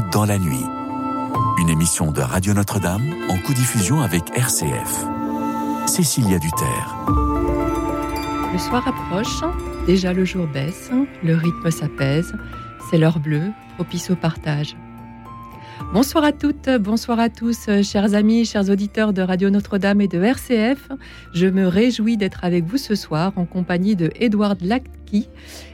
dans la nuit. Une émission de Radio Notre-Dame en co-diffusion avec RCF. Cécilia Duterre. Le soir approche, déjà le jour baisse, le rythme s'apaise, c'est l'heure bleue, propice au partage. Bonsoir à toutes, bonsoir à tous, chers amis, chers auditeurs de Radio Notre-Dame et de RCF. Je me réjouis d'être avec vous ce soir en compagnie de Edouard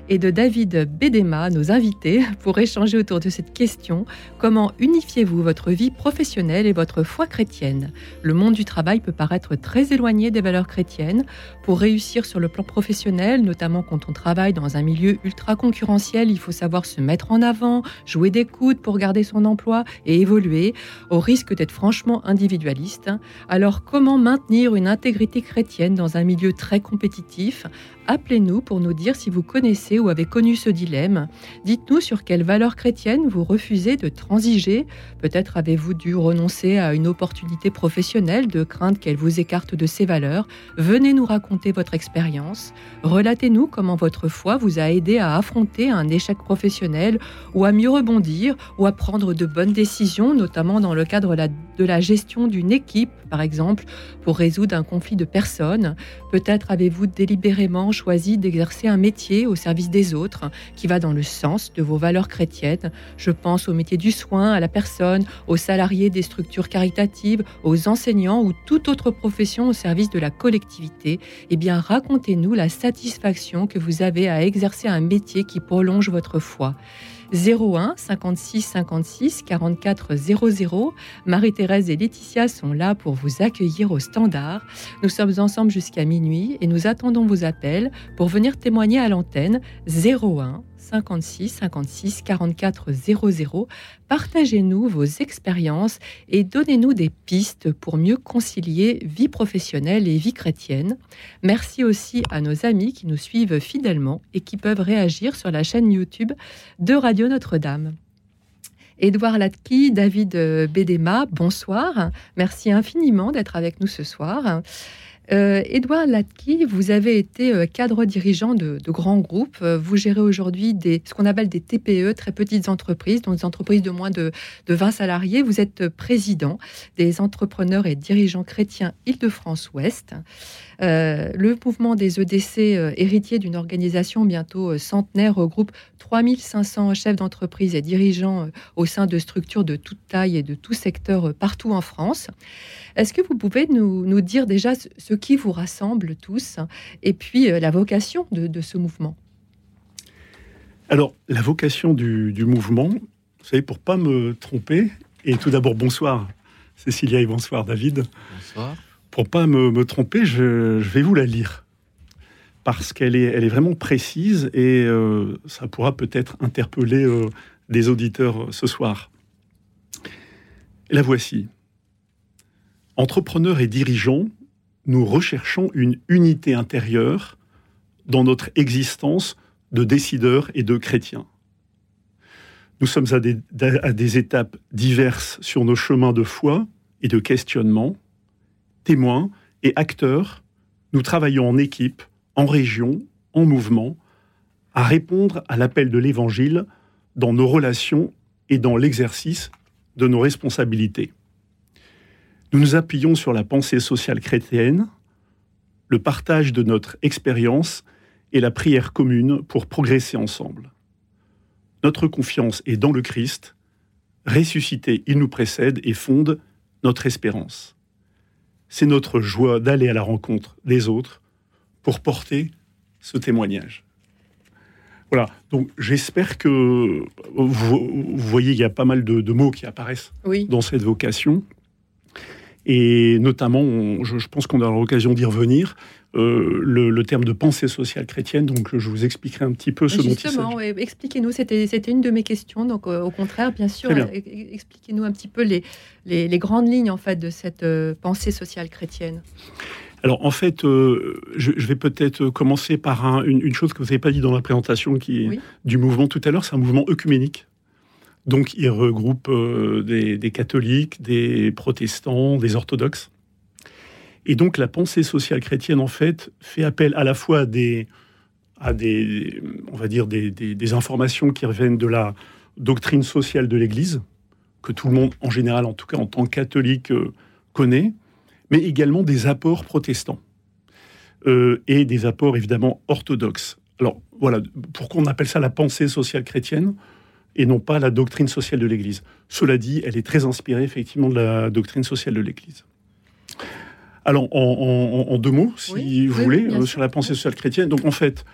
Et de David Bédéma, nos invités, pour échanger autour de cette question comment unifiez-vous votre vie professionnelle et votre foi chrétienne? Le monde du travail peut paraître très éloigné des valeurs chrétiennes. Pour réussir sur le plan professionnel, notamment quand on travaille dans un milieu ultra concurrentiel, il faut savoir se mettre en avant, jouer des coudes pour garder son emploi et évoluer, au risque d'être franchement individualiste. Alors comment maintenir une intégrité chrétienne dans un milieu très compétitif? Appelez-nous pour nous dire si vous connaissez ou avez connu ce dilemme. Dites-nous sur quelles valeurs chrétiennes vous refusez de transiger. Peut-être avez-vous dû renoncer à une opportunité professionnelle de crainte qu'elle vous écarte de ces valeurs. Venez nous raconter votre expérience. Relatez-nous comment votre foi vous a aidé à affronter un échec professionnel ou à mieux rebondir ou à prendre de bonnes décisions, notamment dans le cadre de la gestion d'une équipe, par exemple, pour résoudre un conflit de personnes. Peut-être avez-vous délibérément choisi d'exercer un métier au service des autres qui va dans le sens de vos valeurs chrétiennes. Je pense au métier du soin, à la personne, aux salariés des structures caritatives, aux enseignants ou toute autre profession au service de la collectivité. Eh bien, racontez-nous la satisfaction que vous avez à exercer un métier qui prolonge votre foi. 01 56 56 44 00. Marie-Thérèse et Laetitia sont là pour vous accueillir au standard. Nous sommes ensemble jusqu'à minuit et nous attendons vos appels pour venir témoigner à l'antenne 01 56 56 44 00. Partagez-nous vos expériences et donnez-nous des pistes pour mieux concilier vie professionnelle et vie chrétienne. Merci aussi à nos amis qui nous suivent fidèlement et qui peuvent réagir sur la chaîne YouTube de Radio Notre-Dame. Édouard Latki, David Bédéma, bonsoir. Merci infiniment d'être avec nous ce soir. Euh, Edouard Latki, vous avez été euh, cadre dirigeant de, grands groupes. Euh, vous gérez aujourd'hui ce qu'on appelle des TPE, très petites entreprises, donc des entreprises de moins de, 20 salariés. Vous êtes président des entrepreneurs et dirigeants chrétiens Île-de-France-Ouest. Le mouvement des EDC, héritier d'une organisation bientôt centenaire, regroupe 3500 chefs d'entreprise et dirigeants au sein de structures de toute taille et de tout secteur partout en France. Est-ce que vous pouvez nous, dire déjà ce, qui vous rassemble tous et puis euh, la vocation de, ce mouvement? Alors, la vocation du, mouvement, vous savez, pour pas me tromper, et tout d'abord bonsoir Cécilia et bonsoir David. Bonsoir. Pour pas me, tromper, je, vais vous la lire parce qu'elle est, elle est vraiment précise et euh, ça pourra peut-être interpeller euh, des auditeurs ce soir. La voici. Entrepreneurs et dirigeants, nous recherchons une unité intérieure dans notre existence de décideurs et de chrétiens. Nous sommes à des, étapes diverses sur nos chemins de foi et de questionnement. Témoins et acteurs, nous travaillons en équipe, en région, en mouvement, à répondre à l'appel de l'Évangile dans nos relations et dans l'exercice de nos responsabilités. Nous nous appuyons sur la pensée sociale chrétienne, le partage de notre expérience et la prière commune pour progresser ensemble. Notre confiance est dans le Christ. Ressuscité, il nous précède et fonde notre espérance. C'est notre joie d'aller à la rencontre des autres pour porter ce témoignage. Voilà, donc j'espère que vous, voyez, il y a pas mal de, mots qui apparaissent dans cette vocation. Et notamment, je, pense qu'on aura l'occasion d'y revenir, euh, le, terme de pensée sociale chrétienne. Donc, je vous expliquerai un petit peu ce dont il s'agit. Justement, expliquez-nous. C'était, une de mes questions. Donc, euh, au contraire, bien sûr, expliquez-nous un petit peu les, les, grandes lignes en fait de cette euh, pensée sociale chrétienne. Alors, en fait, je, vais peut-être commencer par une, chose que vous n'avez pas dit dans la présentation, qui est du mouvement tout à l'heure. C'est un mouvement œcuménique. Donc il regroupe euh, des, catholiques, des protestants, des orthodoxes. Et donc la pensée sociale chrétienne, en fait, fait appel à la fois à des, à des on va dire, des, informations qui reviennent de la doctrine sociale de l'Église, que tout le monde, en général, en tout cas en tant que catholique, connaît, mais également des apports protestants et des apports évidemment orthodoxes. Alors voilà, pourquoi on appelle ça la pensée sociale chrétienne et non pas la doctrine sociale de l'Église? Cela dit, elle est très inspirée effectivement de la doctrine sociale de l'Église. Alors, en, deux mots, si vous voulez, euh, sur la pensée sociale chrétienne. Donc, en fait,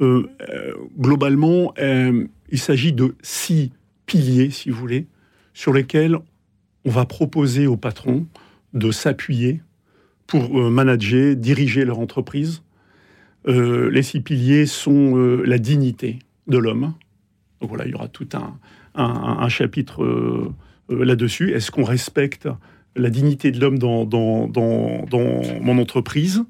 euh, euh, globalement, il s'agit de six piliers, si vous voulez, sur lesquels on va proposer aux patrons de s'appuyer pour manager, diriger leur entreprise. les six piliers sont la dignité de l'homme, donc voilà, il y aura tout un, chapitre là-dessus. Est-ce qu'on respecte la dignité de l'homme dans, mon entreprise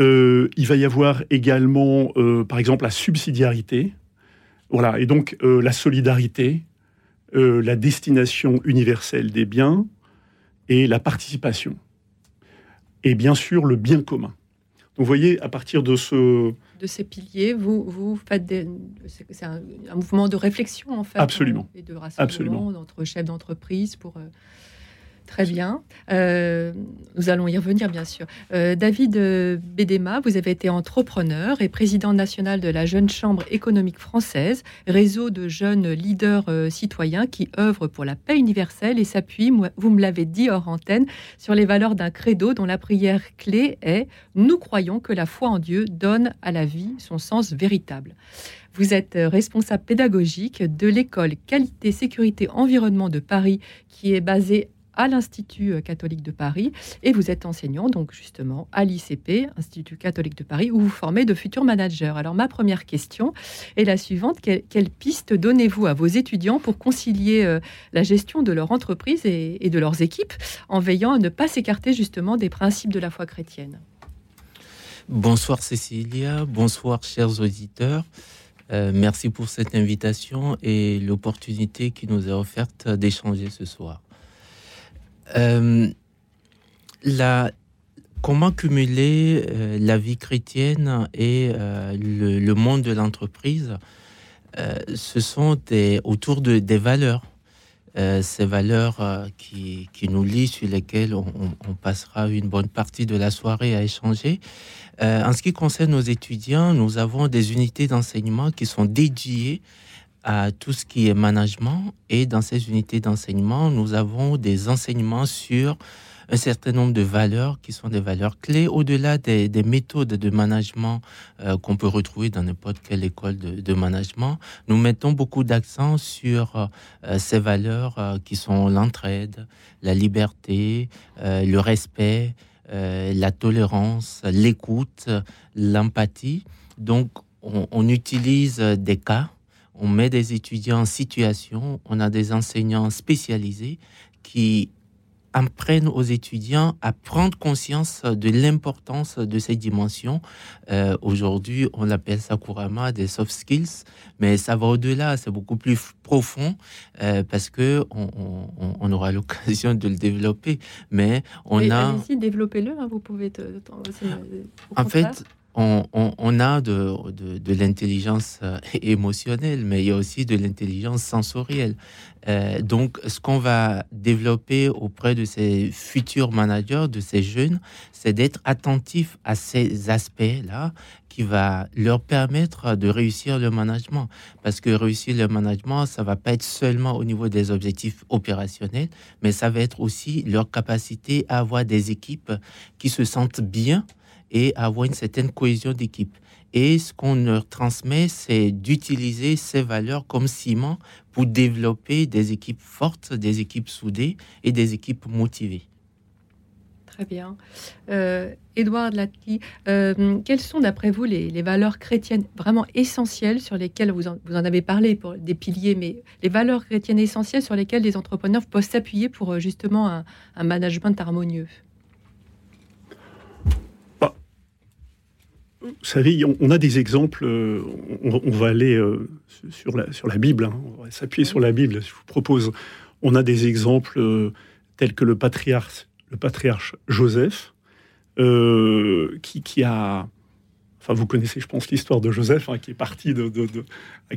euh, Il va y avoir également, par exemple, la subsidiarité. Voilà, et donc la solidarité, la destination universelle des biens et la participation. Et bien sûr, le bien commun. Donc vous voyez, à partir de ce, de ces piliers, vous, vous faites des, c'est un, mouvement de réflexion en fait, absolument, et de rassemblement entre chefs d'entreprise pour euh, Très bien. Euh, nous allons y revenir, bien sûr. Euh, David Bédéma, vous avez été entrepreneur et président national de la Jeune Chambre économique française, réseau de jeunes leaders euh, citoyens qui œuvrent pour la paix universelle et s'appuient, vous me l'avez dit hors antenne, sur les valeurs d'un credo dont la prière clé est Nous croyons que la foi en Dieu donne à la vie son sens véritable. Vous êtes responsable pédagogique de l'école Qualité, Sécurité, Environnement de Paris, qui est basée à l'Institut euh, catholique de Paris et vous êtes enseignant donc justement à l'ICP, Institut catholique de Paris, où vous formez de futurs managers. Alors ma première question est la suivante quelle, piste donnez-vous à vos étudiants pour concilier euh, la gestion de leur entreprise et, de leurs équipes en veillant à ne pas s'écarter justement des principes de la foi chrétienne? Bonsoir Cécilia, bonsoir chers auditeurs. Euh, merci pour cette invitation et l'opportunité qui nous est offerte d'échanger ce soir. Euh, la, comment cumuler euh, la vie chrétienne et euh, le, monde de l'entreprise Ce sont des, autour de, des valeurs. ces valeurs qui, qui, nous lient, sur lesquelles on, on, passera une bonne partie de la soirée à échanger. en ce qui concerne nos étudiants, nous avons des unités d'enseignement qui sont dédiées à tout ce qui est management. Et dans ces unités d'enseignement, nous avons des enseignements sur un certain nombre de valeurs qui sont des valeurs clés au-delà des, méthodes de management euh, qu'on peut retrouver dans n'importe quelle école de, management. Nous mettons beaucoup d'accent sur euh, ces valeurs euh, qui sont l'entraide, la liberté, le respect, la tolérance, l'écoute, l'empathie. Donc, on, on utilise des cas on met des étudiants en situation, on a des enseignants spécialisés qui apprennent aux étudiants à prendre conscience de l'importance de ces dimensions. Euh, aujourd'hui, on appelle ça couramment des soft skills, mais ça va au-delà, c'est beaucoup plus profond euh, parce que on, aura l'occasion de le développer. Mais on a. Allez-y, développez-le. Hein, vous pouvez. en fait, on, a de, l'intelligence euh, émotionnelle, mais il y a aussi de l'intelligence sensorielle. Euh, donc, ce qu'on va développer auprès de ces futurs managers, de ces jeunes, c'est d'être attentif à ces aspects-là qui va leur permettre de réussir le management. Parce que réussir le management, ça va pas être seulement au niveau des objectifs opérationnels, mais ça va être aussi leur capacité à avoir des équipes qui se sentent bien et avoir une certaine cohésion d'équipe. Et ce qu'on leur transmet, c'est d'utiliser ces valeurs comme ciment pour développer des équipes fortes, des équipes soudées et des équipes motivées. Très bien. Euh, Edouard euh, quelles sont d'après vous les, valeurs chrétiennes vraiment essentielles sur lesquelles vous en, vous en, avez parlé pour des piliers, mais les valeurs chrétiennes essentielles sur lesquelles les entrepreneurs peuvent s'appuyer pour euh, justement un management harmonieux? Vous savez, on, a des exemples, euh, on, va aller euh, sur, la, sur la Bible, hein. on va s'appuyer sur la Bible, je vous propose. On a des exemples euh, tels que le patriarche, le patriarche Joseph, qui, qui, a Enfin, vous connaissez, je pense, l'histoire de Joseph, hein, qui est parti de,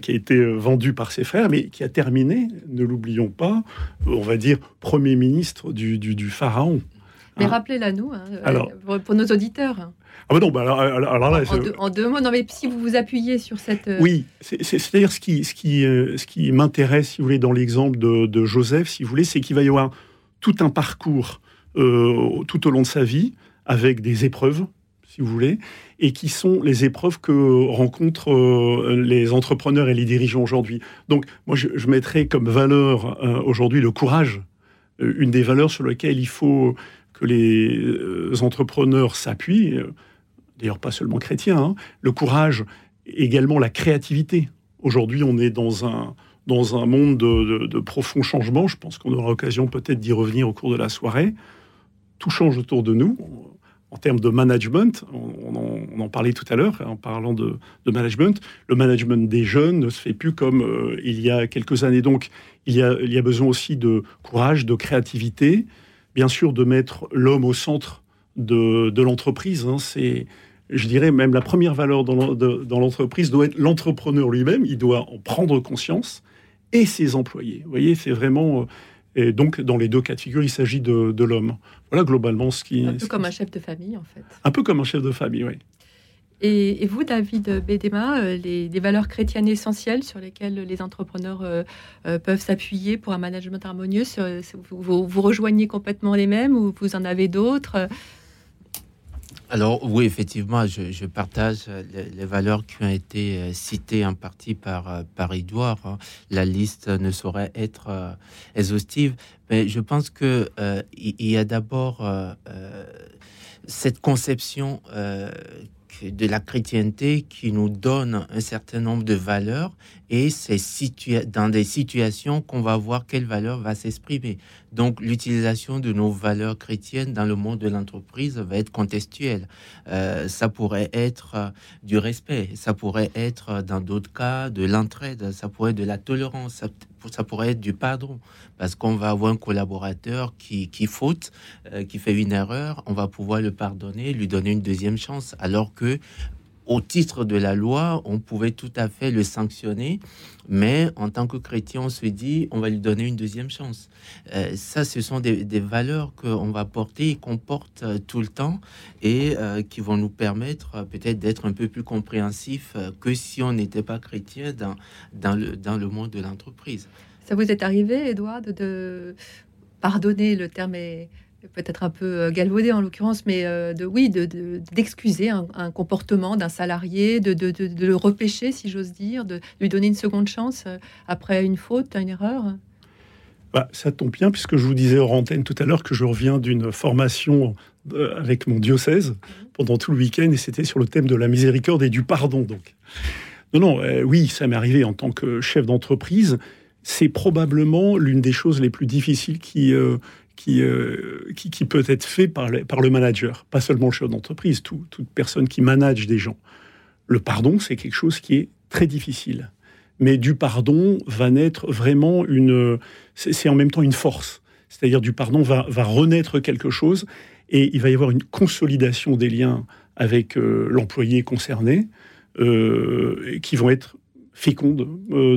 qui a été vendu par ses frères, mais qui a terminé, ne l'oublions pas, on va dire premier ministre du, pharaon. Mais hein. rappelez-la nous, hein, pour nos auditeurs. Ah bah non, bah alors, alors, là, en, deux, mots, non mais si vous vous appuyez sur cette... Euh, oui, c'est-à-dire ce qui, ce qui, euh, ce qui m'intéresse, si vous voulez, dans l'exemple de, Joseph, si vous voulez, c'est qu'il va y avoir tout un parcours euh, tout au long de sa vie, avec des épreuves, si vous voulez, et qui sont les épreuves que rencontrent les entrepreneurs et les dirigeants aujourd'hui. Donc, moi, je, je mettrais comme valeur aujourd'hui le courage, une des valeurs sur lesquelles il faut que les entrepreneurs s'appuient d'ailleurs pas seulement chrétien, hein. le courage, également la créativité. Aujourd'hui, on est dans un, dans un monde de, profonds changements. Je pense qu'on aura l'occasion peut-être d'y revenir au cours de la soirée. Tout change autour de nous. En termes de management, on, en, parlait tout à l'heure en parlant de, de, management, le management des jeunes ne se fait plus comme euh, il y a quelques années. Donc, il y, a, il y a besoin aussi de courage, de créativité, bien sûr de mettre l'homme au centre de, de l'entreprise. Hein. C'est je dirais même la première valeur dans l'entreprise doit être l'entrepreneur lui-même, il doit en prendre conscience, et ses employés. Vous voyez, c'est vraiment... Euh, et donc, dans les deux cas de figure, il s'agit de, l'homme. Voilà globalement ce qui... Un peu comme un chef de famille, en fait. Un peu comme un chef de famille, oui. Et, vous, David Bédéma, euh, les, valeurs chrétiennes essentielles sur lesquelles les entrepreneurs euh, peuvent s'appuyer pour un management harmonieux, vous, rejoignez complètement les mêmes ou vous en avez d'autres? Alors oui, effectivement, je, partage les, valeurs qui ont été euh, citées en partie par, euh, par Edouard. Hein. La liste ne saurait être euh, exhaustive, mais je pense que il y a d'abord cette conception de la chrétienté qui nous donne un certain nombre de valeurs et c'est dans des situations qu'on va voir quelle valeur va s'exprimer. Donc l'utilisation de nos valeurs chrétiennes dans le monde de l'entreprise va être contextuelle. Euh, ça pourrait être euh, du respect, ça pourrait être euh, dans d'autres cas de l'entraide, ça pourrait être de la tolérance, ça, pourrait être du pardon, parce qu'on va avoir un collaborateur qui, qui faute, qui fait une erreur, on va pouvoir le pardonner, lui donner une deuxième chance, alors que au titre de la loi, on pouvait tout à fait le sanctionner, mais en tant que chrétien, on se dit, on va lui donner une deuxième chance. Euh, ça, ce sont des, valeurs qu'on va porter qu'on porte euh, tout le temps et euh, qui vont nous permettre peut-être d'être un peu plus compréhensifs que si on n'était pas chrétien dans, dans, le, dans le monde de l'entreprise. Ça vous est arrivé, Edouard, de pardonner, le terme est peut-être un peu euh, galvaudé en l'occurrence, mais euh, de oui, d'excuser de, un, comportement d'un salarié, de, de, le repêcher, si j'ose dire, de lui donner une seconde chance euh, après une faute, une erreur bah, ça tombe bien, puisque je vous disais hors antenne tout à l'heure que je reviens d'une formation avec mon diocèse pendant tout le week-end, et c'était sur le thème de la miséricorde et du pardon. Donc, non, non, oui, ça m'est arrivé en tant que chef d'entreprise. C'est probablement l'une des choses les plus difficiles qui, qui, qui, peut être fait par, par le manager, pas seulement le chef d'entreprise, toute personne qui manage des gens. Le pardon, c'est quelque chose qui est très difficile. Mais du pardon va naître vraiment une... C'est en même temps une force. C'est-à-dire du pardon va, va renaître quelque chose et il va y avoir une consolidation des liens avec euh, l'employé concerné euh, qui vont être fécondes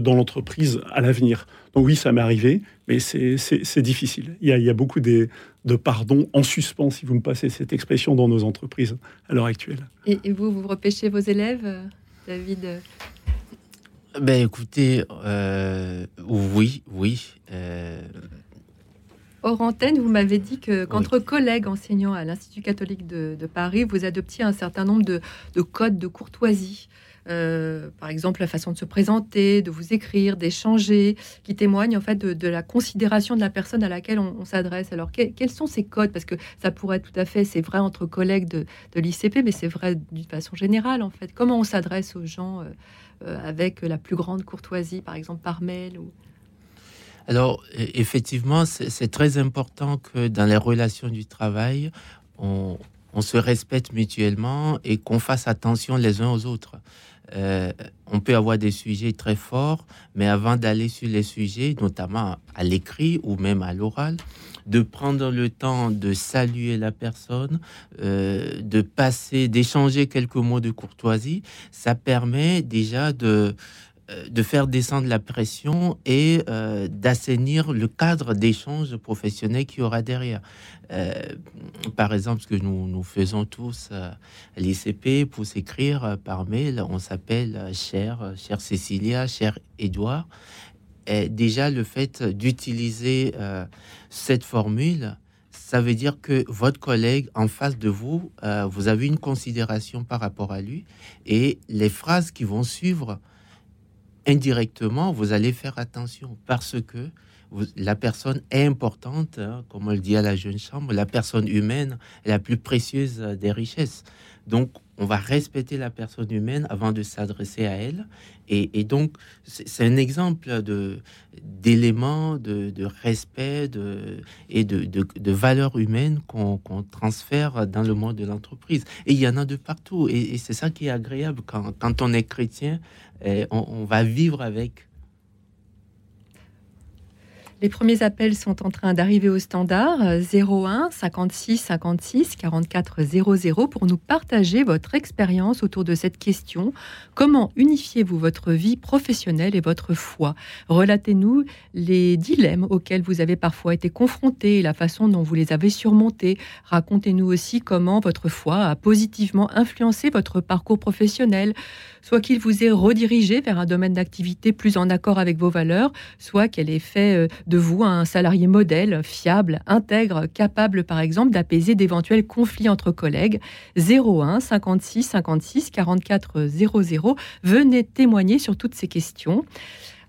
dans l'entreprise à l'avenir. Donc oui, ça m'est arrivé, mais c'est difficile. Il y, a, beaucoup de, de pardon en suspens, si vous me passez cette expression, dans nos entreprises à l'heure actuelle. Et, vous, vous repêchez vos élèves, David? Ben écoutez, euh, oui, oui. Euh... Hors antenne, vous m'avez dit que qu'entre collègues enseignants à l'Institut catholique de, Paris, vous adoptiez un certain nombre de, de codes de courtoisie. Euh, par exemple la façon de se présenter, de vous écrire, d'échanger, qui témoignent en fait de, la considération de la personne à laquelle on, s'adresse. Alors quels sont ces codes? Parce que ça pourrait être tout à fait, c'est vrai entre collègues de, l'ICP, mais c'est vrai d'une façon générale en fait. Comment on s'adresse aux gens euh, euh, avec la plus grande courtoisie, par exemple par mail. Alors, effectivement, c'est très important que dans les relations du travail, on, on se respecte mutuellement et qu'on fasse attention les uns aux autres. Euh, on peut avoir des sujets très forts, mais avant d'aller sur les sujets, notamment à l'écrit ou même à l'oral, de prendre le temps de saluer la personne, euh, de passer, d'échanger quelques mots de courtoisie, ça permet déjà de de faire descendre la pression et euh, d'assainir le cadre d'échange professionnel qu'il y aura derrière. Euh, par exemple, ce que nous, nous faisons tous à l'ICP pour s'écrire par mail, on s'appelle cher, cher Cécilia, cher Édouard. Déjà, le fait d'utiliser cette formule, ça veut dire que votre collègue en face de vous, vous avez une considération par rapport à lui et les phrases qui vont suivre indirectement, vous allez faire attention parce que la personne est importante, hein, comme on le dit à la jeune chambre, la personne humaine la plus précieuse des richesses. Donc, on va respecter la personne humaine avant de s'adresser à elle. Et, donc, c'est un exemple de d'éléments de, respect de, et de, de, valeurs humaines qu'on transfère dans le monde de l'entreprise. Et il y en a de partout. Et, c'est ça qui est agréable quand, quand on est chrétien, et on, on va vivre avec les premiers appels sont en train d'arriver au standard 01 56 56 44 00 pour nous partager votre expérience autour de cette question. Comment unifiez-vous votre vie professionnelle et votre foi? Relatez-nous les dilemmes auxquels vous avez parfois été confrontés et la façon dont vous les avez surmontés. Racontez-nous aussi comment votre foi a positivement influencé votre parcours professionnel, soit qu'il vous ait redirigé vers un domaine d'activité plus en accord avec vos valeurs, soit qu'elle ait fait euh, de vous un salarié modèle, fiable, intègre, capable par exemple d'apaiser d'éventuels conflits entre collègues. 01 56 56 44 00. Venez témoigner sur toutes ces questions.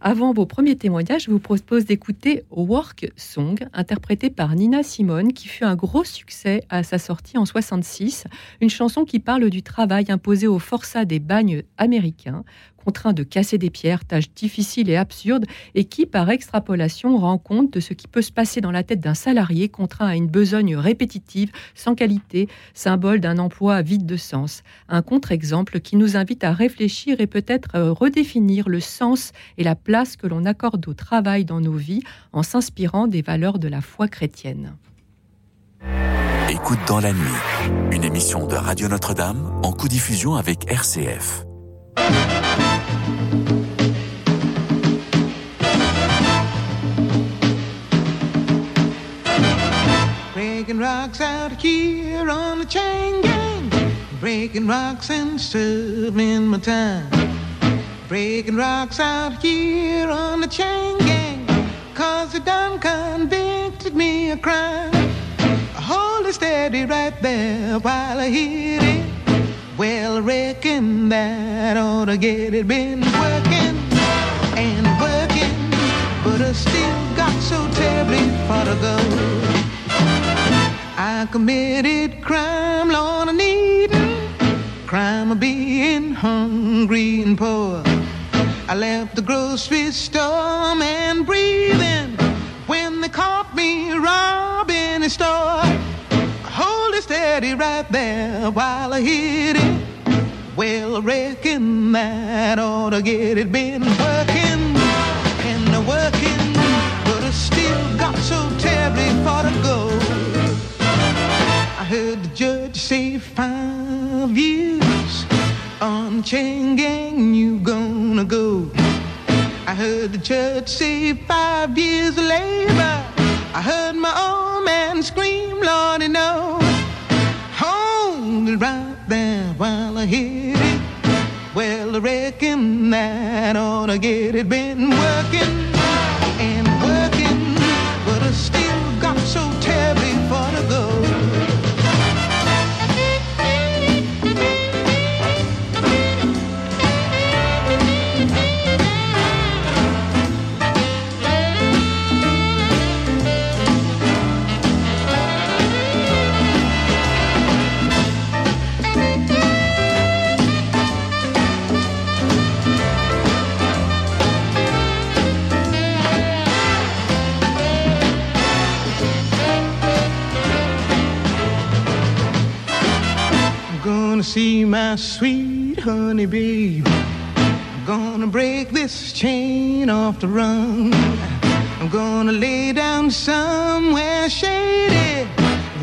Avant vos premiers témoignages, je vous propose d'écouter Work Song, interprété par Nina Simone, qui fut un gros succès à sa sortie en 66. Une chanson qui parle du travail imposé aux forçats des bagnes américains contraint de casser des pierres, tâche difficile et absurde, et qui, par extrapolation, rend compte de ce qui peut se passer dans la tête d'un salarié contraint à une besogne répétitive, sans qualité, symbole d'un emploi vide de sens. Un contre-exemple qui nous invite à réfléchir et peut-être redéfinir le sens et la place que l'on accorde au travail dans nos vies en s'inspirant des valeurs de la foi chrétienne. Écoute dans la nuit, une émission de Radio Notre-Dame en co-diffusion avec RCF. Breaking rocks out here on the chain gang. Breaking rocks and serving my time. Breaking rocks out here on the chain gang. Cause they done convicted me of crime. Hold it steady right there while I hit it. Well, I reckon that ought to get it. Been working and committed crime, Lord, I need crime of being hungry and poor. I left the grocery store and breathing when they caught me robbing a store. Hold it steady right there while I hit it. Well, I reckon that ought to get it. Been working and working, but I still got so terribly far to go. Heard the judge say five years on chain gang you gonna go. I heard the judge say five years of labor. I heard my old man scream, Lordy, no. Hold it right there while I hit it. Well, I reckon that ought to get it. Been working see my sweet honey babe. I'm gonna break this chain off the run. I'm gonna lay down somewhere shady.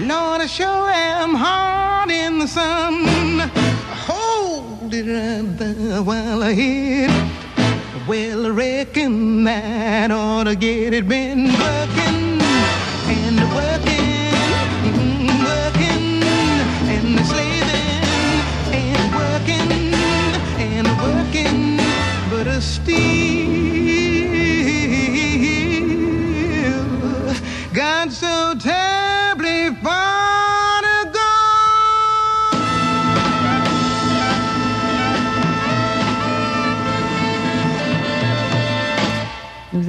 Lord, I sure am hard in the sun. Hold it right there while I hit it. Well, I reckon that ought to get it been working and working,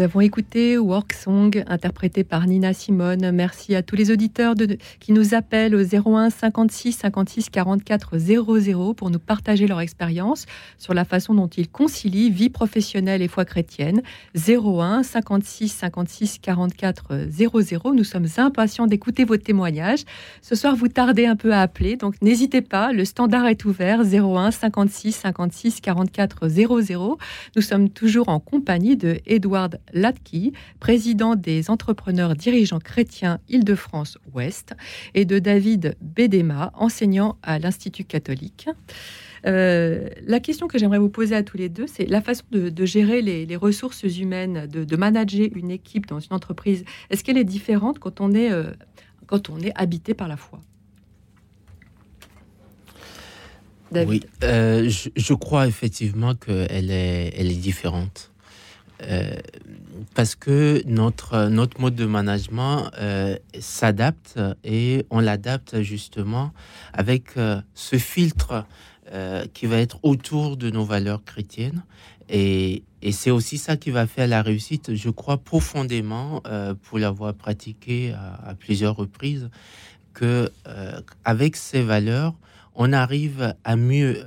Nous avons écouté Work Song, interprété par Nina Simone. Merci à tous les auditeurs qui nous appellent au 01 56 56 44 00 pour nous partager leur expérience sur la façon dont ils concilient vie professionnelle et foi chrétienne. 01 56 56 44 00. Nous sommes impatients d'écouter vos témoignages. Ce soir, vous tardez un peu à appeler, donc n'hésitez pas. Le standard est ouvert 01 56 56 44 00. Nous sommes toujours en compagnie de Edward Latke, président des entrepreneurs dirigeants chrétiens Île-de-France-Ouest, et de David Bedema, enseignant à l'Institut catholique. Euh, la question que j'aimerais vous poser à tous les deux, c'est la façon de, gérer les, ressources humaines, de, manager une équipe dans une entreprise. Est-ce qu'elle est différente quand on est, euh, quand on est habité par la foi? Oui, euh, je, je crois effectivement qu'elle est, elle est différente. Euh, parce que notre, notre mode de management euh, s'adapte et on l'adapte justement avec euh, ce filtre qui va être autour de nos valeurs chrétiennes. Et, et c'est aussi ça qui va faire la réussite, je crois profondément, pour l'avoir pratiqué à, à plusieurs reprises, que avec ces valeurs, on arrive à mieux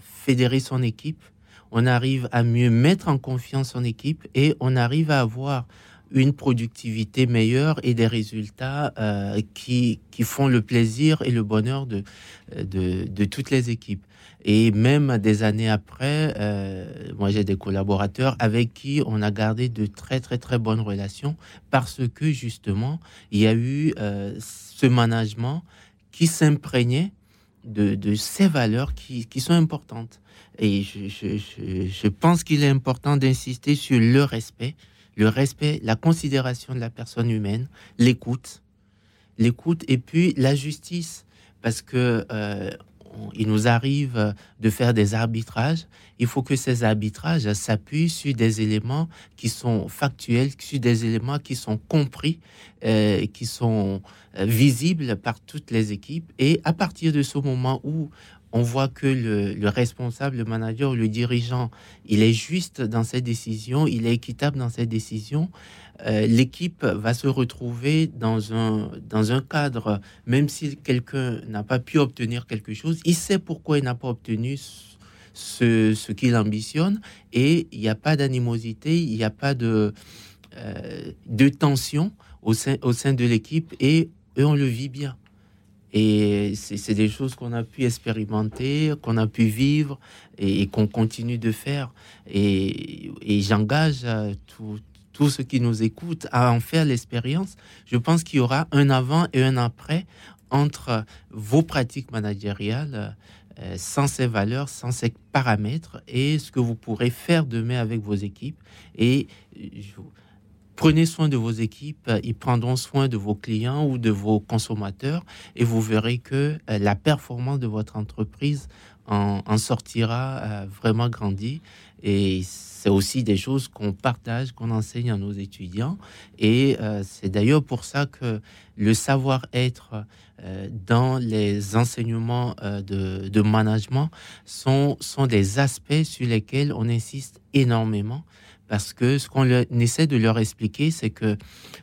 fédérer son équipe, on arrive à mieux mettre en confiance son équipe et on arrive à avoir une productivité meilleure et des résultats euh, qui, qui font le plaisir et le bonheur de, de, toutes les équipes. Et même des années après, euh, moi j'ai des collaborateurs avec qui on a gardé de très très très bonnes relations parce que justement il y a eu euh, ce management qui s'imprégnait de, de ces valeurs qui, qui sont importantes. Et je, pense qu'il est important d'insister sur le respect, le respect, la considération de la personne humaine, l'écoute, l'écoute et puis la justice, parce que euh, il nous arrive de faire des arbitrages. Il faut que ces arbitrages s'appuient sur des éléments qui sont factuels, sur des éléments qui sont compris, euh, qui sont euh, visibles par toutes les équipes. Et à partir de ce moment où on voit que le, le responsable, le manager, le dirigeant, il est juste dans ses décisions, il est équitable dans ses décisions, euh, l'équipe va se retrouver dans un, dans un cadre, même si quelqu'un n'a pas pu obtenir quelque chose, il sait pourquoi il n'a pas obtenu ce, ce qu'il ambitionne et il n'y a pas d'animosité, il n'y a pas de, euh, de tension au sein, au sein de l'équipe et, et on le vit bien. Et c'est des choses qu'on a pu expérimenter, qu'on a pu vivre et, qu'on continue de faire. Et, et j'engage euh, tous ceux qui nous écoutent à en faire l'expérience. Je pense qu'il y aura un avant et un après entre vos pratiques managériales euh, sans ces valeurs, sans ces paramètres et ce que vous pourrez faire demain avec vos équipes. Et je- prenez soin de vos équipes, euh, ils prendront soin de vos clients ou de vos consommateurs et vous verrez que euh, la performance de votre entreprise en, sortira euh, vraiment grandie. Et c'est aussi des choses qu'on partage, qu'on enseigne à nos étudiants. Et c'est d'ailleurs pour ça que le savoir-être dans les enseignements de, de management sont, sont des aspects sur lesquels on insiste énormément. Parce que ce qu'on essaie de leur expliquer, c'est que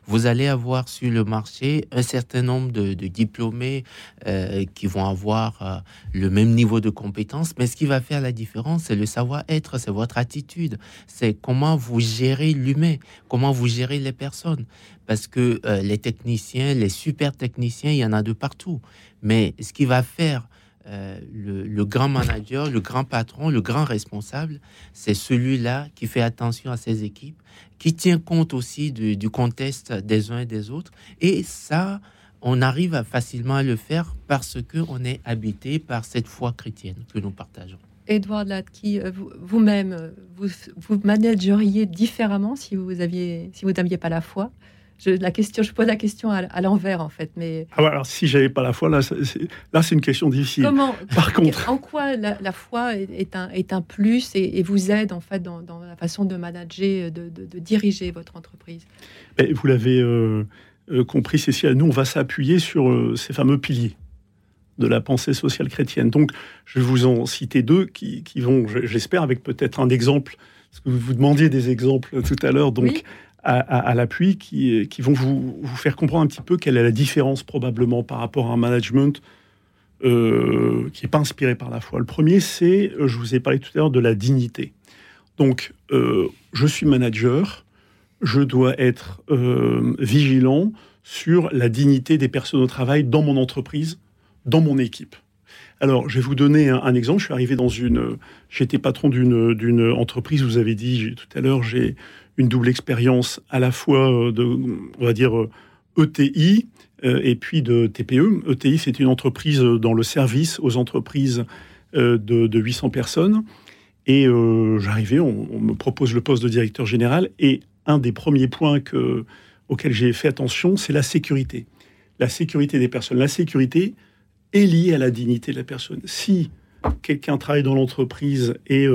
vous allez avoir sur le marché un certain nombre de, diplômés euh, qui vont avoir euh, le même niveau de compétence, mais ce qui va faire la différence, c'est le savoir-être, c'est votre attitude, c'est comment vous gérez l'humain, comment vous gérez les personnes. Parce que euh, les techniciens, les super techniciens, il y en a de partout. Mais ce qui va faire euh, le, grand manager, le grand patron, le grand responsable, c'est celui-là qui fait attention à ses équipes, qui tient compte aussi du, contexte des uns et des autres. Et ça, on arrive facilement à le faire parce qu'on est habité par cette foi chrétienne que nous partageons. Edouard Latki, euh, vous-même, vous, vous, manageriez différemment si vous si vous n'aviez pas la foi? Je, la question, je pose la question à, l'envers en fait, mais. Ah, alors si j'avais pas la foi, là, c'est, là, c'est une question difficile. Comment Par contre, en quoi la, foi est un, est un plus et, vous aide en fait dans, la façon de manager, de, diriger votre entreprise? Vous l'avez euh, euh, compris, Cécile. Nous, on va s'appuyer sur euh, ces fameux piliers de la pensée sociale chrétienne. Donc, je vais vous en citer deux qui, qui vont, j'espère, avec peut-être un exemple, parce que vous vous demandiez des exemples tout à l'heure, donc à, l'appui qui, qui, vont vous, vous, faire comprendre un petit peu quelle est la différence probablement par rapport à un management euh, qui n'est pas inspiré par la foi. Le premier, c'est, euh, je vous ai parlé tout à l'heure, de la dignité. Donc, euh, je suis manager, je dois être vigilant sur la dignité des personnes au travail dans mon entreprise, dans mon équipe. Alors, je vais vous donner un, un exemple. Je suis arrivé dans une. J'étais patron d'une entreprise. Vous avez dit tout à l'heure, j'ai une double expérience à la fois euh, de, on va dire, ETI euh, e euh, et puis de TPE. ETI, c'est une entreprise dans le service aux entreprises de, 800 personnes. Et j'arrivais, on, me propose le poste de directeur général. Et un des premiers points que, auxquels j'ai fait attention, c'est la sécurité. La sécurité des personnes. La sécurité est liée à la dignité de la personne. Si quelqu'un travaille dans l'entreprise et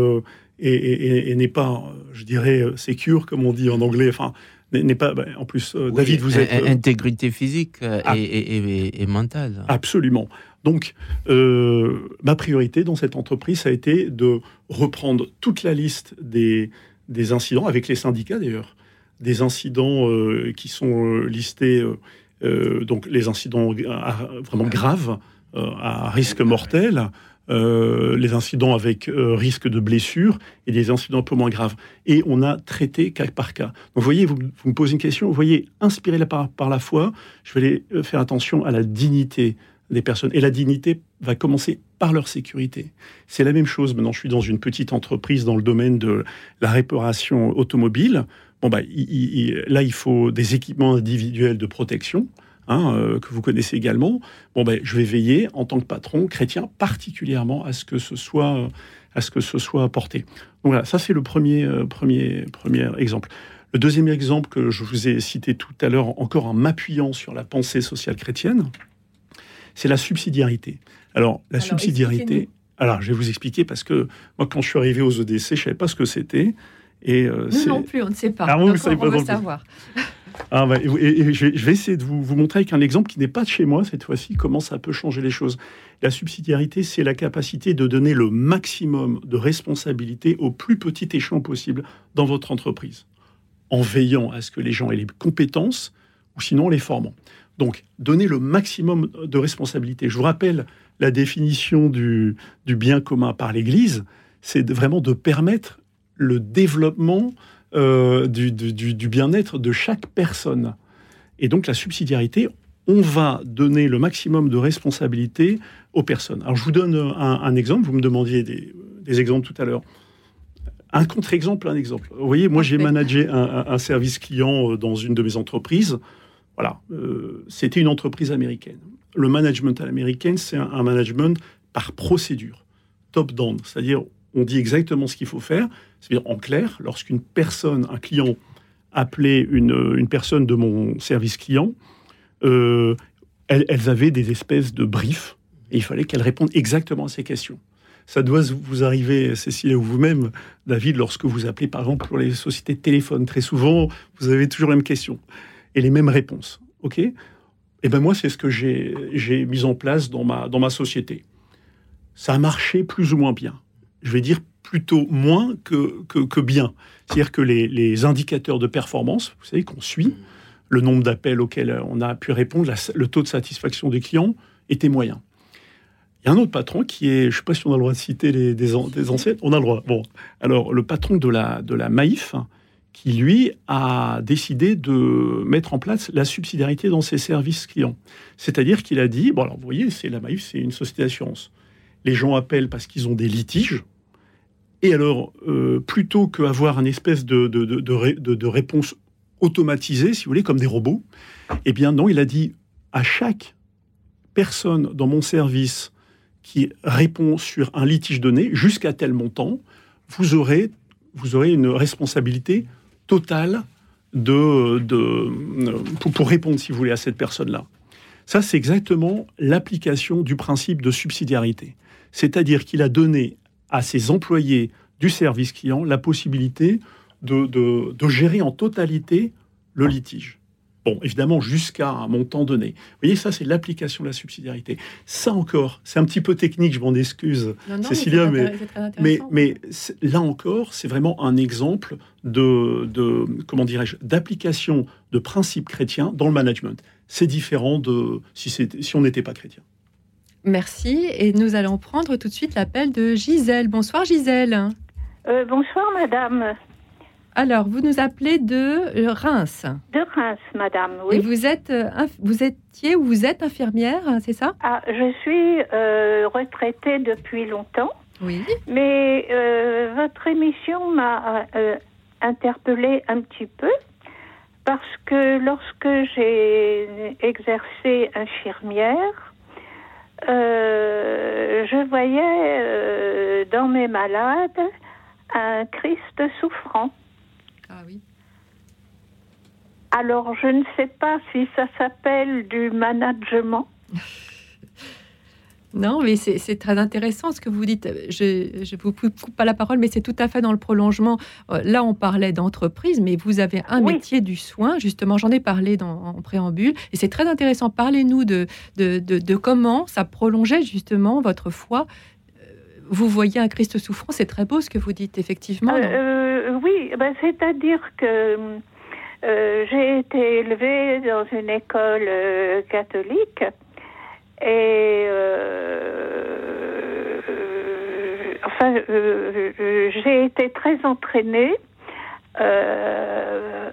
et, n'est pas, je dirais, secure, comme on dit en anglais. Enfin, n'est pas. Ben, en plus, euh, David, vous êtes. Euh, intégrité physique euh, ah. et, mentale. Absolument. Donc, ma priorité dans cette entreprise, ça a été de reprendre toute la liste des, des incidents, avec les syndicats d'ailleurs, des incidents qui sont listés, donc les incidents vraiment graves, à risque mortel, euh, les incidents avec euh, risque de blessure et des incidents un peu moins graves. Et on a traité cas par cas. Donc, vous voyez, vous, me posez une question, vous voyez, inspiré par, la foi, je vais euh, faire attention à la dignité des personnes. Et la dignité va commencer par leur sécurité. C'est la même chose. Maintenant, je suis dans une petite entreprise dans le domaine de la réparation automobile. Bon, bah, là, il faut des équipements individuels de protection. Hein, euh, que vous connaissez également, bon ben, je vais veiller en tant que patron chrétien particulièrement à ce que ce soit à ce que ce soit apporté. Donc voilà, ça c'est le premier euh, premier premier exemple. Le deuxième exemple que je vous ai cité tout à l'heure, encore en m'appuyant sur la pensée sociale chrétienne, c'est la subsidiarité. Alors la subsidiarité. Alors je vais vous expliquer parce que moi quand je suis arrivé aux EDC, je savais pas ce que c'était. Et euh, Nous non plus, on ne sait pas. Ah, on, veut savoir. Ah et, je, vais, essayer de vous, montrer avec un exemple qui n'est pas de chez moi cette fois-ci, comment ça peut changer les choses. La subsidiarité, c'est la capacité de donner le maximum de responsabilité au plus petit échelon possible dans votre entreprise, en veillant à ce que les gens aient les compétences ou sinon les formant. Donc, donner le maximum de responsabilité. Je vous rappelle la définition du bien commun par l'Église, c'est vraiment de permettre le développement euh, du, bien-être de chaque personne. Et donc la subsidiarité, on va donner le maximum de responsabilité aux personnes. Alors je vous donne un, exemple, vous me demandiez des, exemples tout à l'heure. Un contre-exemple, un exemple. Vous voyez, moi j'ai managé un, service client euh, dans une de mes entreprises. Voilà, euh, c'était une entreprise américaine. Le management à l'américaine, c'est un management par procédure, top-down, c'est-à-dire on dit exactement ce qu'il faut faire. C'est-à-dire, en clair, lorsqu'une personne, un client, appelait une, une personne de mon service client, euh, elles, avaient des espèces de briefs il fallait qu'elles répondent exactement à ces questions. Ça doit vous arriver, Cécile, ou vous-même, David, lorsque vous appelez, par exemple, pour les sociétés de téléphone. Très souvent, vous avez toujours les mêmes questions et les mêmes réponses. OK? Eh ben moi, c'est ce que j'ai mis en place dans ma, dans ma société. Ça a marché plus ou moins bien je vais dire plutôt moins que, que, bien. C'est-à-dire que les, indicateurs de performance, vous savez qu'on suit, le nombre d'appels auxquels on a pu répondre, le taux de satisfaction des clients était moyen. Il y a un autre patron qui est, je ne sais pas si on a le droit de citer des, des anciennes, on a le droit. Bon, alors le patron de la, de la Maïf, qui lui a décidé de mettre en place la subsidiarité dans ses services clients. C'est-à-dire qu'il a dit, bon alors vous voyez, c'est la Maïf, c'est une société d'assurance. les gens appellent parce qu'ils ont des litiges. Et alors, euh, plutôt qu'avoir une espèce de, de, de, réponse automatisée, si vous voulez, comme des robots, eh bien non, il a dit à chaque personne dans mon service qui répond sur un litige donné, jusqu'à tel montant, vous aurez, vous aurez une responsabilité totale de, de, pour, pour répondre, si vous voulez, à cette personne-là. Ça, c'est exactement l'application du principe de subsidiarité. C'est-à-dire qu'il a donné à ses employés du service client la possibilité de, de, gérer en totalité le litige. Bon, évidemment, jusqu'à un montant donné. Vous voyez, ça, c'est l'application de la subsidiarité. Ça encore, c'est un petit peu technique, je m'en excuse, Cécilia, mais, mais, mais, là encore, c'est vraiment un exemple de, de comment dirais-je, d'application de principes chrétiens dans le management. C'est différent de si, si on n'était pas chrétien. Merci. Et nous allons prendre tout de suite l'appel de Gisèle. Bonsoir Gisèle. Euh, bonsoir madame. Alors, vous nous appelez de Reims. De Reims, madame, oui. Et vous êtes, euh, vous étiez ou vous êtes infirmière, c'est ça? Ah, je suis euh, retraitée depuis longtemps. Oui. Mais votre émission m'a interpellée un petit peu parce que lorsque j'ai exercé infirmière, euh, je voyais euh, dans mes malades un Christ souffrant. Ah oui. Alors, je ne sais pas si ça s'appelle du management. Non, mais c'est très intéressant ce que vous dites. Je ne vous coupe pas la parole, mais c'est tout à fait dans le prolongement. Euh, là, on parlait d'entreprise, mais vous avez un métier du soin. Justement, j'en ai parlé dans, en préambule. Et c'est très intéressant. Parlez-nous de, de, comment ça prolongeait justement votre foi. Euh, vous voyez un Christ souffrant, c'est très beau ce que vous dites, effectivement. Euh, oui, ben, c'est-à-dire que j'ai été élevée dans une école catholique et euh, enfin, euh, j'ai été très entraînée euh,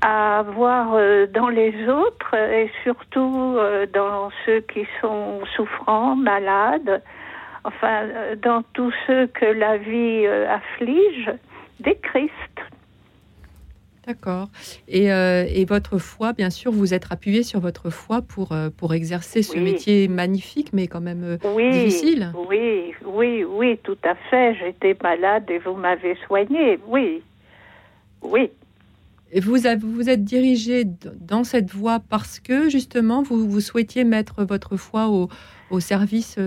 à voir dans les autres et surtout dans ceux qui sont souffrants, malades, enfin dans tous ceux que la vie afflige, des Christ. D'accord. Et, euh, et, votre foi, bien sûr, vous êtes appuyé sur votre foi pour, euh, pour exercer ce métier magnifique, mais quand même euh, oui, difficile. Oui, oui, oui, tout à fait. J'étais malade et vous m'avez soigné. Oui, oui. Et vous vous êtes dirigé dans cette voie parce que justement vous, vous souhaitiez mettre votre foi au, au service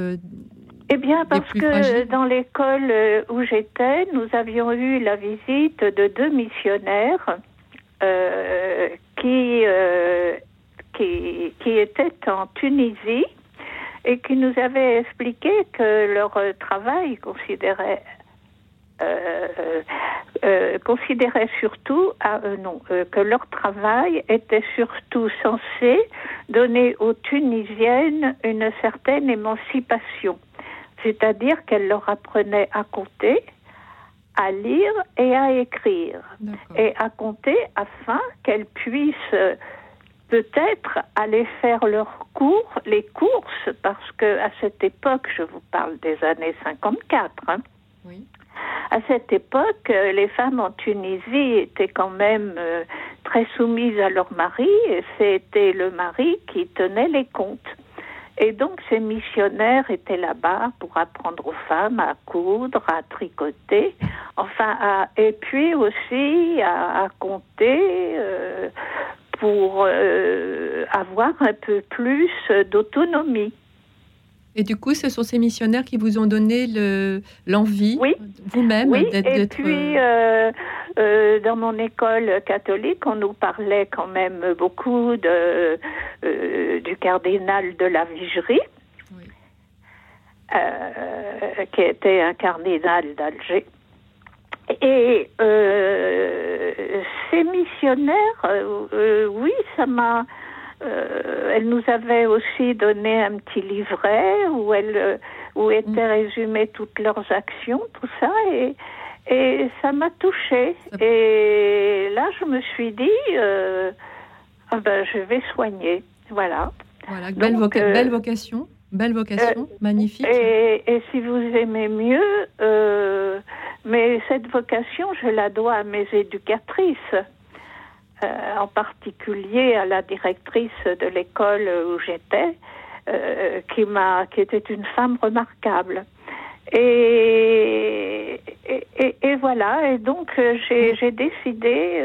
eh bien, parce que dans l'école où j'étais, nous avions eu la visite de deux missionnaires euh, qui, euh, qui, qui était en Tunisie et qui nous avait expliqué que leur travail considérait euh, euh, considérait surtout, non, que leur travail était surtout censé donner aux Tunisiennes une certaine émancipation, c'est-à-dire qu'elle leur apprenait à compter, à lire et à écrire et à compter afin qu'elles puissent euh, peut-être aller faire leurs cours, les courses, parce que à cette époque, je vous parle des années 54, hein, oui. à cette époque, euh, les femmes en Tunisie étaient quand même euh, très soumises à leur mari et c'était le mari qui tenait les comptes. Et donc ces missionnaires étaient là-bas pour apprendre aux femmes à coudre, à tricoter, enfin, à, et puis aussi à, compter euh, pour euh, avoir un peu plus d'autonomie. Et du coup, ce sont ces missionnaires qui vous ont donné l'envie, oui. vous-même, oui. Et puis, euh, euh, dans mon école catholique, on nous parlait quand même beaucoup de, euh, du cardinal de la Vigerie, qui était un cardinal d'Alger. Et ces missionnaires, oui, ça m'a euh, elle nous avait aussi donné un petit livret où, elle, euh, où étaient mm. résumées toutes leurs actions, tout ça, et, et ça m'a touchée. Et là, je me suis dit, euh, ah ben, je vais soigner. Voilà. Voilà, belle, belle vocation. Belle vocation, magnifique. Et, et, si vous aimez mieux, mais cette vocation, je la dois à mes éducatrices. Euh, en particulier à la directrice de l'école où j'étais, euh, qui m'a, qui était une femme remarquable. Et, et, voilà, et donc euh, j'ai décidé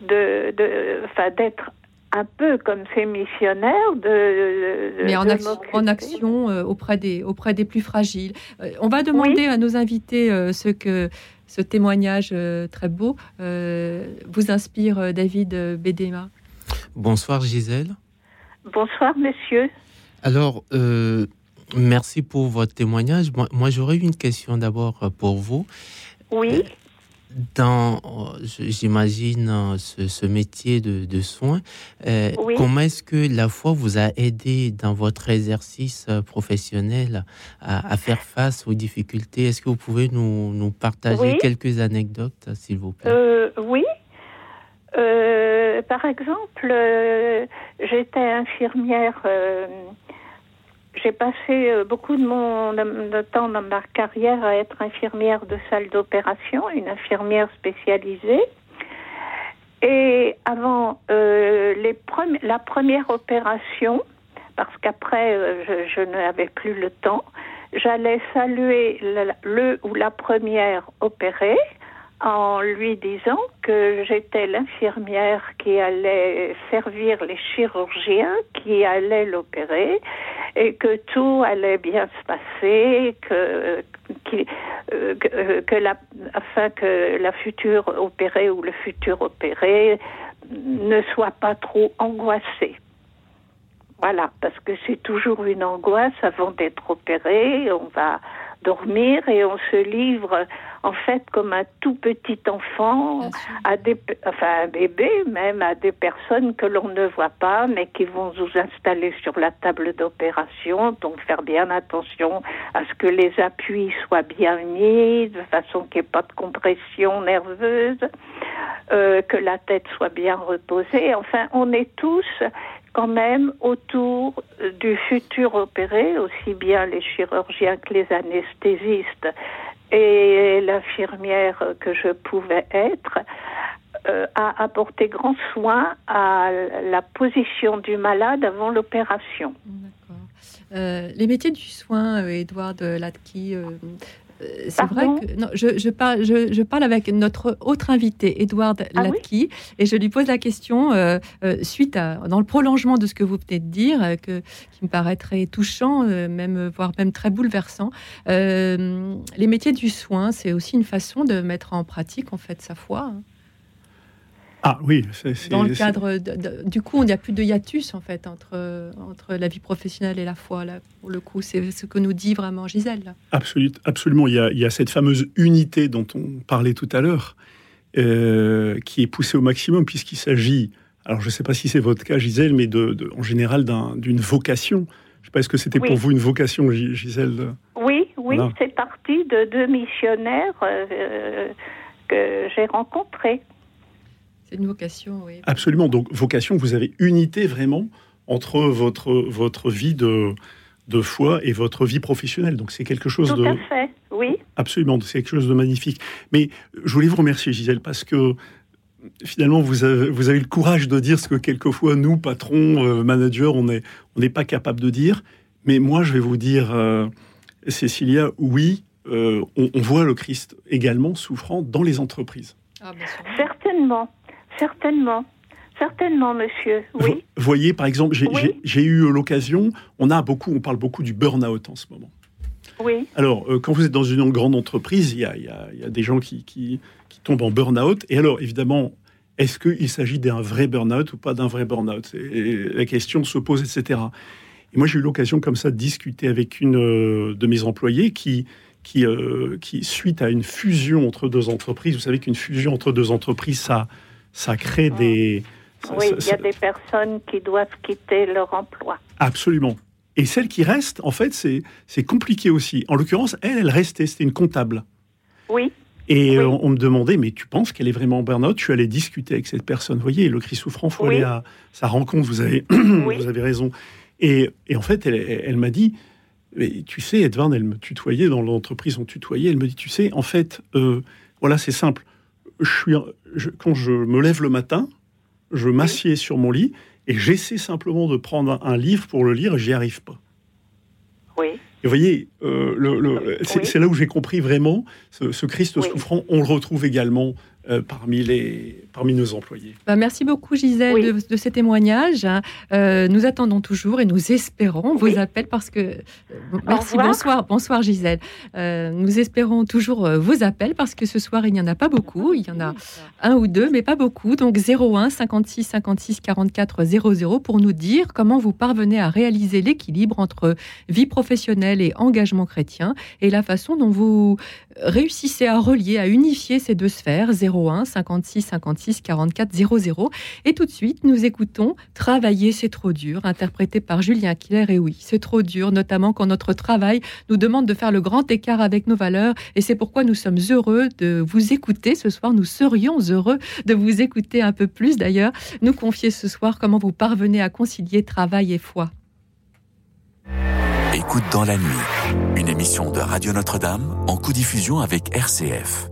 de, de, d'être un peu comme ces missionnaires de, mais en, en action auprès des auprès des plus fragiles. on va demander à nos invités ce que ce témoignage euh, très beau euh, vous inspire, euh, David Bédéma? Bonsoir Gisèle. Bonsoir monsieur. Alors, merci pour votre témoignage. Moi, j'aurais une question d'abord pour vous. Oui dans, j'imagine, ce, métier de, soins, euh, comment est-ce que la foi vous a aidé dans votre exercice euh, professionnel à, faire face aux difficultés? Est-ce que vous pouvez nous, nous partager quelques anecdotes, s'il vous plaît? Euh, Oui. par exemple, j'étais infirmière j'ai passé euh, beaucoup de mon temps dans ma carrière à être infirmière de salle d'opération, une infirmière spécialisée. Et avant euh, les la première opération, parce qu'après euh, je, je n'avais plus le temps, j'allais saluer le, le ou la première opérée en lui disant que j'étais l'infirmière qui allait servir les chirurgiens qui allaient l'opérer et que tout allait bien se passer, que, que, que, la, afin que la future opérée ou le futur opéré ne soit pas trop angoissé. Voilà, parce que c'est toujours une angoisse avant d'être opéré. On va dormir et on se livre en fait comme un tout petit enfant à des enfin un bébé même à des personnes que l'on ne voit pas mais qui vont nous installer sur la table d'opération donc faire bien attention à ce que les appuis soient bien mis de façon qu'il n'y ait pas de compression nerveuse euh, que la tête soit bien reposée. Enfin on est tous quand même autour du futur opéré, aussi bien les chirurgiens que les anesthésistes et l'infirmière que je pouvais être, euh, a apporté grand soin à la position du malade avant l'opération. Euh, les métiers du soin, Edouard euh, Latki, c'est vrai que non, je, parle, je, parle avec notre autre invité, Edouard ah Latki, et je lui pose la question euh, euh, suite à, dans le prolongement de ce que vous venez de dire, que, qui me paraît très touchant, même voire même très bouleversant. les métiers du soin, c'est aussi une façon de mettre en pratique en fait sa foi. Hein. Ah oui, c'est dans le cadre. du coup, il n'y a plus de hiatus en fait entre entre la vie professionnelle et la foi. Là, pour le coup, c'est ce que nous dit vraiment Gisèle. absolument, il y, a, il y, a, cette fameuse unité dont on parlait tout à l'heure, euh, qui est poussée au maximum puisqu'il s'agit. Alors, je ne sais pas si c'est votre cas, Gisèle, mais de, en général d'une vocation. Je ne sais pas, est-ce que c'était pour vous une vocation, Gisèle Oui, oui, c'est parti de deux missionnaires euh, que j'ai rencontrés. C'est une vocation, oui. Absolument. Donc, vocation, vous avez unité vraiment entre votre, votre vie de, de foi et votre vie professionnelle. Donc, c'est quelque chose de. Tout à fait, oui. Absolument, c'est quelque chose de magnifique. Mais je voulais vous remercier, Gisèle, parce que finalement, vous avez, vous avez le courage de dire ce que quelquefois, nous, patrons, euh, managers, on n'est on pas capable de dire. Mais moi, je vais vous dire, euh, Cécilia, oui, euh, on, voit le Christ également souffrant dans les entreprises. Ah, Certainement. Certainement. Certainement, monsieur. Oui. Vous voyez, par exemple, j'ai eu l'occasion, on a beaucoup, on parle beaucoup du burn-out en ce moment. Oui. Alors, euh, quand vous êtes dans une grande entreprise, il y a, des gens qui, qui, tombent en burn-out. Et alors, évidemment, est-ce qu'il s'agit d'un vrai burn-out ou pas d'un vrai burn-out? La question se pose, etc. Et moi, j'ai eu l'occasion comme ça de discuter avec une euh, de mes qui, qui, euh, qui, suite à une fusion entre deux entreprises, vous savez qu'une fusion entre deux entreprises, ça ça crée des... oui, il y a des personnes qui doivent quitter leur emploi. Absolument. Et celle qui reste, en fait, c'est compliqué aussi. En l'occurrence, elle, elle restait, c'était une comptable. Oui. Et euh, on, me demandait, mais tu penses qu'elle est vraiment en burn-out? Je suis allé discuter avec cette personne. Vous voyez, le cri souffrant, il faut aller à sa rencontre. Vous avez, vous avez raison. Et, en fait, elle, m'a dit, mais tu sais, Edward, elle me tutoyait dans l'entreprise, on tutoyait. Elle me dit, tu sais, en fait, euh, voilà, c'est simple. Je suis, quand je me lève le matin, je m'assieds sur mon lit et j'essaie simplement de prendre un, livre pour le lire et j'y arrive pas. Oui. Et vous voyez, euh, c'est là où j'ai compris vraiment ce, Christ souffrant. On le retrouve également euh, parmi, les, parmi nos employés. Bah, merci beaucoup Gisèle de, ces témoignages. Euh, nous attendons toujours et nous espérons vos appels parce que... Euh, merci, bonsoir, bonsoir Gisèle. nous espérons toujours vos appels parce que ce soir il n'y en a pas beaucoup, il y en a un ou deux mais pas beaucoup. Donc 01 56 56 44 00 pour nous dire comment vous parvenez à réaliser l'équilibre entre vie professionnelle et engagement chrétien et la façon dont vous réussissez à relier, à unifier ces deux sphères 01 56 56 44 00. Et tout de suite, nous écoutons Travailler, c'est trop dur, interprété par Julien Killer. Et oui, c'est trop dur, notamment quand notre travail nous demande de faire le grand écart avec nos valeurs. Et c'est pourquoi nous sommes heureux de vous écouter ce soir. Nous serions heureux de vous écouter un peu plus d'ailleurs. Nous confier ce soir comment vous parvenez à concilier travail et foi. Écoute dans la nuit, une émission de Radio Notre-Dame en co-diffusion avec RCF.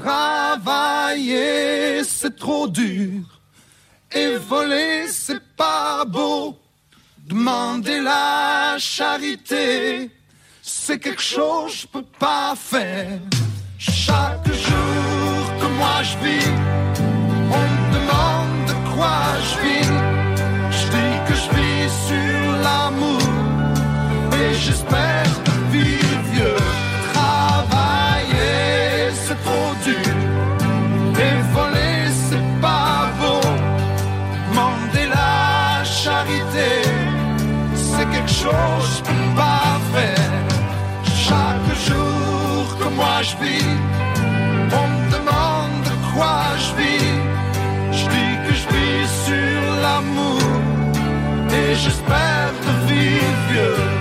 Travailler, c'est trop dur. Et voler, c'est pas beau. Demander la charité, c'est quelque chose que je peux pas faire. Chaque jour que moi je vis, on me demande de quoi je vis. Je dis que je vis sur l'amour et j'espère j'espère de vivre vieux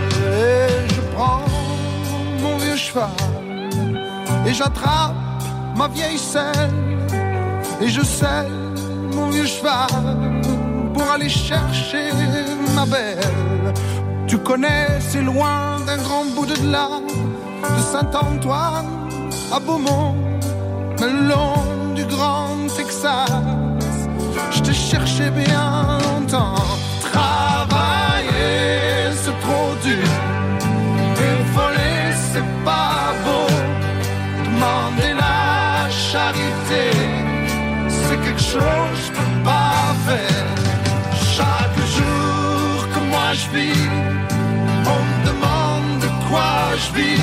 et j'attrape ma vieille selle et je selle mon vieux cheval pour aller chercher ma belle. Tu connais, c'est loin d'un grand bout de là, de Saint-Antoine à Beaumont, le long du grand Texas. Je te cherchais bien longtemps. On me demande de quoi je vis.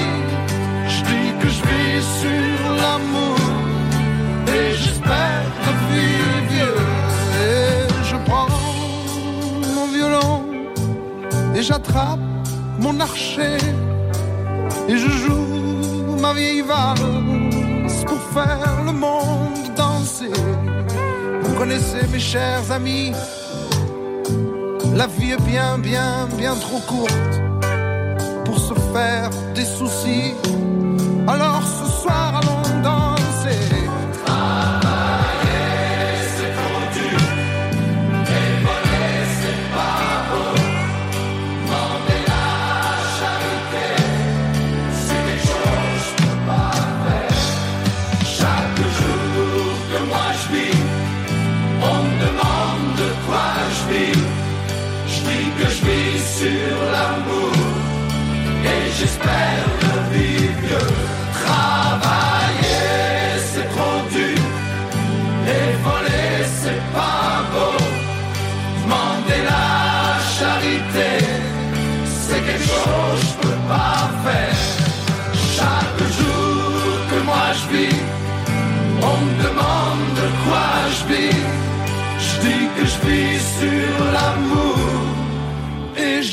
Je dis que je vis sur l'amour et j'espère vivre vieux. Et je prends mon violon et j'attrape mon archer et je joue ma vieille valse pour faire le monde danser. Vous connaissez mes chers amis, la vie est bien, bien, bien trop courte pour se faire des soucis. Alors ce soir allons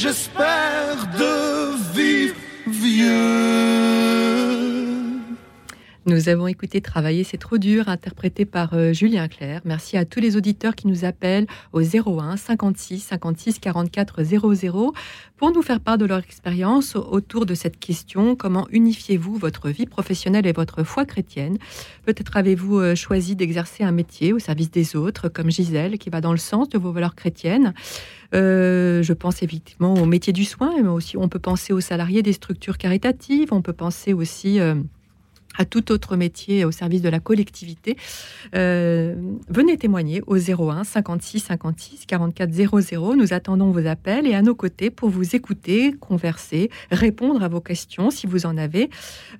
j'espère Nous avons écouté Travailler, c'est trop dur, interprété par euh, Julien Clerc. Merci à tous les auditeurs qui nous appellent au 01 56 56 44 00 pour nous faire part de leur expérience autour de cette question comment unifiez-vous votre vie professionnelle et votre foi chrétienne? Peut-être avez-vous euh, choisi d'exercer un métier au service des autres, comme Gisèle, qui va dans le sens de vos valeurs chrétiennes? Euh, je pense effectivement au métier du soin, mais aussi on peut penser aux salariés des structures caritatives, on peut penser aussi à tout autre métier au service de la collectivité, euh, venez témoigner au 01 56 56 44 00. Nous attendons vos appels et à nos côtés pour vous écouter, converser, répondre à vos questions si vous en avez.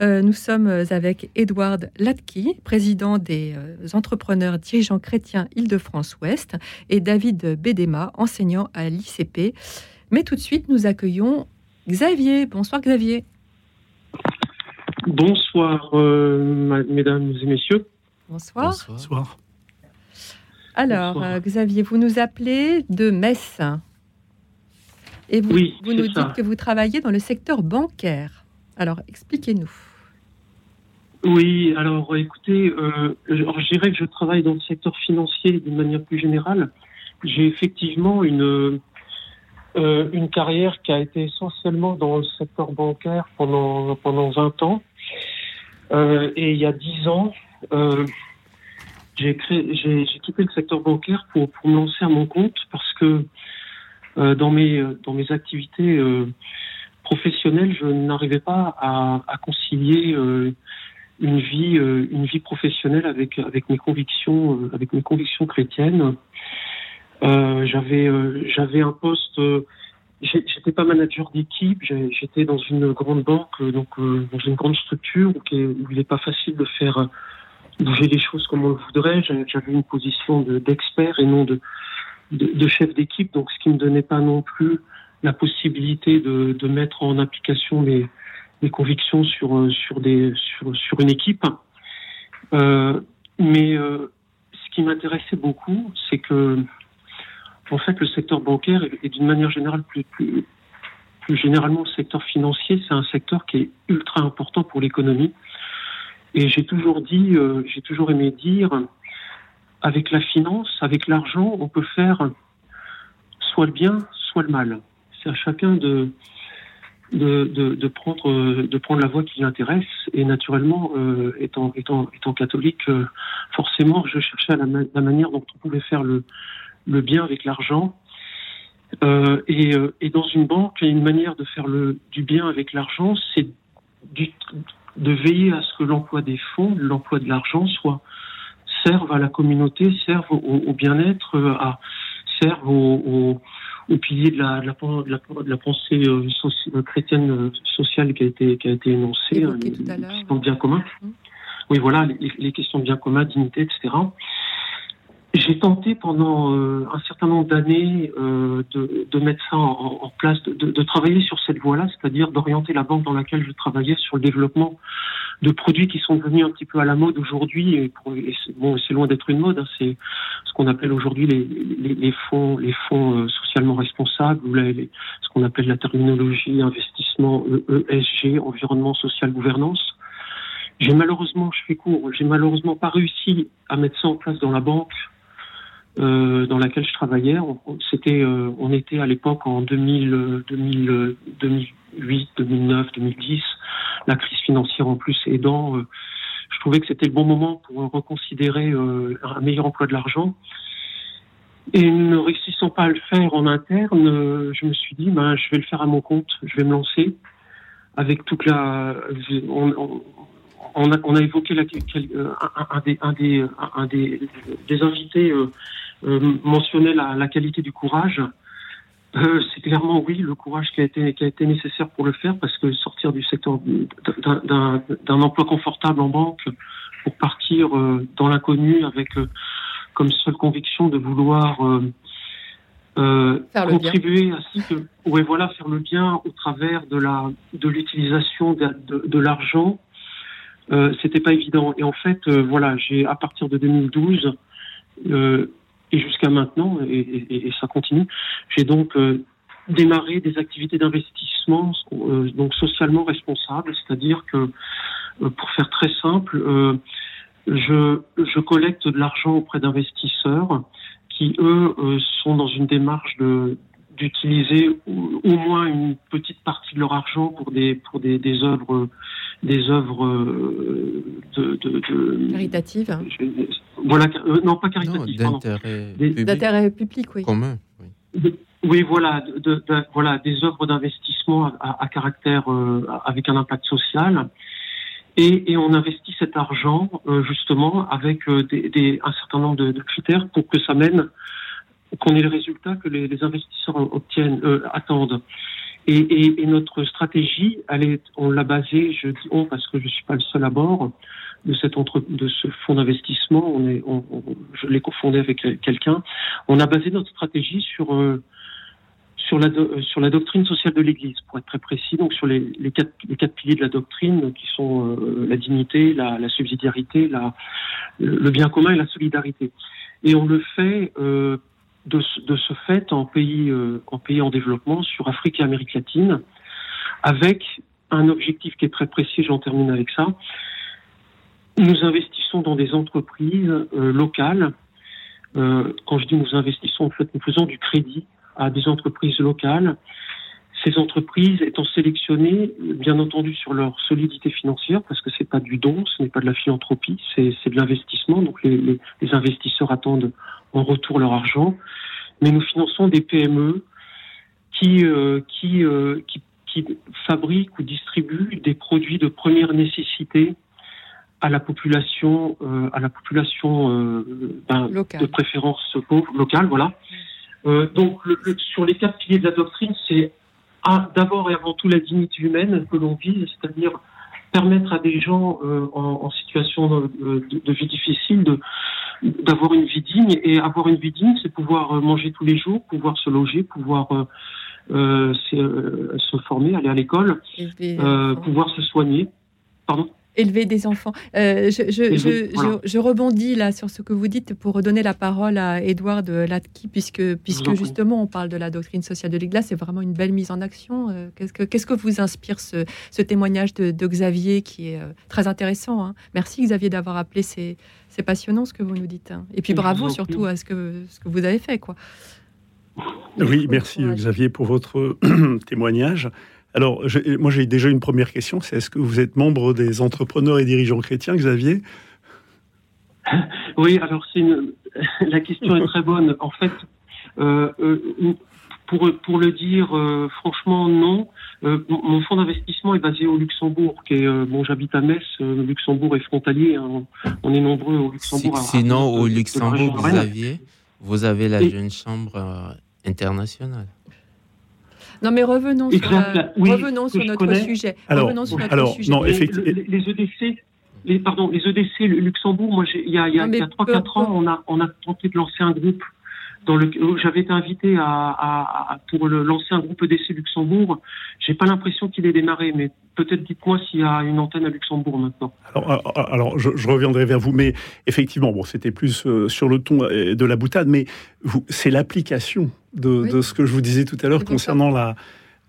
Euh, nous sommes avec Edward Latki, président des euh, entrepreneurs dirigeants chrétiens Île-de-France-Ouest, et David Bédéma, enseignant à l'ICP. Mais tout de suite, nous accueillons Xavier. Bonsoir Xavier. Bonsoir, euh, mesdames et messieurs. Bonsoir. Bonsoir. Alors, euh, Xavier, vous nous appelez de Metz. Et vous, vous nous dites que vous travaillez dans le secteur bancaire. Alors, expliquez-nous. Oui, alors écoutez, euh, je dirais que je travaille dans le secteur financier d'une manière plus générale. J'ai effectivement une, euh, une carrière qui a été essentiellement dans le secteur bancaire pendant, pendant 20 ans. Euh, et il y a 10 ans, euh, j'ai quitté le secteur bancaire pour, me lancer à mon compte parce que euh, dans, mes, dans mes activités professionnelles, je n'arrivais pas à, à concilier une vie, une vie professionnelle avec, avec mes convictions, avec mes convictions chrétiennes. J'avais j'avais un poste j'étais pas manager d'équipe j'étais dans une grande banque donc dans une grande structure où, il n'est pas facile de faire bouger les choses comme on le voudrait. J'avais une position d'expert et non de chef d'équipe donc ce qui me donnait pas non plus la possibilité de, mettre en application mes convictions sur une équipe. Euh, mais ce qui m'intéressait beaucoup c'est que en fait, le secteur bancaire et d'une manière générale, plus, généralement le secteur financier, c'est un secteur qui est ultra important pour l'économie. Et j'ai toujours dit, euh, j'ai toujours aimé dire, avec la finance, avec l'argent, on peut faire soit le bien, soit le mal. C'est à chacun de, de, prendre, de prendre la voie qui l'intéresse. Et naturellement, euh, étant, étant, étant catholique, euh, forcément, je cherchais la, manière dont on pouvait faire le, le bien avec l'argent. Euh, et, euh, et, dans une banque, une manière de faire le, du bien avec l'argent, c'est de veiller à ce que l'emploi des fonds, l'emploi de l'argent, soit serve à la communauté, serve au, bien-être, euh, à serve au, au, pilier de la, de la, de la, de la pensée euh, chrétienne sociale qui a été, qui a été énoncée, hein, les, questions de bien commun. Mmh. Oui, voilà, les, les, questions de bien commun, dignité, etc. J'ai tenté pendant euh, un certain nombre d'années euh, de, de, mettre ça en, en place, de, de, travailler sur cette voie-là, c'est-à-dire d'orienter la banque dans laquelle je travaillais sur le développement de produits qui sont devenus un petit peu à la mode aujourd'hui. Et, bon, c'est loin d'être une mode, hein, c'est ce qu'on appelle aujourd'hui les, les, les, fonds, les fonds euh, socialement responsables ou les, ce qu'on appelle la terminologie investissement ESG, environnement social gouvernance. J'ai malheureusement, je fais court, j'ai malheureusement pas réussi à mettre ça en place dans la banque euh, dans laquelle je travaillais. C'était, euh, on était à l'époque en 2000, 2000, 2008, 2009, 2010, la crise financière en plus aidant. Euh, je trouvais que c'était le bon moment pour reconsidérer euh, un meilleur emploi de l'argent. Et ne réussissant pas à le faire en interne, je me suis dit, ben, je vais le faire à mon compte, je vais me lancer avec toute la. On, on, on a, on a, évoqué la, un, un, des, un, des, un des, des invités euh, euh, mentionnait la, la, qualité du courage. Euh, c'est clairement oui le courage qui a été qui a été nécessaire pour le faire parce que sortir du secteur d'un emploi confortable en banque pour partir euh, dans l'inconnu avec euh, comme seule conviction de vouloir contribuer ainsi que ouais voilà faire le bien au travers de la de l'utilisation de, de, de l'argent. C'était pas évident. Et en fait voilà j'ai à partir de 2012 et jusqu'à maintenant, et, ça continue, j'ai donc euh, démarré des activités d'investissement euh, donc socialement responsables, c'est-à-dire que pour faire très simple, je, je collecte de l'argent auprès d'investisseurs qui, eux, sont dans une démarche de d'utiliser au moins une petite partie de leur argent pour des pour des, des œuvres des œuvres euh, de, de, caritatives. voilà, euh, non pas caritatives, d'intérêt public, oui. Commun. Oui. oui voilà, de, voilà, des œuvres d'investissement à, caractère euh, avec un impact social. Et, et, on investit cet argent justement avec des, des, un certain nombre de, critères pour que ça mène qu'on ait le résultat que les, investisseurs obtiennent, euh, attendent. Et, notre stratégie, elle est, on l'a basée, je dis on parce que je suis pas le seul à bord de cette entre, de ce fonds d'investissement. On est, je l'ai confondé avec quelqu'un. On a basé notre stratégie sur euh, sur la euh, sur la doctrine sociale de l'Église, pour être très précis. Donc sur les, les quatre les quatre piliers de la doctrine qui sont la dignité, la, la subsidiarité, la, le bien commun et la solidarité. Et on le fait euh, de, ce fait en pays, euh, en pays en développement sur Afrique et Amérique latine, avec un objectif qui est très précis, j'en termine avec ça. Nous investissons dans des entreprises euh, locales. Euh, quand je dis nous investissons, en fait, nous faisons du crédit à des entreprises locales. Ces entreprises étant sélectionnées, bien entendu, sur leur solidité financière, parce que c'est pas du don, ce n'est pas de la philanthropie, c'est de l'investissement. Donc les, les, les investisseurs attendent en retour leur argent. Mais nous finançons des PME qui, euh, qui, euh, qui, qui, fabriquent ou distribuent des produits de première nécessité à la population, euh, à la population ben, de préférence pauvre, locale. Voilà. donc, sur les quatre piliers de la doctrine, c'est d'abord et avant tout la dignité humaine que l'on vise, c'est-à-dire permettre à des gens en, situation de, de, vie difficile de, d'avoir une vie digne. Et avoir une vie digne, c'est pouvoir euh, manger tous les jours, pouvoir se loger, pouvoir euh, euh, se, former, aller à l'école, pouvoir se soigner. Pardon? Élever des enfants. je, rebondis là sur ce que vous dites pour redonner la parole à Edouard Latki, puisque, puisque justement on parle de la doctrine sociale de l'Église. C'est vraiment une belle mise en action. qu'est-ce, que, qu'est-ce que vous inspire ce, témoignage de, Xavier qui est très intéressant hein Merci Xavier d'avoir appelé ces, c'est passionnant ce que vous nous dites. Hein. Et puis bravo surtout à ce que, ce que vous avez fait. Quoi. Oui, merci Xavier pour votre témoignage. Alors, moi j'ai déjà une première question, c'est est-ce que vous êtes membre des entrepreneurs et dirigeants chrétiens, Xavier? Oui, alors la question est très bonne. En fait, euh, euh, pour, pour le dire euh, franchement, non. Euh, mon fonds d'investissement est basé au Luxembourg, qui est, euh, bon, j'habite à Metz, le Luxembourg est frontalier, hein. on est nombreux au Luxembourg. sinon, au Luxembourg, vous, aviez, vous avez la jeune chambre internationale. Non, mais revenons sur, revenons sur notre sujet. Alors, revenons sur notre alors, sujet. Non, effectivement. Les, les, EDC, les, pardon, les EDC, le Luxembourg, moi, il y a, y a, a 3-4 ans, on a, on a tenté de lancer un groupe j'avais été invité à, pour lancer un groupe EDC Luxembourg. J'ai pas l'impression qu'il ait démarré, mais peut-être dites-moi s'il y a une antenne à Luxembourg maintenant. Alors, je, reviendrai vers vous, mais effectivement, bon, c'était plus euh, sur le ton euh, de la boutade, mais c'est l'application de, ce que je vous disais tout à l'heure concernant la,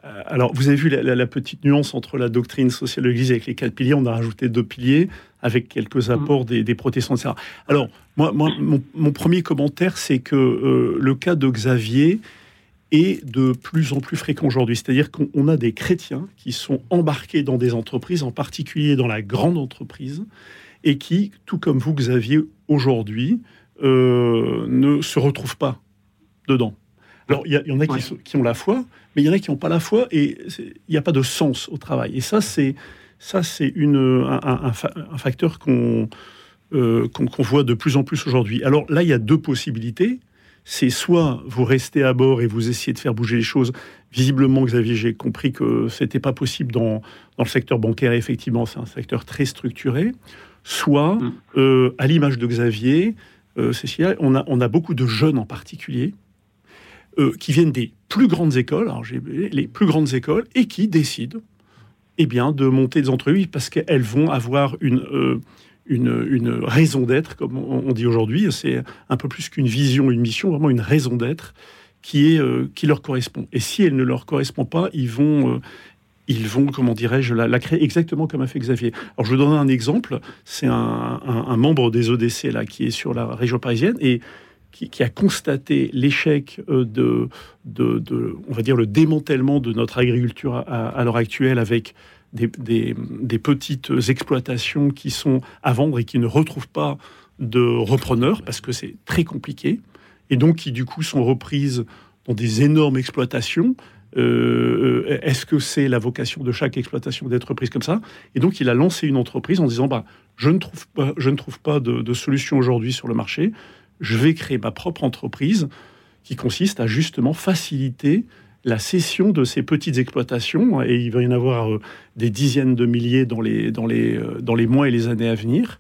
euh, alors, vous avez vu la, petite nuance entre la doctrine sociale de l'Église avec les quatre piliers. On a rajouté deux piliers avec quelques apports des, protestants, etc. Alors, moi, mon, premier commentaire, c'est que euh, le cas de Xavier est de plus en plus fréquent aujourd'hui. C'est-à-dire qu'on a des chrétiens qui sont embarqués dans des entreprises, en particulier dans la grande entreprise, et qui, tout comme vous, Xavier, aujourd'hui, euh, ne se retrouvent pas dedans. Alors, il y, en a qui, ont la foi, mais il y en a qui n'ont pas la foi et il n'y a pas de sens au travail. Et ça, c'est ça, c'est un, un, un, facteur qu'on euh, qu'on voit de plus en plus aujourd'hui. Alors là, il y a deux possibilités. C'est soit vous restez à bord et vous essayez de faire bouger les choses. Visiblement, Xavier, j'ai compris que c'était pas possible dans, dans le secteur bancaire. Effectivement, c'est un secteur très structuré. Soit, mm. euh, à l'image de Xavier, euh, Cécilia, on a, on a beaucoup de jeunes en particulier euh, qui viennent des plus grandes écoles, alors les plus grandes écoles, et qui décident eh bien, de monter des entreprises parce qu'elles vont avoir une, euh, une, raison d'être, comme on, dit aujourd'hui. C'est un peu plus qu'une vision, une mission, vraiment une raison d'être qui, euh, qui leur correspond. Et si elle ne leur correspond pas, ils vont, ils vont, comment dirais-je, la, créer exactement comme a fait Xavier. Alors, je vous donne un exemple. C'est un, membre des ODC là qui est sur la région parisienne et qui, a constaté l'échec euh, de, on va dire, le démantèlement de notre agriculture à, l'heure actuelle avec des, petites exploitations qui sont à vendre et qui ne retrouvent pas de repreneurs parce que c'est très compliqué et donc qui du coup sont reprises dans des énormes exploitations euh, euh, est-ce que c'est la vocation de chaque exploitation d'être prise comme ça? Et donc, il a lancé une entreprise en disant bah, je ne trouve pas, je ne trouve pas de, solution aujourd'hui sur le marché. Je vais créer ma propre entreprise qui consiste à justement faciliter la cession de ces petites exploitations, et il va y en avoir euh, des dizaines de milliers dans les, dans les, dans les mois et les années à venir,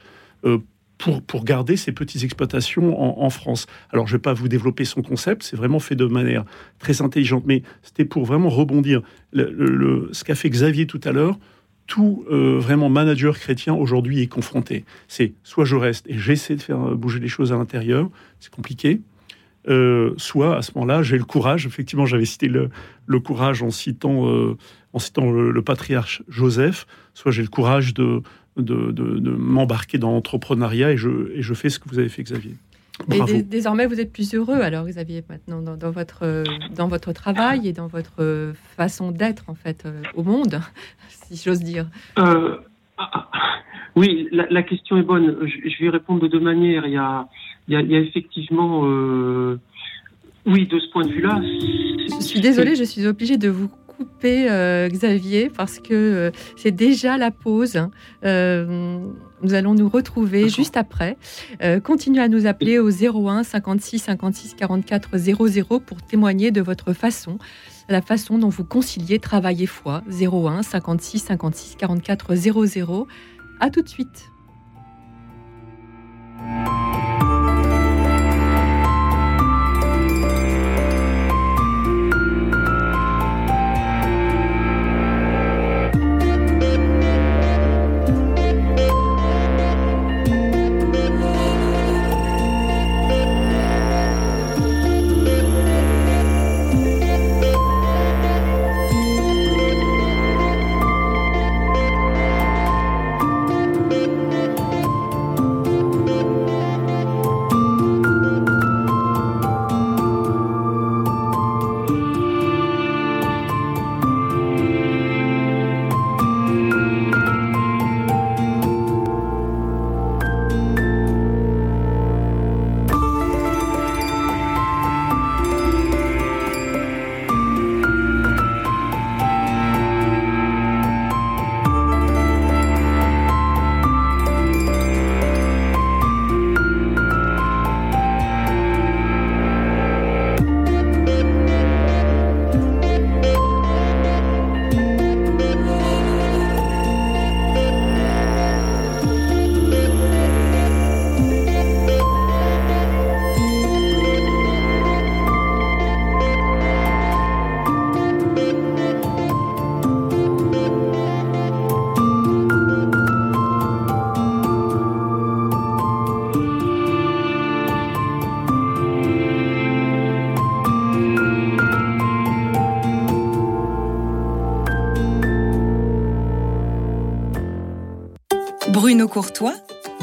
pour, pour garder ces petites exploitations en, France. Alors, je ne vais pas vous développer son concept, c'est vraiment fait de manière très intelligente, mais c'était pour vraiment rebondir. Le, ce qu'a fait Xavier tout à l'heure, tout euh, vraiment manager chrétien aujourd'hui est confronté. C'est soit je reste et j'essaie de faire bouger les choses à l'intérieur, c'est compliqué, euh, soit à ce moment-là, j'ai le courage. Effectivement, j'avais cité le, courage en citant, euh, le, patriarche Joseph, soit j'ai le courage de, m'embarquer dans l'entrepreneuriat et je fais ce que vous avez fait, Xavier. Et désormais, vous êtes plus heureux, alors, Xavier, maintenant, dans, votre, dans votre travail et dans votre façon d'être, en fait, euh, au monde, si j'ose dire. Euh, ah, ah, oui, la, question est bonne. Je, vais répondre de deux manières. Il y a, il y a, effectivement. Euh, oui, de ce point de vue-là. Je suis désolée, je suis obligée de vous couper, euh, Xavier, parce que euh, c'est déjà la pause. Euh, nous allons nous retrouver juste après. continuez à nous appeler au 01 56 56 44 00 pour témoigner de votre façon, la façon dont vous conciliez travail et foi. 01 56 56 44 00. À tout de suite. Courtois,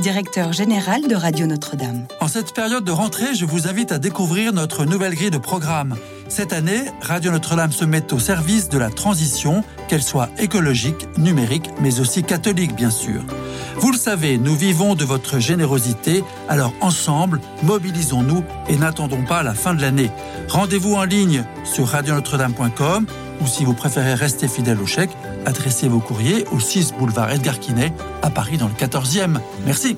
directeur général de Radio Notre-Dame. En cette période de rentrée, je vous invite à découvrir notre nouvelle grille de programme. Cette année, Radio Notre-Dame se met au service de la transition, qu'elle soit écologique, numérique, mais aussi catholique, bien sûr. Vous le savez, nous vivons de votre générosité, alors ensemble, mobilisons-nous et n'attendons pas la fin de l'année. Rendez-vous en ligne sur radionotre-dame.com ou si vous préférez rester fidèle au chèque, adressez vos courriers au 6 boulevard Edgar Quinet à Paris dans le 14e. Merci.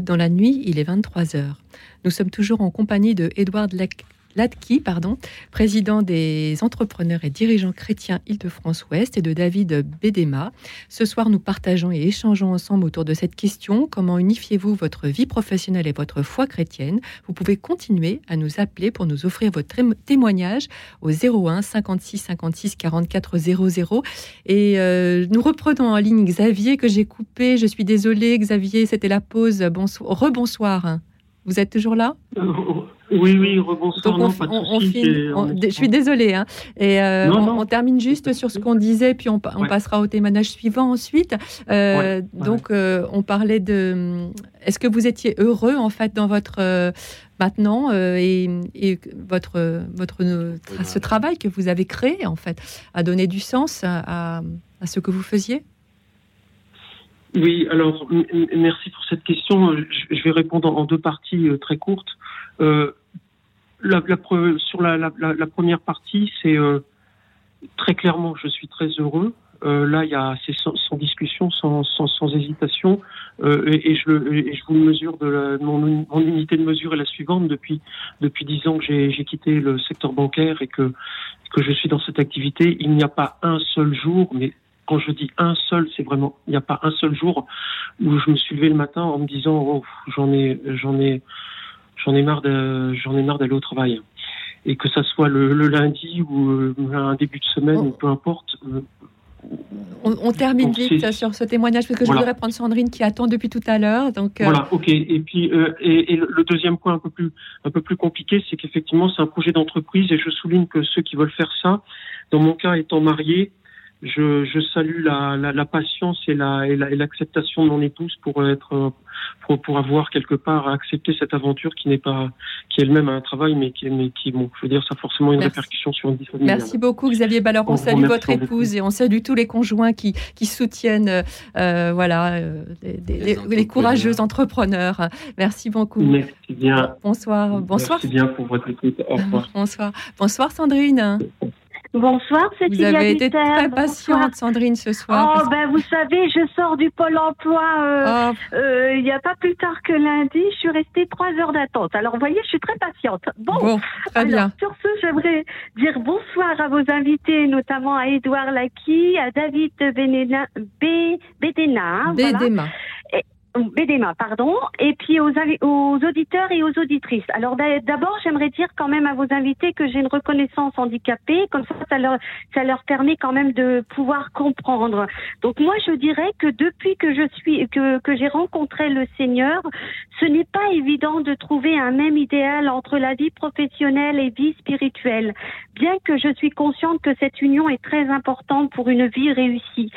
Dans la nuit, il est 23h. Nous sommes toujours en compagnie de Edouard Latki, pardon, président des entrepreneurs et dirigeants chrétiens Île-de-France-Ouest, et de David Bédéma. Ce soir, nous partageons et échangeons ensemble autour de cette question comment unifiez-vous votre vie professionnelle et votre foi chrétienne? Vous pouvez continuer à nous appeler pour nous offrir votre témoignage au 01 56 56 44 00. Et euh, nous reprenons en ligne Xavier que j'ai coupé. Je suis désolée, Xavier, c'était la pause. Bonsoir. Rebonsoir. Vous êtes toujours là? Euh, oui, oui, rebonsoir. on, je suis désolée. Hein. Et euh, on, termine juste sur ce qu'on disait, puis on, passera au témoignage suivant ensuite. Euh, donc, euh, on parlait de. Est-ce que vous étiez heureux en fait dans votre maintenant et, votre votre ce travail que vous avez créé en fait a donné du sens à, à ce que vous faisiez? Oui, alors merci pour cette question. Je vais répondre en deux parties très courtes. Euh, la, sur la, première partie, c'est euh, très clairement, je suis très heureux. Euh, là, il y a c'est sans, discussion, sans, sans, hésitation, et, je, je vous mesure de mon, unité de mesure est la suivante. Depuis depuis dix ans que j'ai quitté le secteur bancaire et que que je suis dans cette activité, il n'y a pas un seul jour, mais quand je dis un seul, c'est vraiment il n'y a pas un seul jour où je me suis levé le matin en me disant oh, j'en ai j'en ai j'en ai marre j'en ai marre d'aller au travail. Et que ça soit le, lundi ou euh, un début de semaine, oh. peu importe. Euh, on, termine vite sur ce témoignage parce que je voudrais prendre Sandrine qui attend depuis tout à l'heure. Donc euh, voilà, ok. Et puis et, le deuxième point un peu plus un peu plus compliqué, c'est qu'effectivement c'est un projet d'entreprise et je souligne que ceux qui veulent faire ça, dans mon cas étant marié, je, je salue la, la, la, patience et l'acceptation la, et de mon épouse pour être pour, pour, avoir quelque part accepté cette aventure qui n'est pas qui elle-même un travail mais qui mais qui bon je veux dire ça a forcément une répercussion sur une vie Merci beaucoup Xavier Ballard on, salue votre épouse et on salue tous les conjoints qui, qui soutiennent euh, voilà euh, les, les, courageux entrepreneurs. Merci beaucoup. Merci bien. Bonsoir. Bonsoir. Merci bien pour votre écoute. Au revoir. Bonsoir. Bonsoir Sandrine. Bonsoir, c'est Vous avez été très patiente, Sandrine, ce soir. Oh, ben, vous savez, je sors du Pôle emploi euh, oh. euh, il n'y a pas plus tard que lundi. Je suis restée trois heures d'attente. Alors, vous voyez, je suis très patiente. Bon, très bien. Sur ce, j'aimerais dire bonsoir à vos invités, notamment à Édouard Laki, à David Bédéna. Bédéna. Bédéma. Bédéma, pardon, et puis aux, aux, auditeurs et aux auditrices. Alors d'abord, j'aimerais dire quand même à vos invités que j'ai une reconnaissance handicapée, comme ça, ça leur, ça leur permet quand même de pouvoir comprendre. Donc moi, je dirais que depuis que je suis, que, que j'ai rencontré le Seigneur, ce n'est pas évident de trouver un même idéal entre la vie professionnelle et vie spirituelle, bien que je suis consciente que cette union est très importante pour une vie réussie.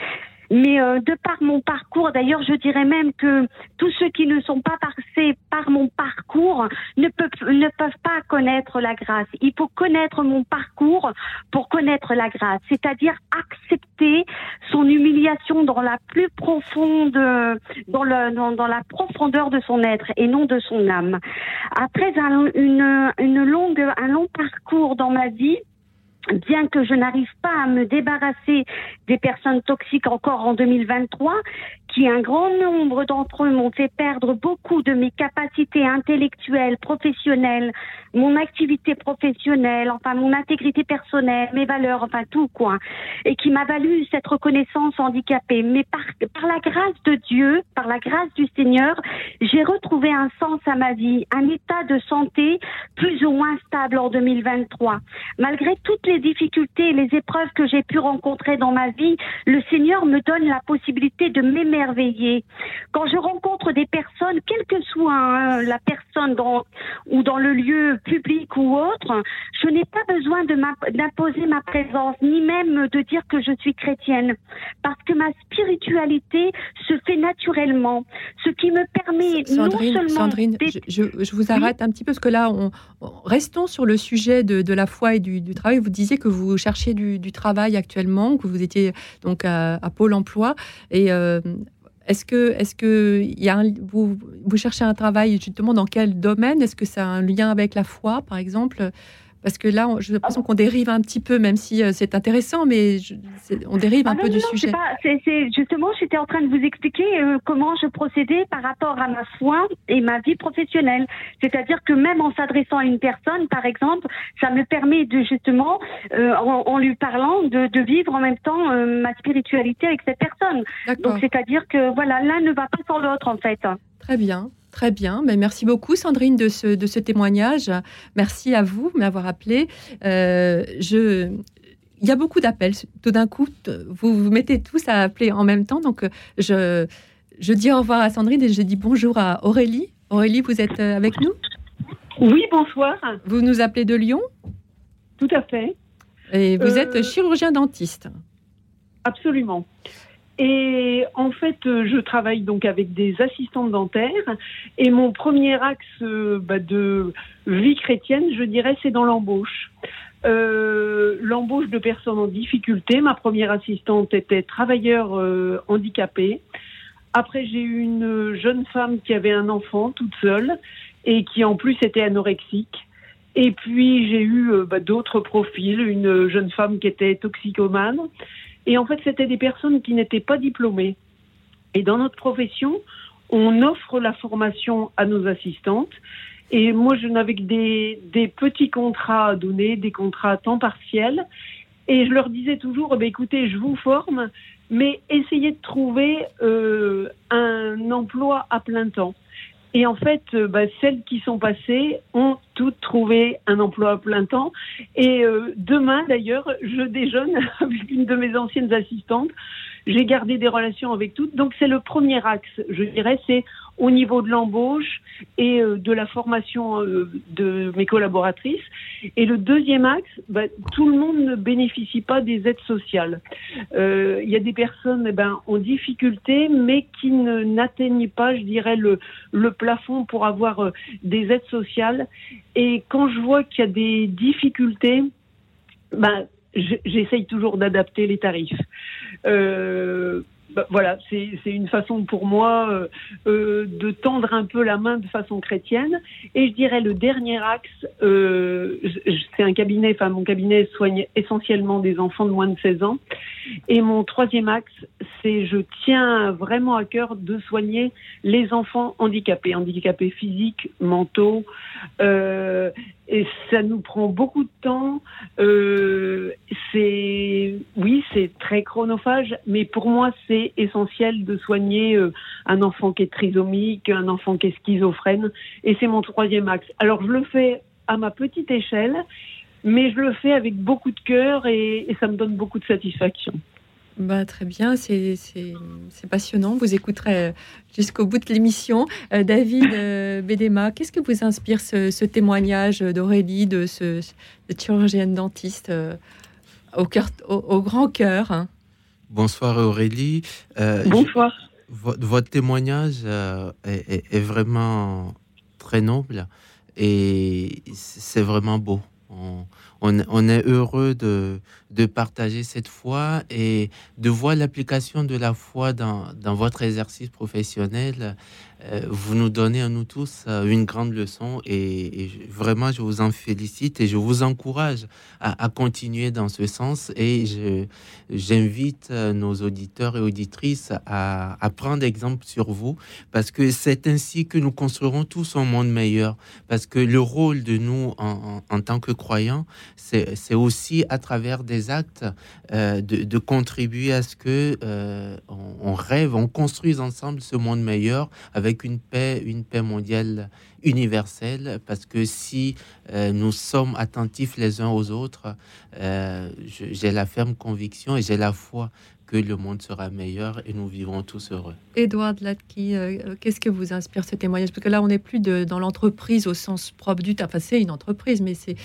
Mais euh, de par mon parcours, d'ailleurs, je dirais même que tous ceux qui ne sont pas passés par mon parcours ne peuvent, ne peuvent pas connaître la grâce. Il faut connaître mon parcours pour connaître la grâce, c'est-à-dire accepter son humiliation dans la plus profonde, dans, le, dans, la profondeur de son être et non de son âme. Après un, une, une longue, un long parcours dans ma vie, bien que je n'arrive pas à me débarrasser des personnes toxiques encore en 2023, un grand nombre d'entre eux m'ont fait perdre beaucoup de mes capacités intellectuelles, professionnelles, mon activité professionnelle, enfin mon intégrité personnelle, mes valeurs, enfin tout quoi, et qui m'a valu cette reconnaissance handicapée. Mais par, par la grâce de Dieu, par la grâce du Seigneur, j'ai retrouvé un sens à ma vie, un état de santé plus ou moins stable en 2023. Malgré toutes les difficultés et les épreuves que j'ai pu rencontrer dans ma vie, le Seigneur me donne la possibilité de m'aimer quand je rencontre des personnes, quelle que soit hein, la personne dans, ou dans le lieu public ou autre, je n'ai pas besoin d'imposer ma présence, ni même de dire que je suis chrétienne, parce que ma spiritualité se fait naturellement, ce qui me permet non seulement... Sandrine, je, je, vous arrête un petit peu, parce que là, on, restons sur le sujet de, de la foi et du, du, travail. Vous disiez que vous cherchiez du, du, travail actuellement, que vous étiez donc à, Pôle Emploi, et euh, est-ce que, est-ce que vous, vous cherchez un travail justement dans quel domaine? Est-ce que ça a un lien avec la foi, par exemple? Parce que là, j'ai l'impression qu'on dérive un petit peu, même si euh, c'est intéressant, mais on dérive un ah peu du sujet. C'est justement, j'étais en train de vous expliquer euh, comment je procédais par rapport à ma foi et ma vie professionnelle. C'est-à-dire que même en s'adressant à une personne, par exemple, ça me permet de justement, euh, en, lui parlant, de, de, vivre en même temps ma spiritualité avec cette personne. Donc, c'est-à-dire que voilà, l'un ne va pas sans l'autre, en fait. Très bien. Très bien, mais merci beaucoup Sandrine de ce, de ce témoignage. Merci à vous de m'avoir appelé. Euh, je, il y a beaucoup d'appels. Tout d'un coup, vous vous mettez tous à appeler en même temps. Donc, je, je dis au revoir à Sandrine et je dis bonjour à Aurélie. Aurélie, vous êtes euh, avec nous? Oui, bonsoir. Vous nous appelez de Lyon? Tout à fait. Et vous êtes euh, chirurgien dentiste Absolument. Et en fait, euh, je travaille donc avec des assistantes dentaires. Et mon premier axe euh, bah, de vie chrétienne, je dirais, c'est dans l'embauche. Euh, l'embauche de personnes en difficulté. Ma première assistante était travailleur handicapé. Après, j'ai eu une jeune femme qui avait un enfant toute seule et qui en plus était anorexique. Et puis j'ai eu bah, d'autres profils, une jeune femme qui était toxicomane et en fait, c'était des personnes qui n'étaient pas diplômées. Et dans notre profession, on offre la formation à nos assistantes. Et moi, je n'avais que des, des, petits contrats à donner, des contrats à temps partiel. Et je leur disais toujours, eh écoutez, je vous forme, mais essayez de trouver euh, un emploi à plein temps. Et en fait, euh, bah, celles qui sont passées ont toutes trouvé un emploi à plein temps. Et euh, demain, d'ailleurs, je déjeune avec une de mes anciennes assistantes. J'ai gardé des relations avec toutes. Donc c'est le premier axe, je dirais, c'est au niveau de l'embauche et euh, de la formation euh, de mes collaboratrices. Et le deuxième axe, bah, tout le monde ne bénéficie pas des aides sociales. Euh, il y a des personnes eh ben, en difficulté, mais qui n'atteignent pas, je dirais, le, le plafond pour avoir des aides sociales. Et quand je vois qu'il y a des difficultés, ben, j'essaye toujours d'adapter les tarifs. Bah, voilà, c'est une façon pour moi euh, euh, de tendre un peu la main de façon chrétienne. Et je dirais le dernier axe, euh, c'est un cabinet, enfin mon cabinet soigne essentiellement des enfants de moins de 16 ans. Et mon troisième axe, c'est je tiens vraiment à cœur de soigner les enfants handicapés, handicapés physiques, mentaux. Et ça nous prend beaucoup de temps. Euh, c'est oui, c'est très chronophage, mais pour moi, c'est essentiel de soigner euh, un enfant qui est trisomique, un enfant qui est schizophrène, et c'est mon troisième axe. Alors je le fais à ma petite échelle, mais je le fais avec beaucoup de cœur et ça me donne beaucoup de satisfaction. Bah, très bien, c'est passionnant. Vous écouterez euh, jusqu'au bout de l'émission. Euh, David euh, Bédéma, qu'est-ce que vous inspire ce, témoignage d'Aurélie, de ce chirurgienne dentiste au, cœur, au, grand cœur hein? Bonsoir Aurélie. Bonsoir. votre témoignage est, est, vraiment très noble et c'est vraiment beau. On, on, est heureux de, partager cette foi et de voir l'application de la foi dans, dans votre exercice professionnel. Euh, vous nous donnez à nous tous euh, une grande leçon et, vraiment je vous en félicite et je vous encourage à, continuer dans ce sens et j'invite euh, nos auditeurs et auditrices à, prendre exemple sur vous parce que c'est ainsi que nous construirons tous un monde meilleur parce que le rôle de nous en, tant que croyants c'est aussi à travers des actes de, contribuer à ce que on, rêve, on construise ensemble ce monde meilleur avec une paix, une paix mondiale universelle, parce que si euh, nous sommes attentifs les uns aux autres, euh, j'ai la ferme conviction et j'ai la foi que le monde sera meilleur et nous vivrons tous heureux. Edouard Latki, euh, qu'est-ce que vous inspire ce témoignage? Parce que là, on n'est plus de, dans l'entreprise au sens propre du terme. Enfin, c'est une entreprise, mais c'est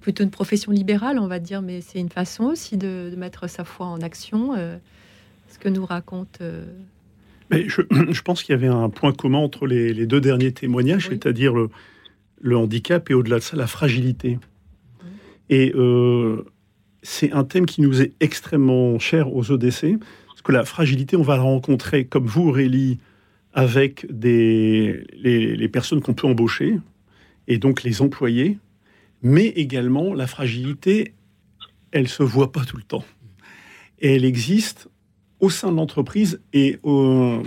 plutôt une profession libérale, on va dire. Mais c'est une façon aussi de, mettre sa foi en action. ce que nous raconte je, pense qu'il y avait un point commun entre les, deux derniers témoignages, c'est-à-dire le, handicap et au-delà de ça, la fragilité. Et euh, c'est un thème qui nous est extrêmement cher aux ODC, parce que la fragilité, on va la rencontrer, comme vous, Aurélie, avec les, personnes qu'on peut embaucher, et donc les employés, Mais également, la fragilité, elle se voit pas tout le temps. Elle existe au sein de l'entreprise et, euh,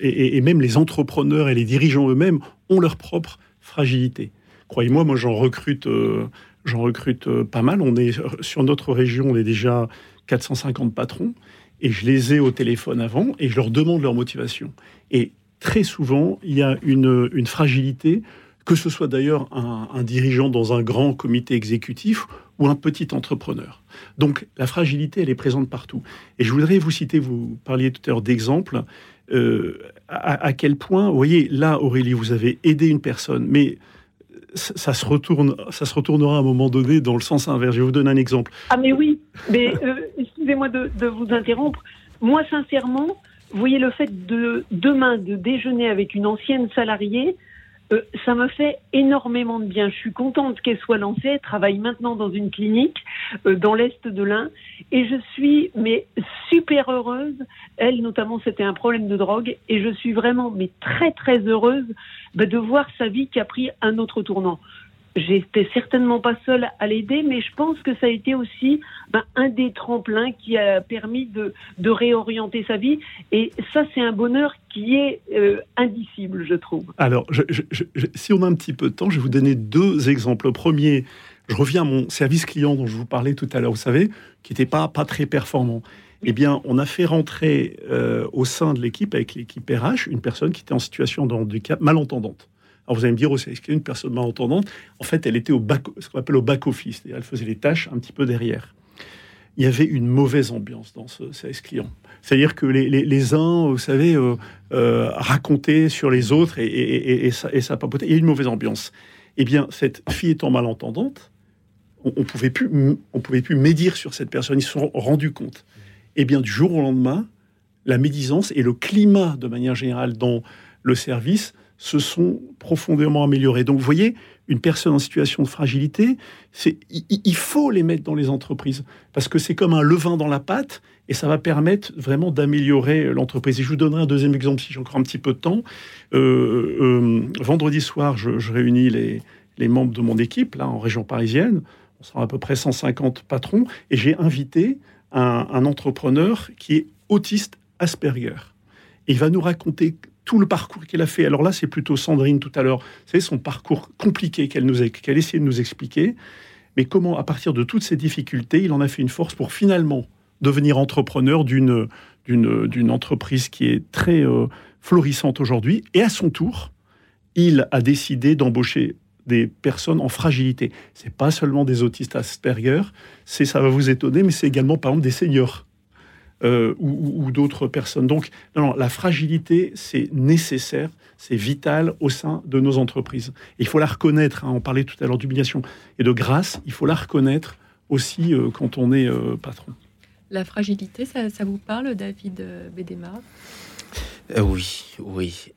et, même les entrepreneurs et les dirigeants eux-mêmes ont leur propre fragilité. Croyez-moi, moi, j'en recrute, euh, j'en recrute euh, pas mal. On est sur notre région, on est déjà 450 patrons et je les ai au téléphone avant et je leur demande leur motivation. Et très souvent, il y a une, fragilité, que ce soit d'ailleurs un, un, dirigeant dans un grand comité exécutif ou un petit entrepreneur. Donc la fragilité, elle est présente partout. Et je voudrais vous citer, vous parliez tout à l'heure d'exemples, euh, à, à, quel point, vous voyez, là, Aurélie, vous avez aidé une personne, mais ça se retourne, ça se retournera à un moment donné dans le sens inverse. Je vous donner un exemple. Ah mais oui, mais euh, excusez-moi de, de, vous interrompre. Moi, sincèrement, voyez le fait de demain de déjeuner avec une ancienne salariée, euh, ça me fait énormément de bien. Je suis contente qu'elle soit lancée. Elle travaille maintenant dans une clinique euh, dans l'est de l'Ain et je suis mais super heureuse. Elle notamment, c'était un problème de drogue et je suis vraiment mais très très heureuse bah, de voir sa vie qui a pris un autre tournant. J'étais certainement pas seule à l'aider, mais je pense que ça a été aussi ben, un des tremplins qui a permis de, réorienter sa vie. Et ça, c'est un bonheur qui est euh, indicible, je trouve. Alors, si on a un petit peu de temps, je vais vous donner deux exemples. premier, je reviens à mon service client dont je vous parlais tout à l'heure, vous savez, qui n'était pas, pas très performant. Eh bien, on a fait rentrer euh, au sein de l'équipe, avec l'équipe RH, une personne qui était en situation de handicap malentendante. Alors vous allez me dire, y a une personne malentendante En fait, elle était au back, ce qu'on appelle au back-office, elle faisait les tâches un petit peu derrière. Il y avait une mauvaise ambiance dans ce service client. C'est-à-dire que les, les, uns, vous savez, euh, euh, racontaient sur les autres et, et, et, ça, et ça papotait. Il y a une mauvaise ambiance. Eh bien, cette fille étant malentendante, on, ne pouvait pouvait plus médire sur cette personne. Ils se sont rendus compte. Eh bien, du jour au lendemain, la médisance et le climat de manière générale dans le service se sont profondément améliorés. Donc, vous voyez, une personne en situation de fragilité, il, faut les mettre dans les entreprises parce que c'est comme un levain dans la pâte et ça va permettre vraiment d'améliorer l'entreprise. Et je vous donnerai un deuxième exemple si j'ai encore un petit peu de temps. Euh, euh, vendredi soir, je, réunis les, membres de mon équipe là en région parisienne. On sera à peu près 150 patrons et j'ai invité un, un entrepreneur qui est autiste Asperger. Et il va nous raconter tout le parcours qu'elle a fait. Alors là, c'est plutôt Sandrine tout à l'heure. C'est son parcours compliqué qu'elle nous a, qu'elle essayé de nous expliquer. Mais comment, à partir de toutes ces difficultés, il en a fait une force pour finalement devenir entrepreneur d'une d'une, d'une entreprise qui est très euh, florissante aujourd'hui. Et à son tour, il a décidé d'embaucher des personnes en fragilité. C'est pas seulement des autistes Asperger, c'est ça va vous étonner, mais c'est également par exemple des seniors euh, ou, d'autres personnes. Donc, non, la fragilité, c'est nécessaire, c'est vital au sein de nos entreprises. il faut la reconnaître, hein, on parlait tout à l'heure d'humiliation et de grâce, il faut la reconnaître aussi euh, quand on est euh, patron. La fragilité, ça, vous parle, David Bédéma Oui, oui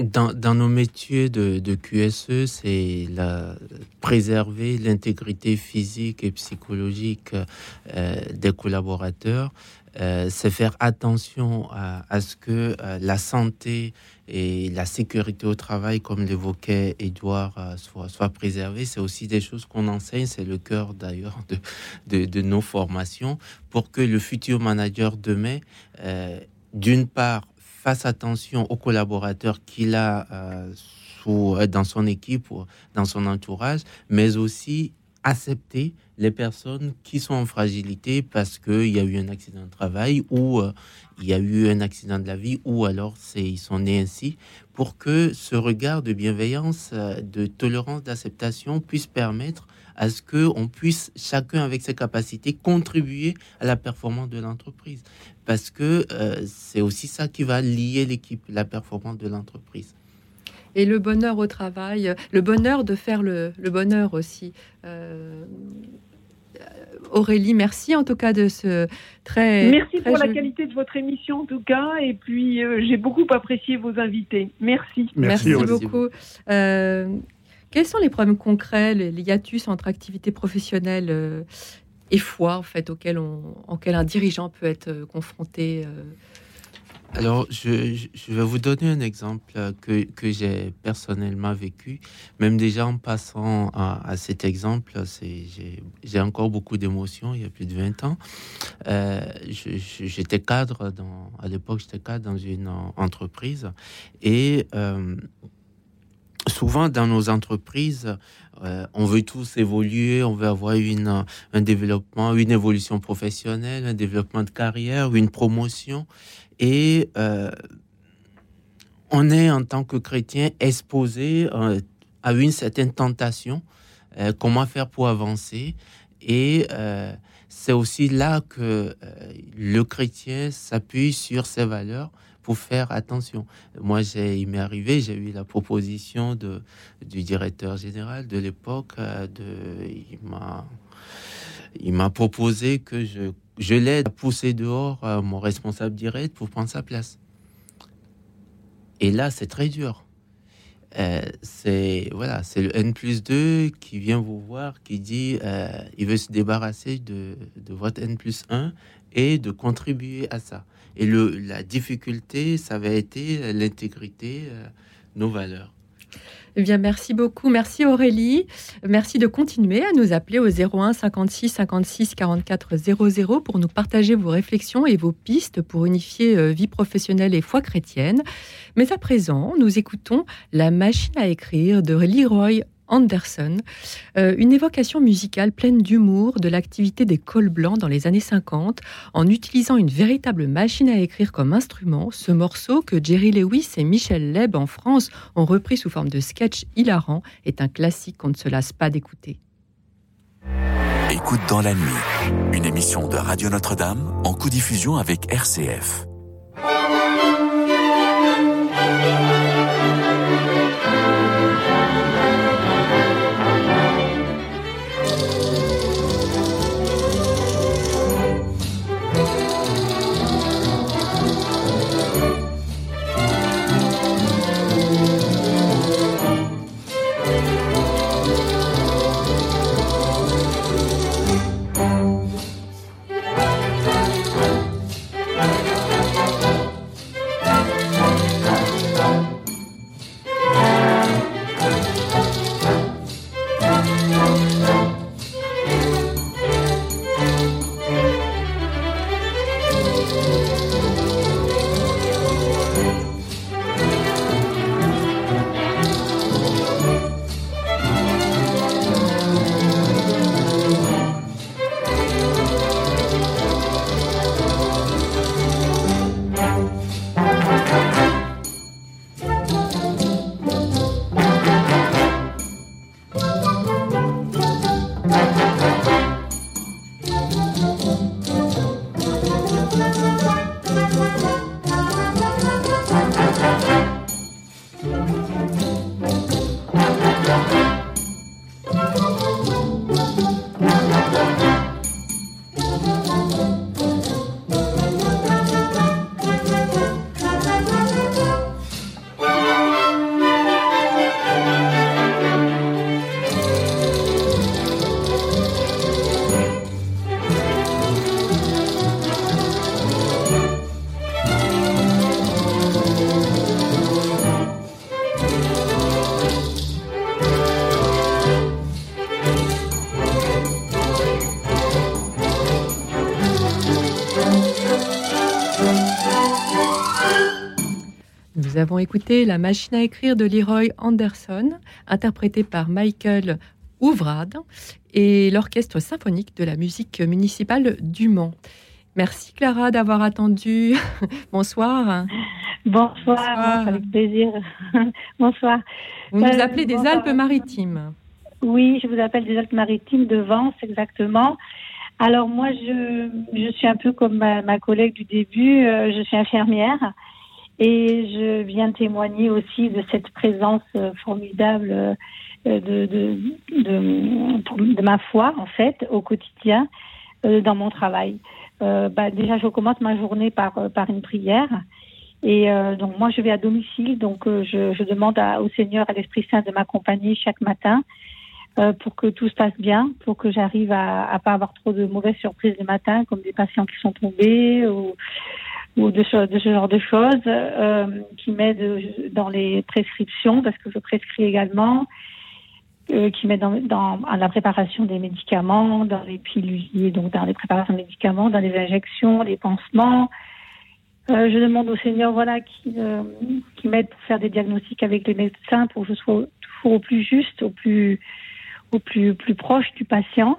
dans, nos métiers de, QSE, c'est la, préserver l'intégrité physique et psychologique euh, des collaborateurs. Euh, c'est faire attention à, ce que euh, la santé et la sécurité au travail, comme l'évoquait Edouard, soit, soit préservée. C'est aussi des choses qu'on enseigne, c'est le cœur d'ailleurs de, de, nos formations, pour que le futur manager demain, d'une part, fasse attention aux collaborateurs qu'il a euh, sous, euh, dans son équipe ou dans son entourage, mais aussi accepter les personnes qui sont en fragilité parce qu'il y a eu un accident de travail ou euh, il y a eu un accident de la vie ou alors c'est ils sont nés ainsi pour que ce regard de bienveillance, de tolérance, d'acceptation puisse permettre à ce qu'on puisse, chacun avec ses capacités, contribuer à la performance de l'entreprise. Parce que euh, c'est aussi ça qui va lier l'équipe, la performance de l'entreprise. Et le bonheur au travail, le bonheur de faire le, bonheur aussi. Euh, Aurélie, merci en tout cas de ce très. Merci pour la qualité de votre émission en tout cas, et puis euh, j'ai beaucoup apprécié vos invités. Merci. Merci, beaucoup. Quels sont les problèmes concrets, les, hiatus entre activité professionnelle euh, et foi, en fait, auxquels, on, un dirigeant peut être euh, confronté euh? Alors, je, vais vous donner un exemple que, que j'ai personnellement vécu. Même déjà en passant à, cet exemple, j'ai encore beaucoup d'émotions il y a plus de 20 ans. J'étais cadre, dans, à l'époque, j'étais cadre dans une entreprise. Et euh, souvent dans nos entreprises, euh, on veut tous évoluer, on veut avoir une, un développement, une évolution professionnelle, un développement de carrière, une promotion. Et euh, on est en tant que chrétien exposé euh, à une certaine tentation. comment faire pour avancer Et c'est aussi là que le chrétien s'appuie sur ses valeurs pour faire attention. Moi, j'ai, il m'est arrivé, j'ai eu la proposition de, du directeur général de l'époque. Euh, de, il m'a, il m'a proposé que je, je l'aide à pousser dehors euh, mon responsable direct pour prendre sa place. Et là, c'est très dur. Euh, c'est voilà, c'est le N plus 2 qui vient vous voir, qui dit il veut se débarrasser de, de votre N plus 1 et de contribuer à ça. Et la difficulté, ça va être l'intégrité, euh, nos valeurs. Eh bien, merci beaucoup. Merci Aurélie. Merci de continuer à nous appeler au 01 56 56 44 00 pour nous partager vos réflexions et vos pistes pour unifier euh, vie professionnelle et foi chrétienne. Mais à présent, nous écoutons La machine à écrire de Leroy Anderson, euh, une évocation musicale pleine d'humour de l'activité des cols blancs dans les années 50, en utilisant une véritable machine à écrire comme instrument. Ce morceau que Jerry Lewis et Michel Leb en France ont repris sous forme de sketch hilarant est un classique qu'on ne se lasse pas d'écouter. Écoute dans la nuit, une émission de Radio Notre-Dame en co-diffusion avec RCF. Avons écouté La machine à écrire de Leroy Anderson, interprétée par Michael Ouvrade et l'orchestre symphonique de la musique municipale du Mans. Merci Clara d'avoir attendu. Bonsoir. Bonsoir, avec plaisir. bonsoir. Vous nous euh, appelez des Alpes-Maritimes. Oui, je vous appelle des Alpes-Maritimes de Vence, exactement. Alors moi, je, je suis un peu comme ma, collègue du début, euh, je suis infirmière. Et je viens témoigner aussi de cette présence euh, formidable euh, de, de, de, de ma foi, en fait, au quotidien, euh, dans mon travail. bah, déjà, je commence ma journée par, par une prière. Et donc, moi, je vais à domicile. Donc, je, je, demande au Seigneur, à l'Esprit Saint de m'accompagner chaque matin pour que tout se passe bien, pour que j'arrive à ne pas avoir trop de mauvaises surprises le matin, comme des patients qui sont tombés ou ou de ce, de ce genre de choses, euh, qui m'aident dans les prescriptions, parce que je prescris également, euh, qui m'aident dans, dans la préparation des médicaments, dans les pilules, donc dans les préparations de médicaments, dans les injections, les pansements. Euh, je demande au Seigneur, voilà, qui, euh, qui m'aide pour faire des diagnostics avec les médecins, pour que je sois toujours au plus juste, au plus, au plus, plus proche du patient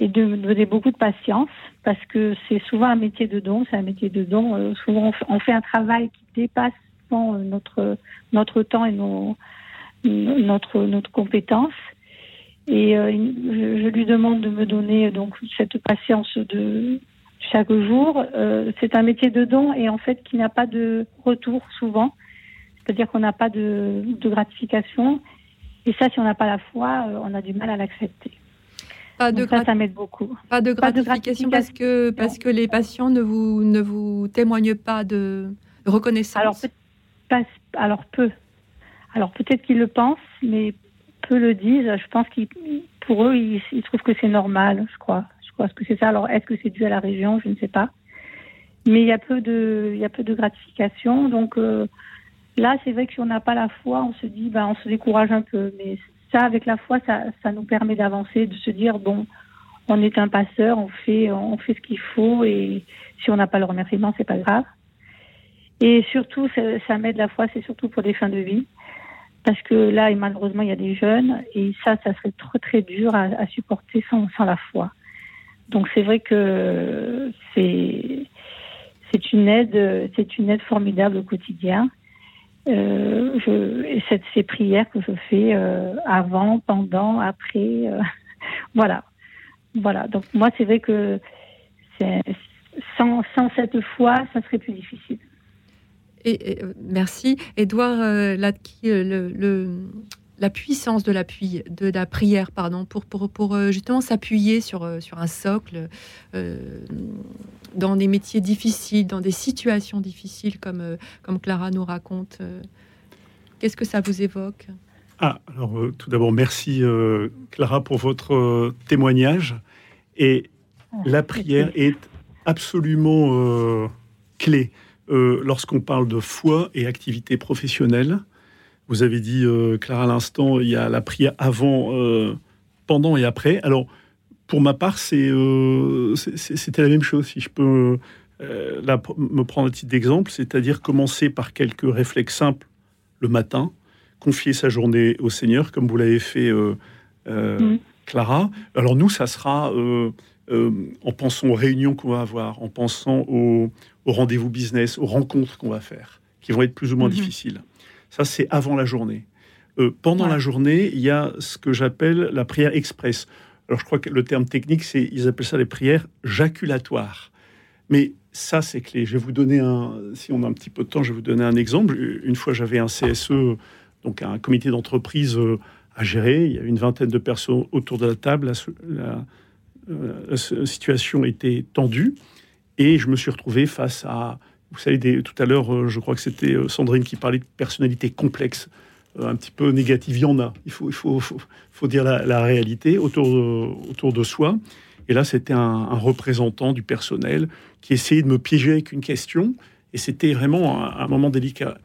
et de me donner beaucoup de patience parce que c'est souvent un métier de don, c'est un métier de don. Euh, souvent, on fait, un travail qui dépasse euh, notre notre temps et nos, notre notre compétence. Et euh, je, je, lui demande de me donner donc cette patience de chaque jour. c'est un métier de don et en fait qui n'a pas de retour souvent, c'est-à-dire qu'on n'a pas de, de gratification. Et ça, si on n'a pas la foi, on a du mal à l'accepter. Pas de ça, ça m'aide beaucoup. Pas de gratification, parce que parce que les patients ne vous ne vous témoignent pas de reconnaissance. Alors, peut, alors peu. Alors peut-être qu'ils le pensent, mais peu le disent. Je pense qu'ils pour eux ils, trouvent que c'est normal. Je crois. Je crois que c'est ça. Alors est-ce que c'est dû à la région? Je ne sais pas. Mais il y a peu de il y a peu de gratification. Donc euh, là, c'est vrai que si on n'a pas la foi, on se dit ben on se décourage un peu. Mais ça, avec la foi, ça, ça nous permet d'avancer, de se dire bon, on est un passeur, on fait, on fait ce qu'il faut et si on n'a pas le remerciement, c'est pas grave. Et surtout, ça, ça m'aide la foi, c'est surtout pour les fins de vie. Parce que là, et malheureusement, il y a des jeunes et ça, ça serait trop très dur à, à supporter sans, sans la foi. Donc c'est vrai que c'est c'est une aide, c'est une aide formidable au quotidien. Euh, ces prières que je fais euh, avant, pendant, après, euh, voilà, voilà. Donc moi, c'est vrai que sans, sans cette foi, ça serait plus difficile. Et, merci, Edouard là, le, le, la puissance de l'appui, de la prière, pardon, pour, pour, pour justement s'appuyer sur, sur un socle dans des métiers difficiles, dans des situations difficiles, comme, euh, comme Clara nous raconte. Euh, qu'est-ce que ça vous évoque? Ah, alors euh, tout d'abord, merci Clara pour votre témoignage. Et la prière est absolument clé lorsqu'on parle de foi et activité professionnelle. Vous avez dit, Clara, à l'instant, il y a la prière avant, pendant et après. Alors, pour ma part, euh, c'était la même chose. Si je peux euh, me prendre un petit exemple, c'est-à-dire commencer par quelques réflexes simples le matin, confier sa journée au Seigneur, comme vous l'avez fait, euh. Clara. Alors nous, ça sera en pensant aux réunions qu'on va avoir, en pensant aux, rendez-vous business, aux rencontres qu'on va faire, qui vont être plus ou moins mm-hmm. difficiles. Ça, c'est avant la journée. pendant la journée, il y a ce que j'appelle la prière express. Alors je crois que le terme technique, c'est ils appellent ça les prières jaculatoires. Mais ça, c'est clé. Je vais vous donner un, si on a un petit peu de temps, je vais vous donner un exemple. Une fois, j'avais un CSE, donc un comité d'entreprise euh, à gérer. Il y a une vingtaine de personnes autour de la table. La, euh, situation était tendue et je me suis retrouvé face à, vous savez, tout à l'heure, euh, je crois que c'était Sandrine qui parlait de personnalité complexe un petit peu négative. Il y en a. Il faut, il faut, faut, dire la, réalité autour de, autour de soi. Et là, c'était un, représentant du personnel qui essayait de me piéger avec une question. Et c'était vraiment un, moment délicat.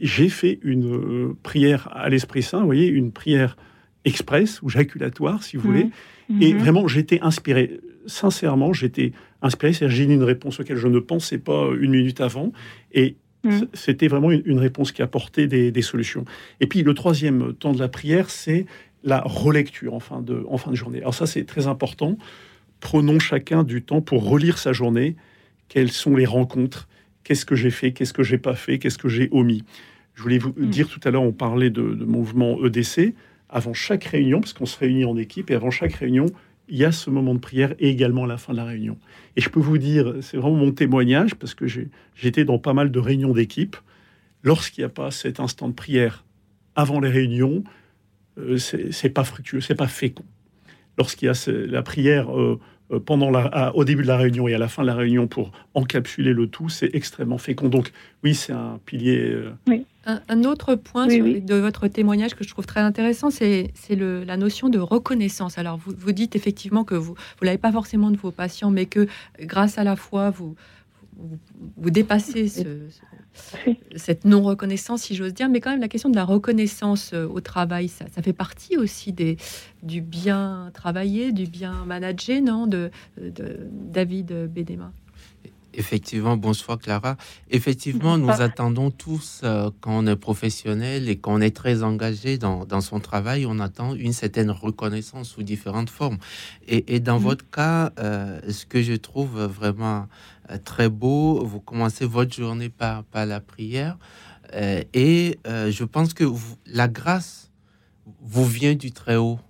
J'ai fait une euh, prière à l'Esprit Saint, vous voyez, une prière express ou jaculatoire, si vous voulez. Mmh. Et mmh. vraiment, j'étais inspiré. Sincèrement, j'étais inspiré. C'est-à-dire, j'ai une réponse auquel je ne pensais pas une minute avant. Et Mm. C'était vraiment une, réponse qui apportait des, des, solutions. Et puis le troisième temps de la prière, c'est la relecture en fin de, en fin de journée. Alors ça, c'est très important. Prenons chacun du temps pour relire sa journée. Quelles sont les rencontres? Qu'est-ce que j'ai fait? Qu'est-ce que j'ai pas fait? Qu'est-ce que j'ai omis? Je voulais vous mm. dire tout à l'heure, on parlait de, de mouvement EDC. Avant chaque réunion, parce qu'on se réunit en équipe, et avant chaque réunion, il y a ce moment de prière et également la fin de la réunion. Et je peux vous dire, c'est vraiment mon témoignage, parce que j'étais dans pas mal de réunions d'équipe. Lorsqu'il n'y a pas cet instant de prière avant les réunions, euh, c'est pas fructueux, c'est pas fécond. Lorsqu'il y a la prière euh, euh, pendant la, au début de la réunion et à la fin de la réunion pour encapsuler le tout, c'est extrêmement fécond. Donc oui, c'est un pilier. Oui. Un, autre point de votre témoignage que je trouve très intéressant, c'est la notion de reconnaissance. Alors, vous, vous dites effectivement que vous ne l'avez pas forcément de vos patients, mais que grâce à la foi, vous, vous, dépassez cette non-reconnaissance, si j'ose dire, mais quand même la question de la reconnaissance euh, au travail, ça, fait partie aussi des, du bien travaillé, du bien managé, non, de, de David Bédéma Effectivement, bonsoir Clara. Effectivement, nous attendons tous, euh, quand on est professionnel et qu'on est très engagé dans, son travail, on attend une certaine reconnaissance sous différentes formes. Et, dans votre cas, euh, ce que je trouve vraiment euh, très beau, vous commencez votre journée par, par la prière. et je pense que la grâce vous vient du Très-Haut.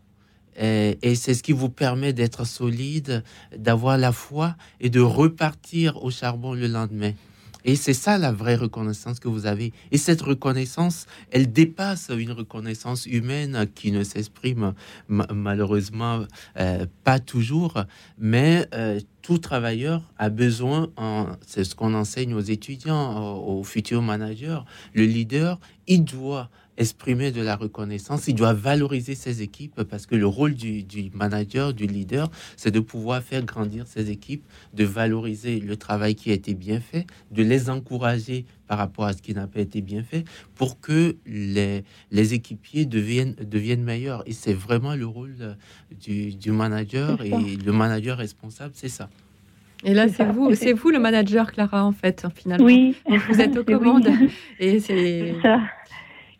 Et, c'est ce qui vous permet d'être solide, d'avoir la foi et de repartir au charbon le lendemain. Et c'est ça la vraie reconnaissance que vous avez. Et cette reconnaissance, elle dépasse une reconnaissance humaine qui ne s'exprime malheureusement euh, pas toujours. Mais euh, tout travailleur a besoin, c'est ce qu'on enseigne aux étudiants, aux futurs managers, le leader, il doit exprimer de la reconnaissance, il doit valoriser ses équipes parce que le rôle du, manager, du leader, c'est de pouvoir faire grandir ses équipes, de valoriser le travail qui a été bien fait, de les encourager par rapport à ce qui n'a pas été bien fait pour que les, les équipiers deviennent, deviennent meilleurs. Et c'est vraiment le rôle du, du manager et le manager responsable, c'est ça. Et là, c'est vous, c'est vous le manager, Clara, en fait, finalement. Oui. Vous êtes aux commandes. Et c'est ça.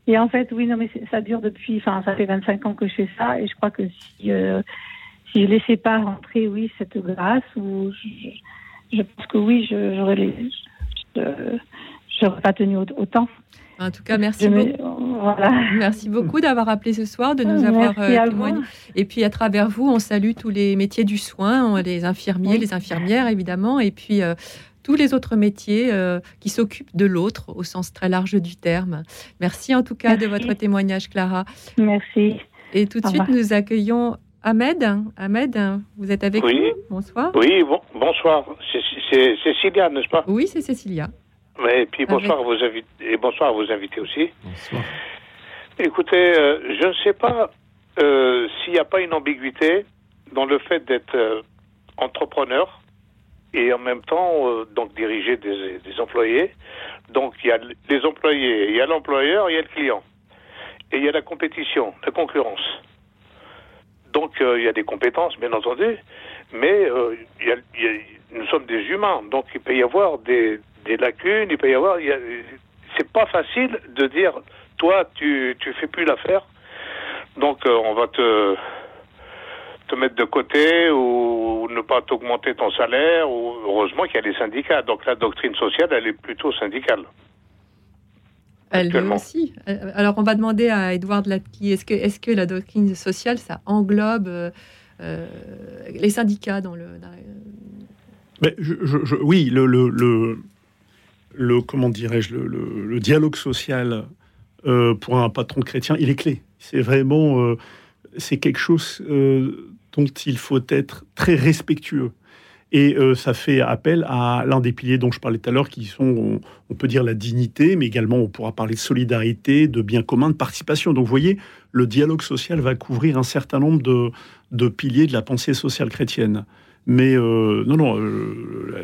Et en fait, oui, non, mais ça dure depuis, enfin, ça fait 25 ans que je fais ça, et je crois que si, euh, si je laissais pas rentrer, oui, cette grâce, ou je, pense que oui, j'aurais les, j'aurais pas tenu autant. En tout cas, merci beaucoup. Voilà. Merci beaucoup d'avoir appelé ce soir, de nous avoir euh, témoigné. Et puis à travers vous, on salue tous les métiers du soin, les infirmiers, les infirmières évidemment, et puis euh, tous les autres métiers euh, qui s'occupent de l'autre au sens très large du terme. Merci en tout cas de votre témoignage, Clara. Merci. Et tout de suite, nous accueillons Ahmed. Ahmed, vous êtes avec nous Bonsoir. Oui, bon, bonsoir. C'est Cécilia, n'est-ce pas? Oui, c'est Cécilia. Et puis bonsoir, à vos invités, et bonsoir à vos invités aussi. Bonsoir. Écoutez, euh, je ne sais pas euh, s'il n'y a pas une ambiguïté dans le fait d'être entrepreneur et en même temps euh, donc diriger des, employés. Donc il y a les employés, il y a l'employeur, il y a le client. Et il y a la compétition, la concurrence. Donc euh, il y a des compétences, bien entendu, mais euh, il y a, nous sommes des humains, donc il peut y avoir des, des lacunes, il peut y avoir... C'est pas facile de dire, toi, tu, tu fais plus l'affaire, donc on va te te mettre de côté ou ne pas t'augmenter ton salaire. Ou, heureusement qu'il y a les syndicats. Donc la doctrine sociale, elle est plutôt syndicale. Elle aussi. Euh, alors on va demander à Edouard Latki, est-ce que, est que la doctrine sociale, ça englobe euh, euh, les syndicats dans le... Mais je, oui, le, le, le, comment dirais-je, le, dialogue social pour un patron chrétien, il est clé. C'est vraiment, c'est quelque chose dont il faut être très respectueux. Et euh, ça fait appel à l'un des piliers dont je parlais tout à l'heure, qui sont, on, peut dire, la dignité, mais également on pourra parler de solidarité, de bien commun, de participation. Donc vous voyez, le dialogue social va couvrir un certain nombre de, de piliers de la pensée sociale chrétienne. Mais euh, non, non, euh,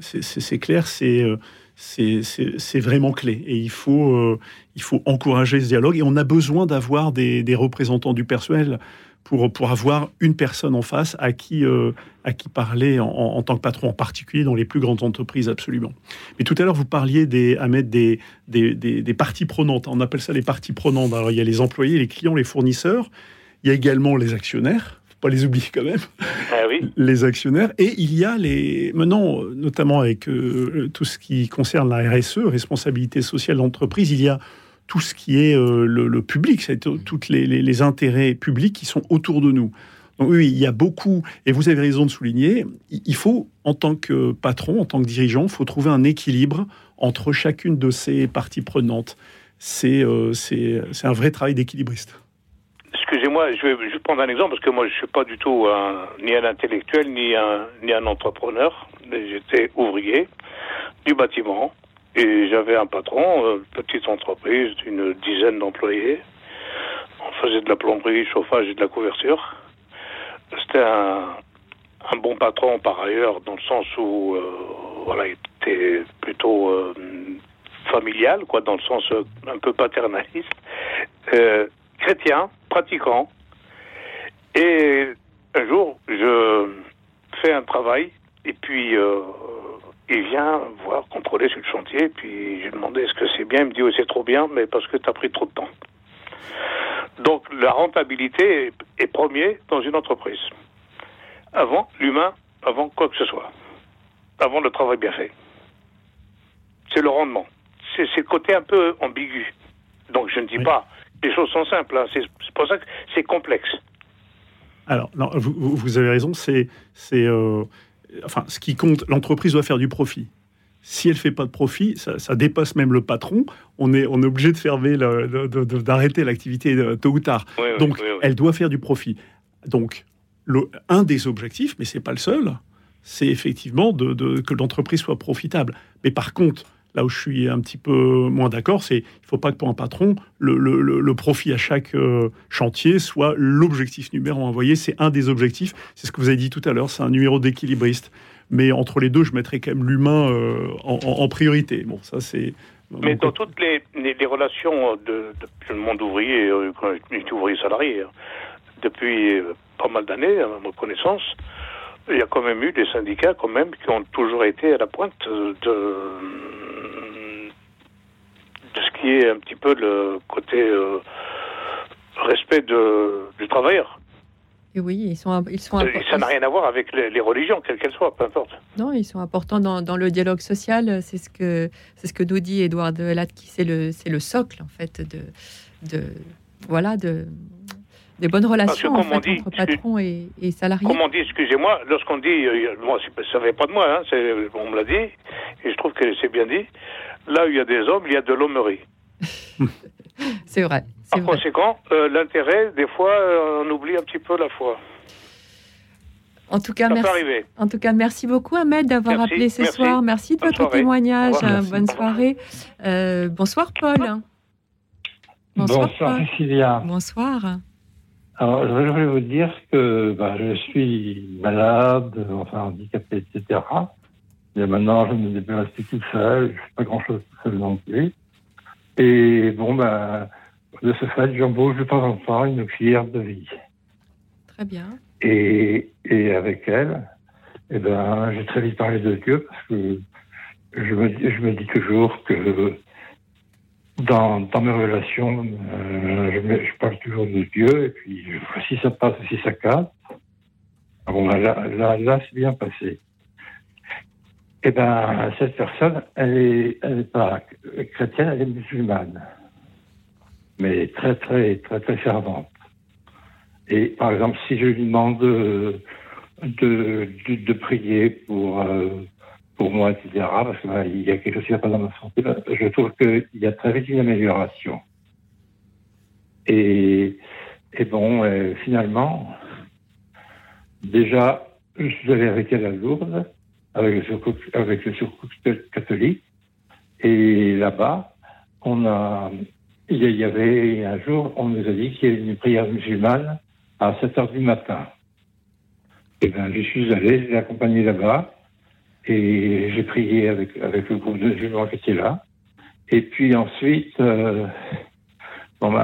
c'est clair, c'est vraiment clé. Et il faut, il faut encourager ce dialogue. Et on a besoin d'avoir des, représentants du personnel pour, pour avoir une personne en face à qui, euh, à qui parler en, tant que patron, en particulier dans les plus grandes entreprises, absolument. Mais tout à l'heure, vous parliez des, Ahmed, des, des, des, parties prenantes. On appelle ça les parties prenantes. Alors, il y a les employés, les clients, les fournisseurs. Il y a également les actionnaires. Faut pas les oublier quand même. Ah oui. Les actionnaires. Et il y a les. Maintenant, notamment avec euh, tout ce qui concerne la RSE, responsabilité sociale d'entreprise, il y a tout ce qui est euh, le, public, c'est tous les, intérêts publics qui sont autour de nous. Donc oui, il y a beaucoup, et vous avez raison de souligner, il faut, en tant que patron, en tant que dirigeant, il faut trouver un équilibre entre chacune de ces parties prenantes. C'est euh, un vrai travail d'équilibriste. Excusez-moi, je vais, prendre un exemple parce que moi je ne suis pas du tout ni un intellectuel ni un, ni un entrepreneur. J'étais ouvrier du bâtiment. Et j'avais un patron, euh, petite entreprise d'une dizaine d'employés. On faisait de la plomberie, chauffage et de la couverture. C'était un, bon patron par ailleurs, dans le sens où euh, voilà, était plutôt familial, quoi, dans le sens un peu paternaliste, chrétien, pratiquant. Et un jour, je fais un travail et puis il vient voir, contrôler sur le chantier, puis j'ai demandé est-ce que c'est bien, il me dit oui c'est trop bien, mais parce que tu as pris trop de temps. Donc la rentabilité est, premier dans une entreprise. Avant l'humain, avant quoi que ce soit. Avant le travail bien fait. C'est le rendement. C'est le côté un peu ambigu. Donc je ne dis pas, les choses sont simples, hein. c'est pour ça que c'est complexe. Alors, non, vous, vous, avez raison, c'est euh, enfin, ce qui compte, l'entreprise doit faire du profit. Si elle fait pas de profit, ça, dépasse même le patron. On est, on est obligé de fermer, d'arrêter l'activité euh, tôt ou tard. Donc, elle doit faire du profit. Donc, le, un des objectifs, mais c'est pas le seul, c'est effectivement de, que l'entreprise soit profitable. Mais par contre, Là où je suis un petit peu moins d'accord, c'est il ne faut pas que pour un patron, le, profit à chaque euh, chantier soit l'objectif numéro un. Vous voyez, c'est un des objectifs. C'est ce que vous avez dit tout à l'heure, c'est un numéro d'équilibriste. Mais entre les deux, je mettrais quand même l'humain euh, en, priorité. Bon, ça c'est. Mais dans toutes les, relations de, le monde ouvrier, euh, ouvrier salarié, hein, depuis pas mal d'années, à ma connaissance, il y a quand même eu des syndicats quand même qui ont toujours été à la pointe de de ce qui est un petit peu le côté euh, respect de, du travailleur. Et oui, ils sont, ils sont euh, Ça n'a rien à voir avec les, religions, quelles qu'elles soient, peu importe. Non, ils sont importants dans, dans le dialogue social. C'est ce que c'est ce que nous dit Edouard Latki. C'est le c'est le socle en fait de de voilà de des bonnes relations en fait, entre patron et, et salarié. Comme on dit, excusez-moi, lorsqu'on dit, euh, moi, ça ne vient pas de moi, hein, on me l'a dit, et je trouve que c'est bien dit. Là où il y a des hommes, il y a de l'hommerie. c'est vrai. Par conséquent, euh, l'intérêt, des fois, euh, on oublie un petit peu la foi. En tout, cas, merci. en tout cas, merci beaucoup Ahmed d'avoir appelé ce soir. Merci de votre témoignage. Bonne soirée. Euh, bonsoir Paul. Bonsoir, bonsoir Cécilia. Bonsoir. Alors, je voulais vous dire que bah, je suis malade, enfin handicapé, etc. Et maintenant, je me déplace tout seul, je fais pas grand-chose tout seul non plus. Et bon, ben, de ce fait, j'embauche de temps en temps une auxiliaire de vie. Très bien. Et, et avec elle, eh ben, j'ai très vite parlé de Dieu parce que je me, je me dis toujours que dans, dans mes relations, euh, je, je, parle toujours de Dieu et puis si ça passe, si ça casse. Ah bon, là, là, là c'est bien passé. Eh bien, cette personne, elle est, elle est pas chrétienne, elle est musulmane. Mais très, très, très, très fervente. Et par exemple, si je lui demande de, de, de, prier pour, euh, pour moi, etc., parce qu'il y a quelque chose qui va pas dans ma santé, je trouve qu'il y a très vite une amélioration. Et, bon, euh, finalement, déjà, je suis allé avec elle à Lourdes avec le secours, avec le catholique. Et là-bas, on a, il y avait un jour, on nous a dit qu'il y avait une prière musulmane à 7 heures du matin. Et bien, je suis allé, j'ai accompagné là-bas, et j'ai prié avec, avec le groupe de musulmans qui était là. Et puis ensuite, euh, bon,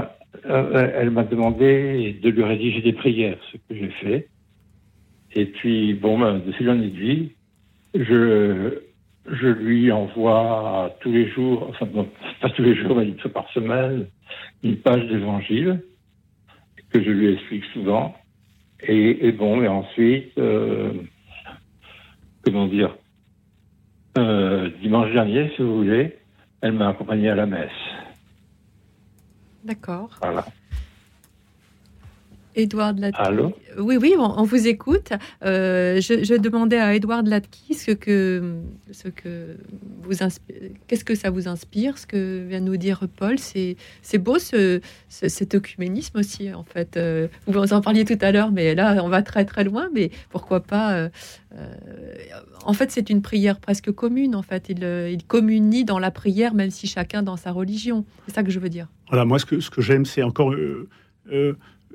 euh, elle m'a demandé de lui rédiger des prières, ce que j'ai fait. Et puis, bon, ben, de fil en aiguille, je, je lui envoie tous les jours, enfin pas tous les jours, mais une fois par semaine, une page d'évangile que je lui explique souvent. Et, bon, et ensuite, euh, comment dire, euh, dimanche dernier, si vous voulez, elle m'a accompagné à la messe. D'accord. Voilà. Edouard Latki. Oui, oui, on, vous écoute. Euh, je, demandais à Edouard Latki ce que, ce que vous qu'est-ce que ça vous inspire, ce que vient de nous dire Paul? C'est, c'est beau ce, cet œcuménisme aussi, en fait. Euh, vous en parliez tout à l'heure, mais là, on va très très loin. Mais pourquoi pas euh, En fait, c'est une prière presque commune. En fait, il, il communie dans la prière, même si chacun dans sa religion. C'est ça que je veux dire. Voilà, moi, ce que, ce que j'aime, c'est encore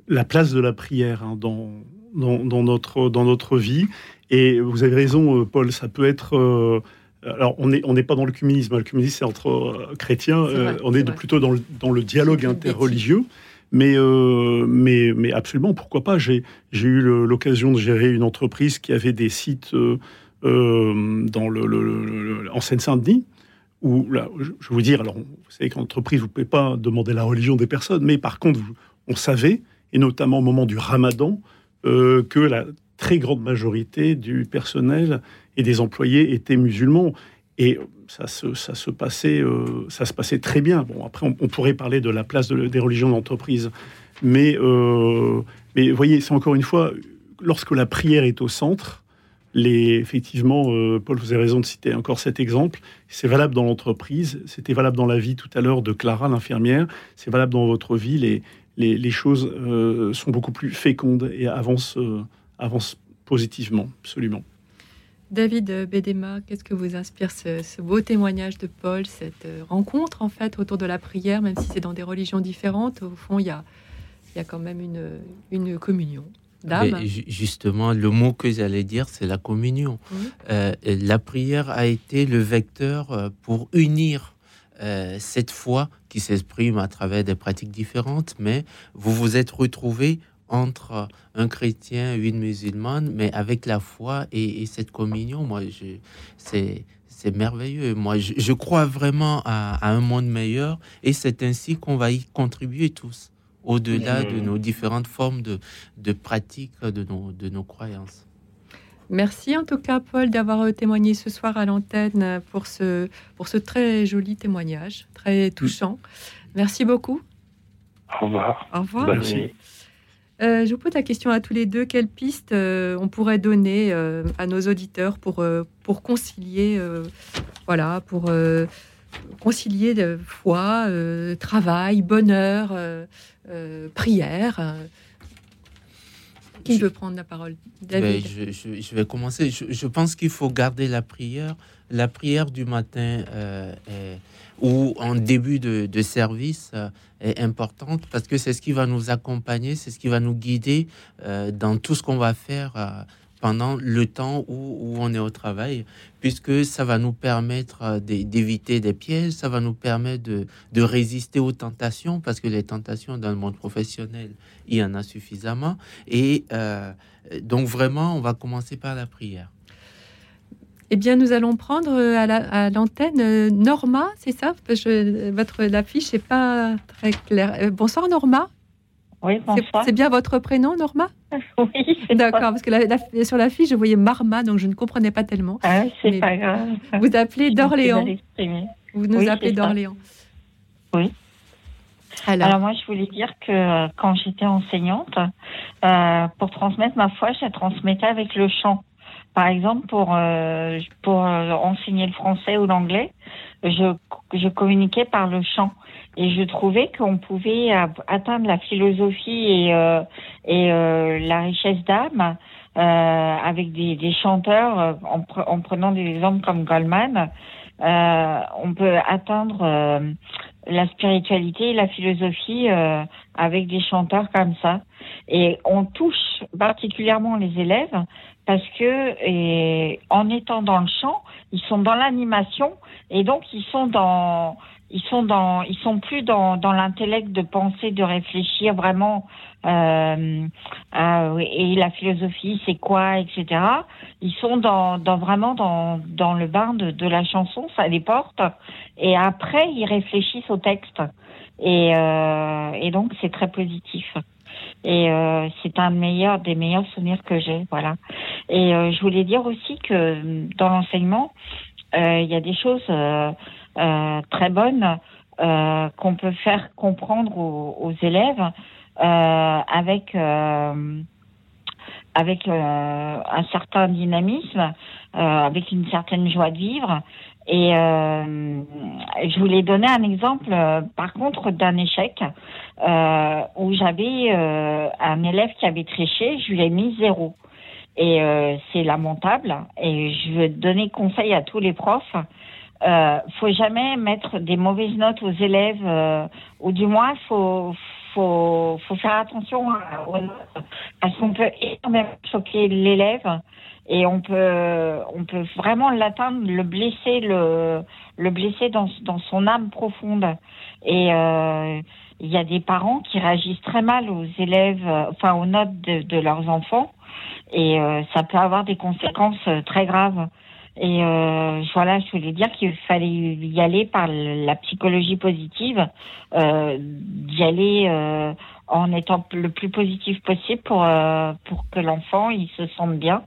la place de la prière hein, dans, dans, notre, dans notre vie. Et vous avez raison, euh, Paul, ça peut être euh, alors, on n'est on pas dans le communisme. Le communisme, c'est entre chrétiens. on est, plutôt dans le, dans le dialogue interreligieux. Mais, mais, mais absolument, pourquoi pas? J'ai eu l'occasion de gérer une entreprise qui avait des sites dans le, en Seine-Saint-Denis où, là, je vous dire, alors, vous savez qu'en entreprise, vous ne pouvez pas demander la religion des personnes, mais par contre, on savait, et notamment au moment du ramadan, euh, que la très grande majorité du personnel et des employés étaient musulmans. Et ça se, ça se, passait, euh, ça se passait très bien. Bon, après, on, pourrait parler de la place des religions d'entreprise. Mais, euh, mais voyez, c'est encore une fois, lorsque la prière est au centre, les, effectivement, euh, Paul, vous avez raison de citer encore cet exemple. C'est valable dans l'entreprise, c'était valable dans la vie tout à l'heure de Clara, l'infirmière, c'est valable dans votre vie. Les, choses euh, sont beaucoup plus fécondes et avancent, euh, avancent positivement, absolument. David Bédéma, qu'est-ce que vous inspire ce, beau témoignage de Paul, cette rencontre en fait autour de la prière, même si c'est dans des religions différentes, au fond il y a, il y a quand même une, une communion justement, le mot que j'allais dire, c'est la communion. Euh, la prière a été le vecteur euh, pour unir euh, cette foi qui s'exprime à travers des pratiques différentes, mais vous vous êtes retrouvés entre un chrétien et une musulmane, mais avec la foi et, cette communion, moi, c'est c'est merveilleux. Moi, je, crois vraiment à, un monde meilleur et c'est ainsi qu'on va y contribuer tous au-delà de nos différentes formes de, de pratiques de nos, de nos croyances. Merci en tout cas, Paul, d'avoir euh, témoigné ce soir à l'antenne pour ce, pour ce très joli témoignage, très touchant. Merci beaucoup. Au revoir. Au revoir. Merci. Euh, je vous pose la question à tous les deux. Quelles pistes euh, on pourrait donner à nos auditeurs pour, pour concilier, voilà, pour concilier foi, travail, bonheur euh, prière. Euh, qui veut prendre la parole? David ben, je, vais commencer. Je, pense qu'il faut garder la prière. La prière du matin euh, ou en début de, service est importante parce que c'est ce qui va nous accompagner, c'est ce qui va nous guider dans tout ce qu'on va faire pendant le temps où, on est au travail, puisque ça va nous permettre euh, d'éviter des pièges, ça va nous permettre de, résister aux tentations, parce que les tentations dans le monde professionnel, il y en a suffisamment. Et euh, donc vraiment, on va commencer par la prière. Eh bien, nous allons prendre euh, à l'antenne Norma, c'est ça? Je, Votre l'affiche n'est pas très claire. bonsoir Norma. Oui, bonsoir. C'est bien votre prénom, Norma Oui. D'accord, parce que sur la fiche, je voyais Marma, donc je ne comprenais pas tellement. Ah, c'est pas grave. Vous appelez d'Orléans. Vous nous appelez d'Orléans. Oui. Alors. moi, je voulais dire que euh, quand j'étais enseignante, euh, pour transmettre ma foi, je la transmettais avec le chant. Par exemple, pour euh, pour enseigner le français ou l'anglais, je je communiquais par le chant. Et je trouvais qu'on pouvait atteindre la philosophie et, euh, et euh, la richesse d'âme euh, avec des, des chanteurs, euh, en, en, prenant des exemples comme Goldman, euh, on peut atteindre euh, la spiritualité et la philosophie avec des chanteurs comme ça. Et on touche particulièrement les élèves parce que en étant dans le chant, ils sont dans l'animation et donc ils sont dans ils sont dans, ils sont plus dans, dans l'intellect de penser, de réfléchir vraiment euh, et la philosophie, c'est quoi, etc. Ils sont dans, dans vraiment dans, dans le bain de, de la chanson, ça les porte, et après ils réfléchissent au texte, et, euh, et donc c'est très positif. Et euh, c'est un meilleur, des meilleurs souvenirs que j'ai, voilà. Et euh, je voulais dire aussi que dans l'enseignement, euh, il y a des choses euh, euh, très bonnes euh, qu'on peut faire comprendre aux, aux élèves euh, avec avec un certain dynamisme, avec une certaine joie de vivre. Et je voulais donner un exemple, par contre, d'un échec où j'avais un élève qui avait triché, je lui ai mis zéro. Et c'est lamentable. Et je veux donner conseil à tous les profs euh, faut jamais mettre des mauvaises notes aux élèves, euh, ou du moins faut faut faut faire attention aux notes parce qu'on peut énormément choquer l'élève et on peut, on peut vraiment l'atteindre, le blesser, le, le blesser dans, dans son âme profonde. Et euh, il y a des parents qui réagissent très mal aux élèves, enfin aux notes de, de leurs enfants, et euh, ça peut avoir des conséquences euh, très graves. Et euh, voilà, je voulais dire qu'il fallait y aller par la psychologie positive, euh, d'y aller euh, en étant le plus positif possible pour euh, pour que l'enfant il se sente bien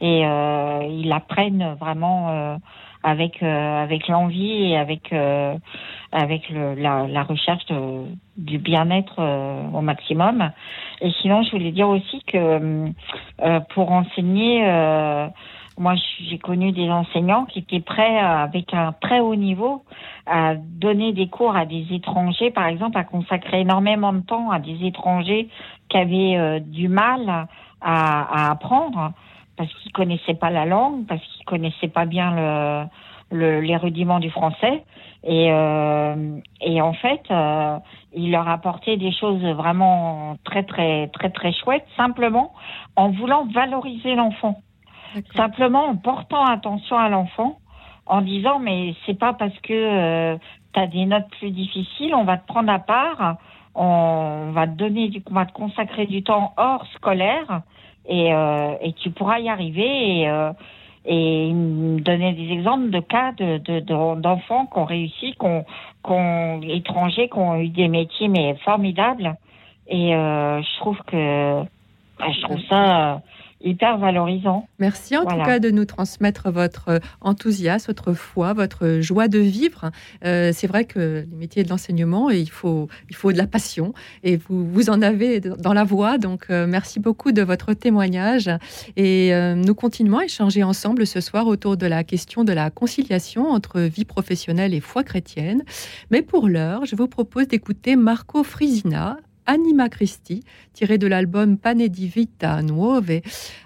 et euh, il apprenne vraiment euh, avec avec l'envie et avec avec le, la, la, recherche de, du bien-être au maximum. Et sinon, je voulais dire aussi que pour enseigner moi, j'ai connu des enseignants qui étaient prêts, euh, avec un très haut niveau, à donner des cours à des étrangers, par exemple, à consacrer énormément de temps à des étrangers qui avaient euh, du mal à, apprendre parce qu'ils connaissaient pas la langue, parce qu'ils connaissaient pas bien le, le, les rudiments du français. Et, euh, et en fait, euh, il leur apportait des choses vraiment très, très, très, très chouettes, simplement en voulant valoriser l'enfant. Simplement en portant attention à l'enfant, en disant mais c'est pas parce que euh, tu as des notes plus difficiles, on va te prendre à part, on va te donner du, on va te consacrer du temps hors scolaire et, euh, et tu pourras y arriver et, euh, donner des exemples de cas de, d'enfants qui ont réussi, qui ont, étrangers, qui ont eu des métiers mais formidables. Et euh, je trouve que bah, je trouve ça hyper valorisant. Merci en tout cas de nous transmettre votre euh, enthousiasme, votre foi, votre joie de vivre. Euh, c'est vrai que les métiers de l'enseignement, il faut, il faut de la passion et vous, vous en avez dans la voix. Donc euh, merci beaucoup de votre témoignage et nous continuons à échanger ensemble ce soir autour de la question de la conciliation entre vie professionnelle et foi chrétienne. Mais pour l'heure, je vous propose d'écouter Marco Frisina Anima Christi, tiré de l'album Pane di Nuove.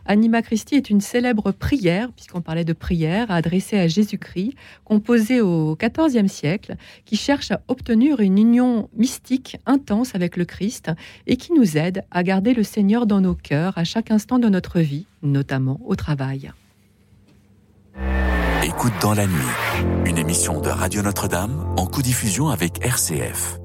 Anima Christi est une célèbre prière, puisqu'on parlait de prière, adressée à Jésus-Christ, composée au XIVe siècle, qui cherche à obtenir une union mystique intense avec le Christ et qui nous aide à garder le Seigneur dans nos cœurs à chaque instant de notre vie, notamment au travail. Écoute dans la nuit, une émission de Radio Notre-Dame en co-diffusion avec RCF.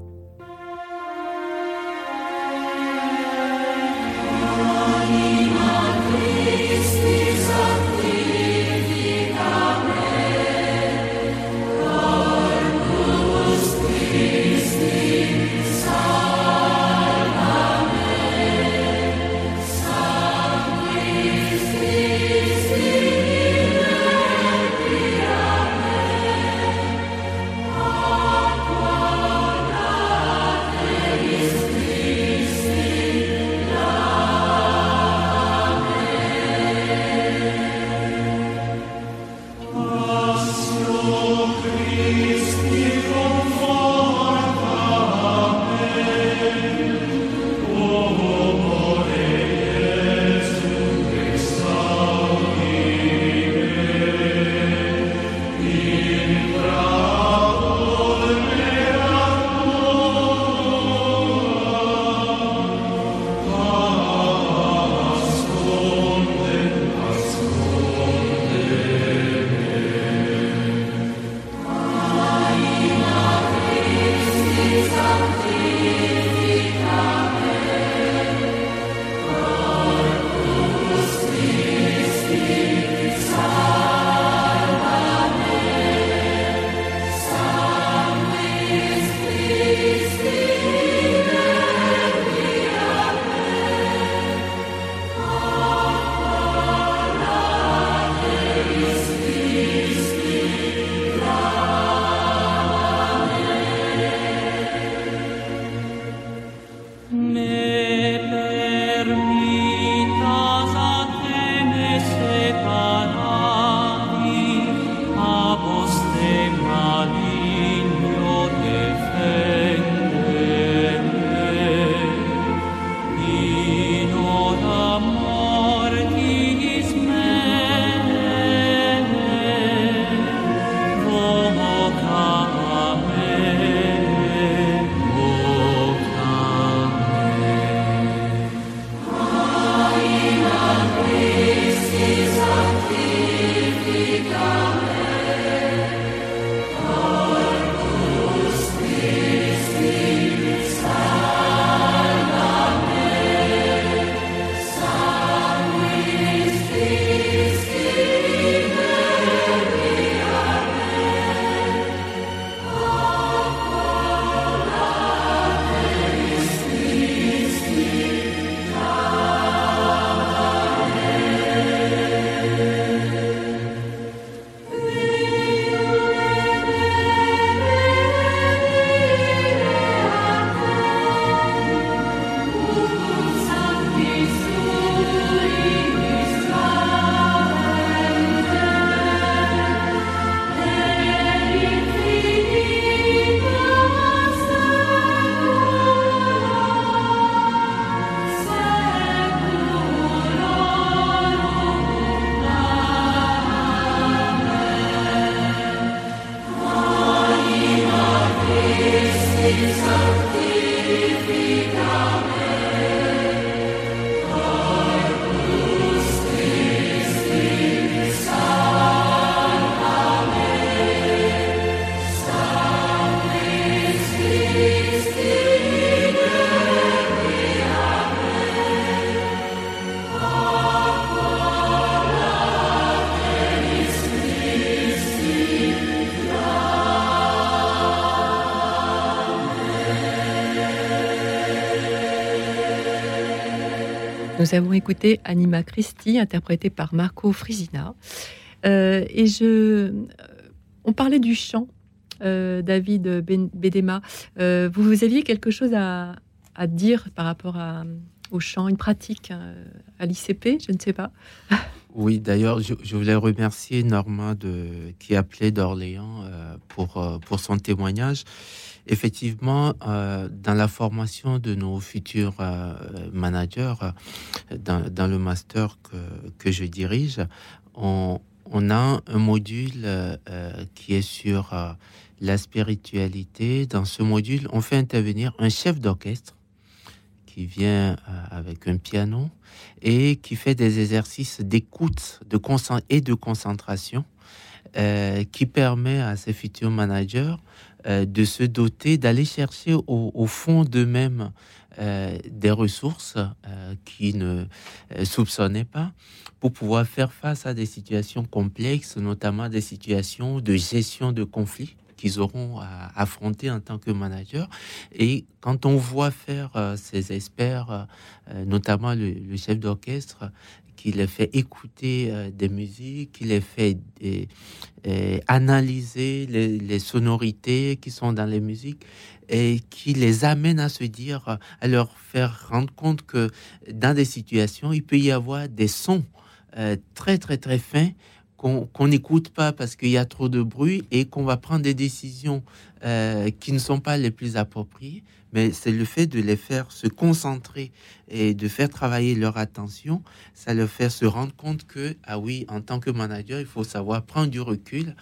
Nous avons écouté Anima Christi, interprétée par Marco Frisina. Euh, et je, on parlait du chant, David Bedema. vous, aviez quelque chose à, dire par rapport au chant, une pratique à l'ICP, je ne sais pas. Oui, d'ailleurs, je, voulais remercier Norma de, qui appelait d'Orléans euh, pour, euh, pour son témoignage. Effectivement, euh, dans la formation de nos futurs managers, dans, dans, le master que, que je dirige, on, a un module qui est sur la spiritualité. Dans ce module, on fait intervenir un chef d'orchestre qui vient avec un piano et qui fait des exercices d'écoute de et de concentration euh, qui permet à ces futurs managers euh, de se doter, d'aller chercher au, fond d'eux-mêmes euh, des ressources qu'ils ne soupçonnaient pas pour pouvoir faire face à des situations complexes, notamment des situations de gestion de conflits qu'ils auront à affronter en tant que manager. Et quand on voit faire euh, ces experts, euh, notamment le, chef d'orchestre, qui les fait écouter euh, des musiques, qui les fait analyser les, sonorités qui sont dans les musiques et qui les amène à se dire, à leur faire rendre compte que dans des situations, il peut y avoir des sons très très très fins qu'on n'écoute pas parce qu'il y a trop de bruit et qu'on va prendre des décisions euh, qui ne sont pas les plus appropriées, mais c'est le fait de les faire se concentrer et de faire travailler leur attention, ça leur fait se rendre compte que, ah oui, en tant que manager, il faut savoir prendre du recul.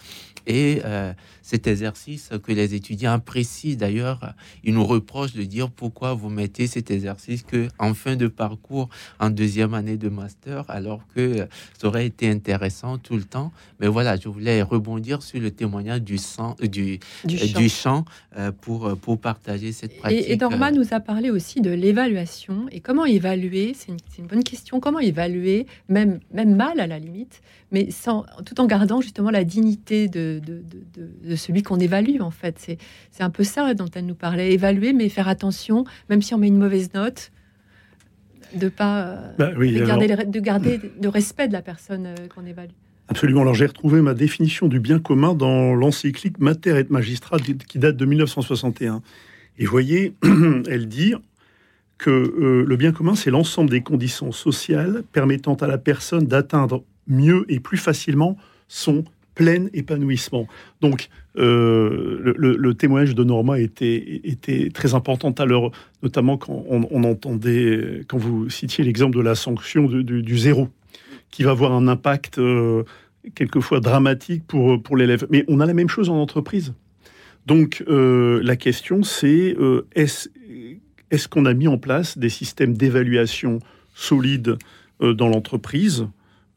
Et euh, cet exercice que les étudiants apprécient d'ailleurs, ils nous reprochent de dire pourquoi vous mettez cet exercice que en fin de parcours, en deuxième année de master, alors que ça aurait été intéressant tout le temps. Mais voilà, je voulais rebondir sur le témoignage du, sang, du, du, chant, chant euh, pour, pour partager cette pratique. Et, et Norma nous a parlé aussi de l'évaluation et comment évaluer, c'est une, bonne question, comment évaluer, même, même mal à la limite, mais sans, tout en gardant justement la dignité de, de, de, celui qu'on évalue en fait. C'est un peu ça dont elle nous parlait, évaluer, mais faire attention, même si on met une mauvaise note, de pas bah de, garder, de garder le respect de la personne euh, qu'on évalue. Absolument. Alors j'ai retrouvé ma définition du bien commun dans l'encyclique Mater et Magistrat qui date de 1961. Et voyez, elle dit que euh, le bien commun, c'est l'ensemble des conditions sociales permettant à la personne d'atteindre mieux et plus facilement son plein épanouissement. Donc, euh, le, témoignage de Norma était, était très important à l'heure, notamment quand on, entendait, quand vous citiez l'exemple de la sanction du, zéro, qui va avoir un impact euh, quelquefois dramatique pour, pour l'élève. Mais on a la même chose en entreprise. Donc, la question, c'est est-ce est-ce qu'on a mis en place des systèmes d'évaluation solides euh, dans l'entreprise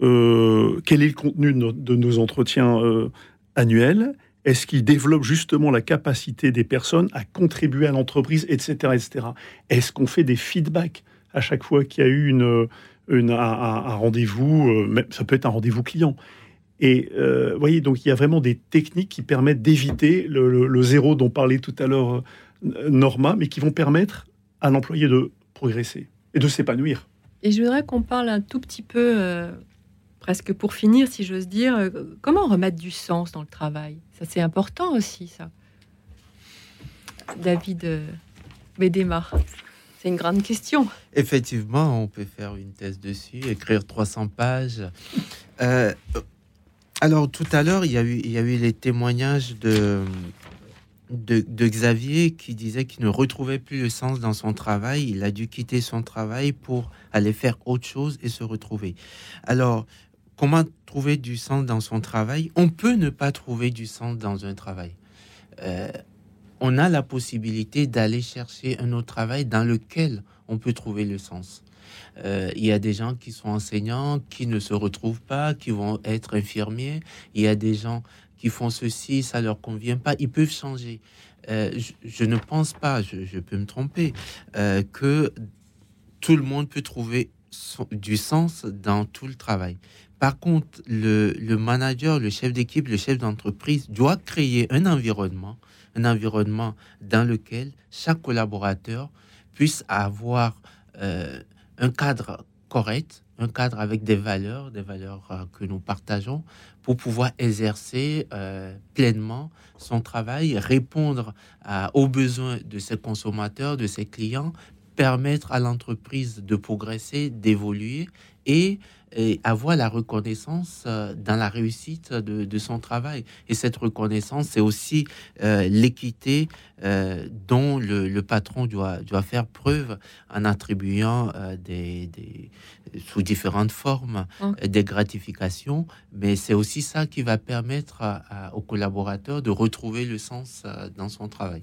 euh, Quel est le contenu de, nos entretiens euh, annuels? Est-ce qu'ils développent justement la capacité des personnes à contribuer à l'entreprise, etc. etc. Est-ce qu'on fait des feedbacks à chaque fois qu'il y a eu un, rendez-vous Ça peut être un rendez-vous client. Et vous voyez, donc il y a vraiment des techniques qui permettent d'éviter le, le, zéro dont parlait tout à l'heure Norma, mais qui vont permettre à l'employé de progresser et de s'épanouir. Et je voudrais qu'on parle un tout petit peu, euh, presque pour finir, si j'ose dire, euh, comment remettre du sens dans le travail? Ça, c'est important aussi, ça. David euh, Bédémar, c'est une grande question. Effectivement, on peut faire une thèse dessus, écrire 300 pages. Alors, tout à l'heure, il, y a eu, les témoignages de de, Xavier qui disait qu'il ne retrouvait plus le sens dans son travail. Il a dû quitter son travail pour aller faire autre chose et se retrouver. Alors, comment trouver du sens dans son travail? On peut ne pas trouver du sens dans un travail. Euh, on a la possibilité d'aller chercher un autre travail dans lequel on peut trouver le sens. Euh, il y a des gens qui sont enseignants, qui ne se retrouvent pas, qui vont être infirmiers. Il y a des gens qui font ceci, ça leur convient pas, ils peuvent changer. Euh, je, ne pense pas, je, peux me tromper, euh, que tout le monde peut trouver du sens dans tout le travail. Par contre, le, le manager, le chef d'équipe, le chef d'entreprise doit créer un environnement, un environnement dans lequel chaque collaborateur puisse avoir euh, un cadre correct, un cadre avec des valeurs, des valeurs euh, que nous partageons, pour pouvoir exercer euh, pleinement son travail, répondre aux besoins de ses consommateurs, de ses clients, permettre à l'entreprise de progresser, d'évoluer et et avoir la reconnaissance euh, dans la réussite de, son travail. Et cette reconnaissance, c'est aussi euh, l'équité euh, dont le, patron doit, doit faire preuve en attribuant des, sous différentes formes des gratifications. Mais c'est aussi ça qui va permettre aux collaborateurs de retrouver le sens dans son travail.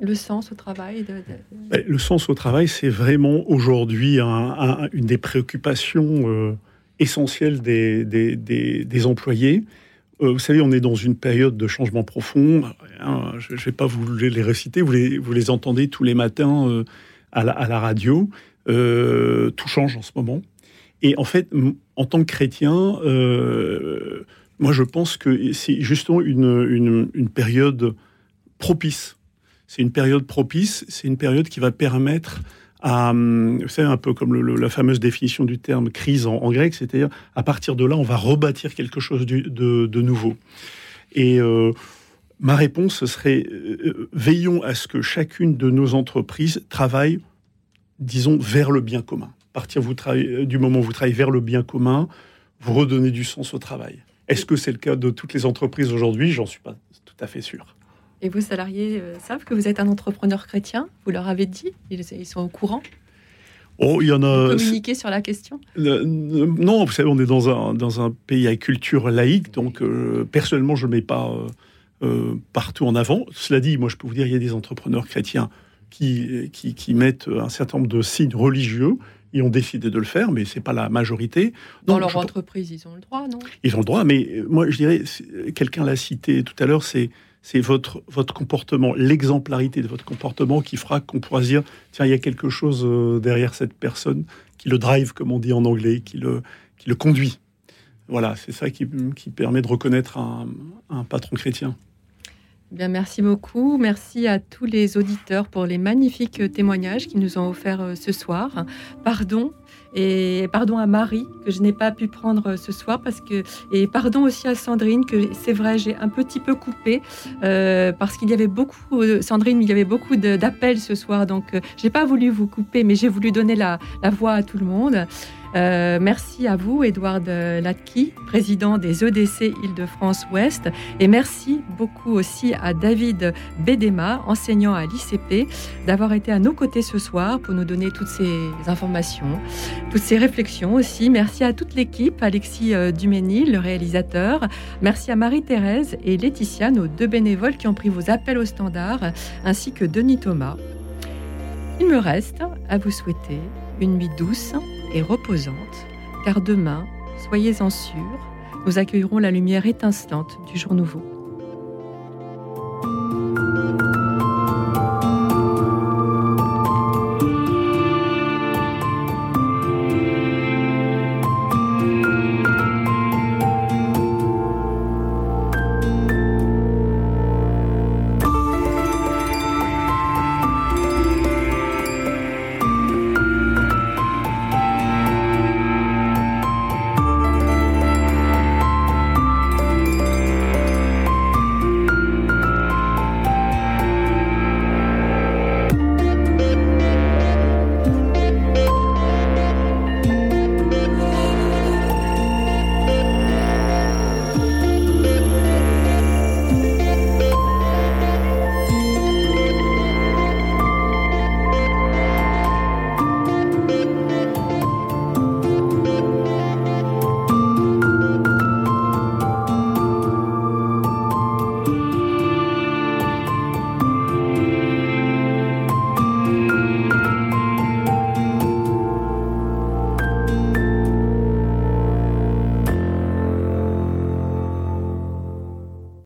Le sens au travail ben, Le sens au travail, c'est vraiment aujourd'hui une des préoccupations euh, essentielles des, employés. Euh, vous savez, on est dans une période de changement profond. Hein, je ne vais pas vous les réciter, vous les, entendez tous les matins euh, à, la, radio. tout change en ce moment. Et en fait, en tant que chrétien, moi je pense que c'est justement une période propice c'est une période propice, c'est une période qui va permettre à, hum, c'est un peu comme la fameuse définition du terme crise en, grec, c'est-à-dire à partir de là, on va rebâtir quelque chose de, nouveau. Et euh, ma réponse serait euh, veillons à ce que chacune de nos entreprises travaille, disons, vers le bien commun. À partir vous du moment où vous travaillez vers le bien commun, vous redonnez du sens au travail. Est-ce que c'est le cas de toutes les entreprises aujourd'hui? J'en suis pas tout à fait sûr. Et vos salariés euh, savent que vous êtes un entrepreneur chrétien Vous leur avez dit ils, sont au courant Oh, il y en a. Communiquer sur la question Non, vous savez, on est dans un, dans un pays à culture laïque, donc euh, personnellement, je ne mets pas euh, partout en avant. Cela dit, moi, je peux vous dire, il y a des entrepreneurs chrétiens qui, qui, qui mettent un certain nombre de signes religieux. Ils ont décidé de le faire, mais c'est pas la majorité. Dans leur entreprise, ils ont le droit, non? Ils ont le droit, mais moi, je dirais, quelqu'un l'a cité tout à l'heure, c'est c'est votre, votre comportement, l'exemplarité de votre comportement qui fera qu'on pourra dire, tiens, il y a quelque chose euh, derrière cette personne qui le drive, comme on dit en anglais, qui le, qui le conduit. Voilà, c'est ça qui, qui, permet de reconnaître un, un patron chrétien. Eh bien, merci beaucoup. Merci à tous les auditeurs pour les magnifiques témoignages qu'ils nous ont offerts euh, ce soir. Pardon et pardon à Marie que je n'ai pas pu prendre ce soir parce que et pardon aussi à Sandrine que c'est vrai j'ai un petit peu coupé euh, parce qu'il y avait beaucoup euh, Sandrine il y avait beaucoup d'appels ce soir donc je j'ai pas voulu vous couper mais j'ai voulu donner la, la voix à tout le monde. Euh, merci à vous, Edouard Latki, président des EDC Île-de-France Ouest. Et merci beaucoup aussi à David Bedema, enseignant à l'ICP, d'avoir été à nos côtés ce soir pour nous donner toutes ces informations, toutes ces réflexions aussi. Merci à toute l'équipe, Alexis euh, Duménil, le réalisateur. Merci à Marie-Thérèse et Laetitia, nos deux bénévoles qui ont pris vos appels au standard, ainsi que Denis Thomas. Il me reste à vous souhaiter une nuit douce et reposante, car demain, soyez-en sûrs, nous accueillerons la lumière étincelante du jour nouveau.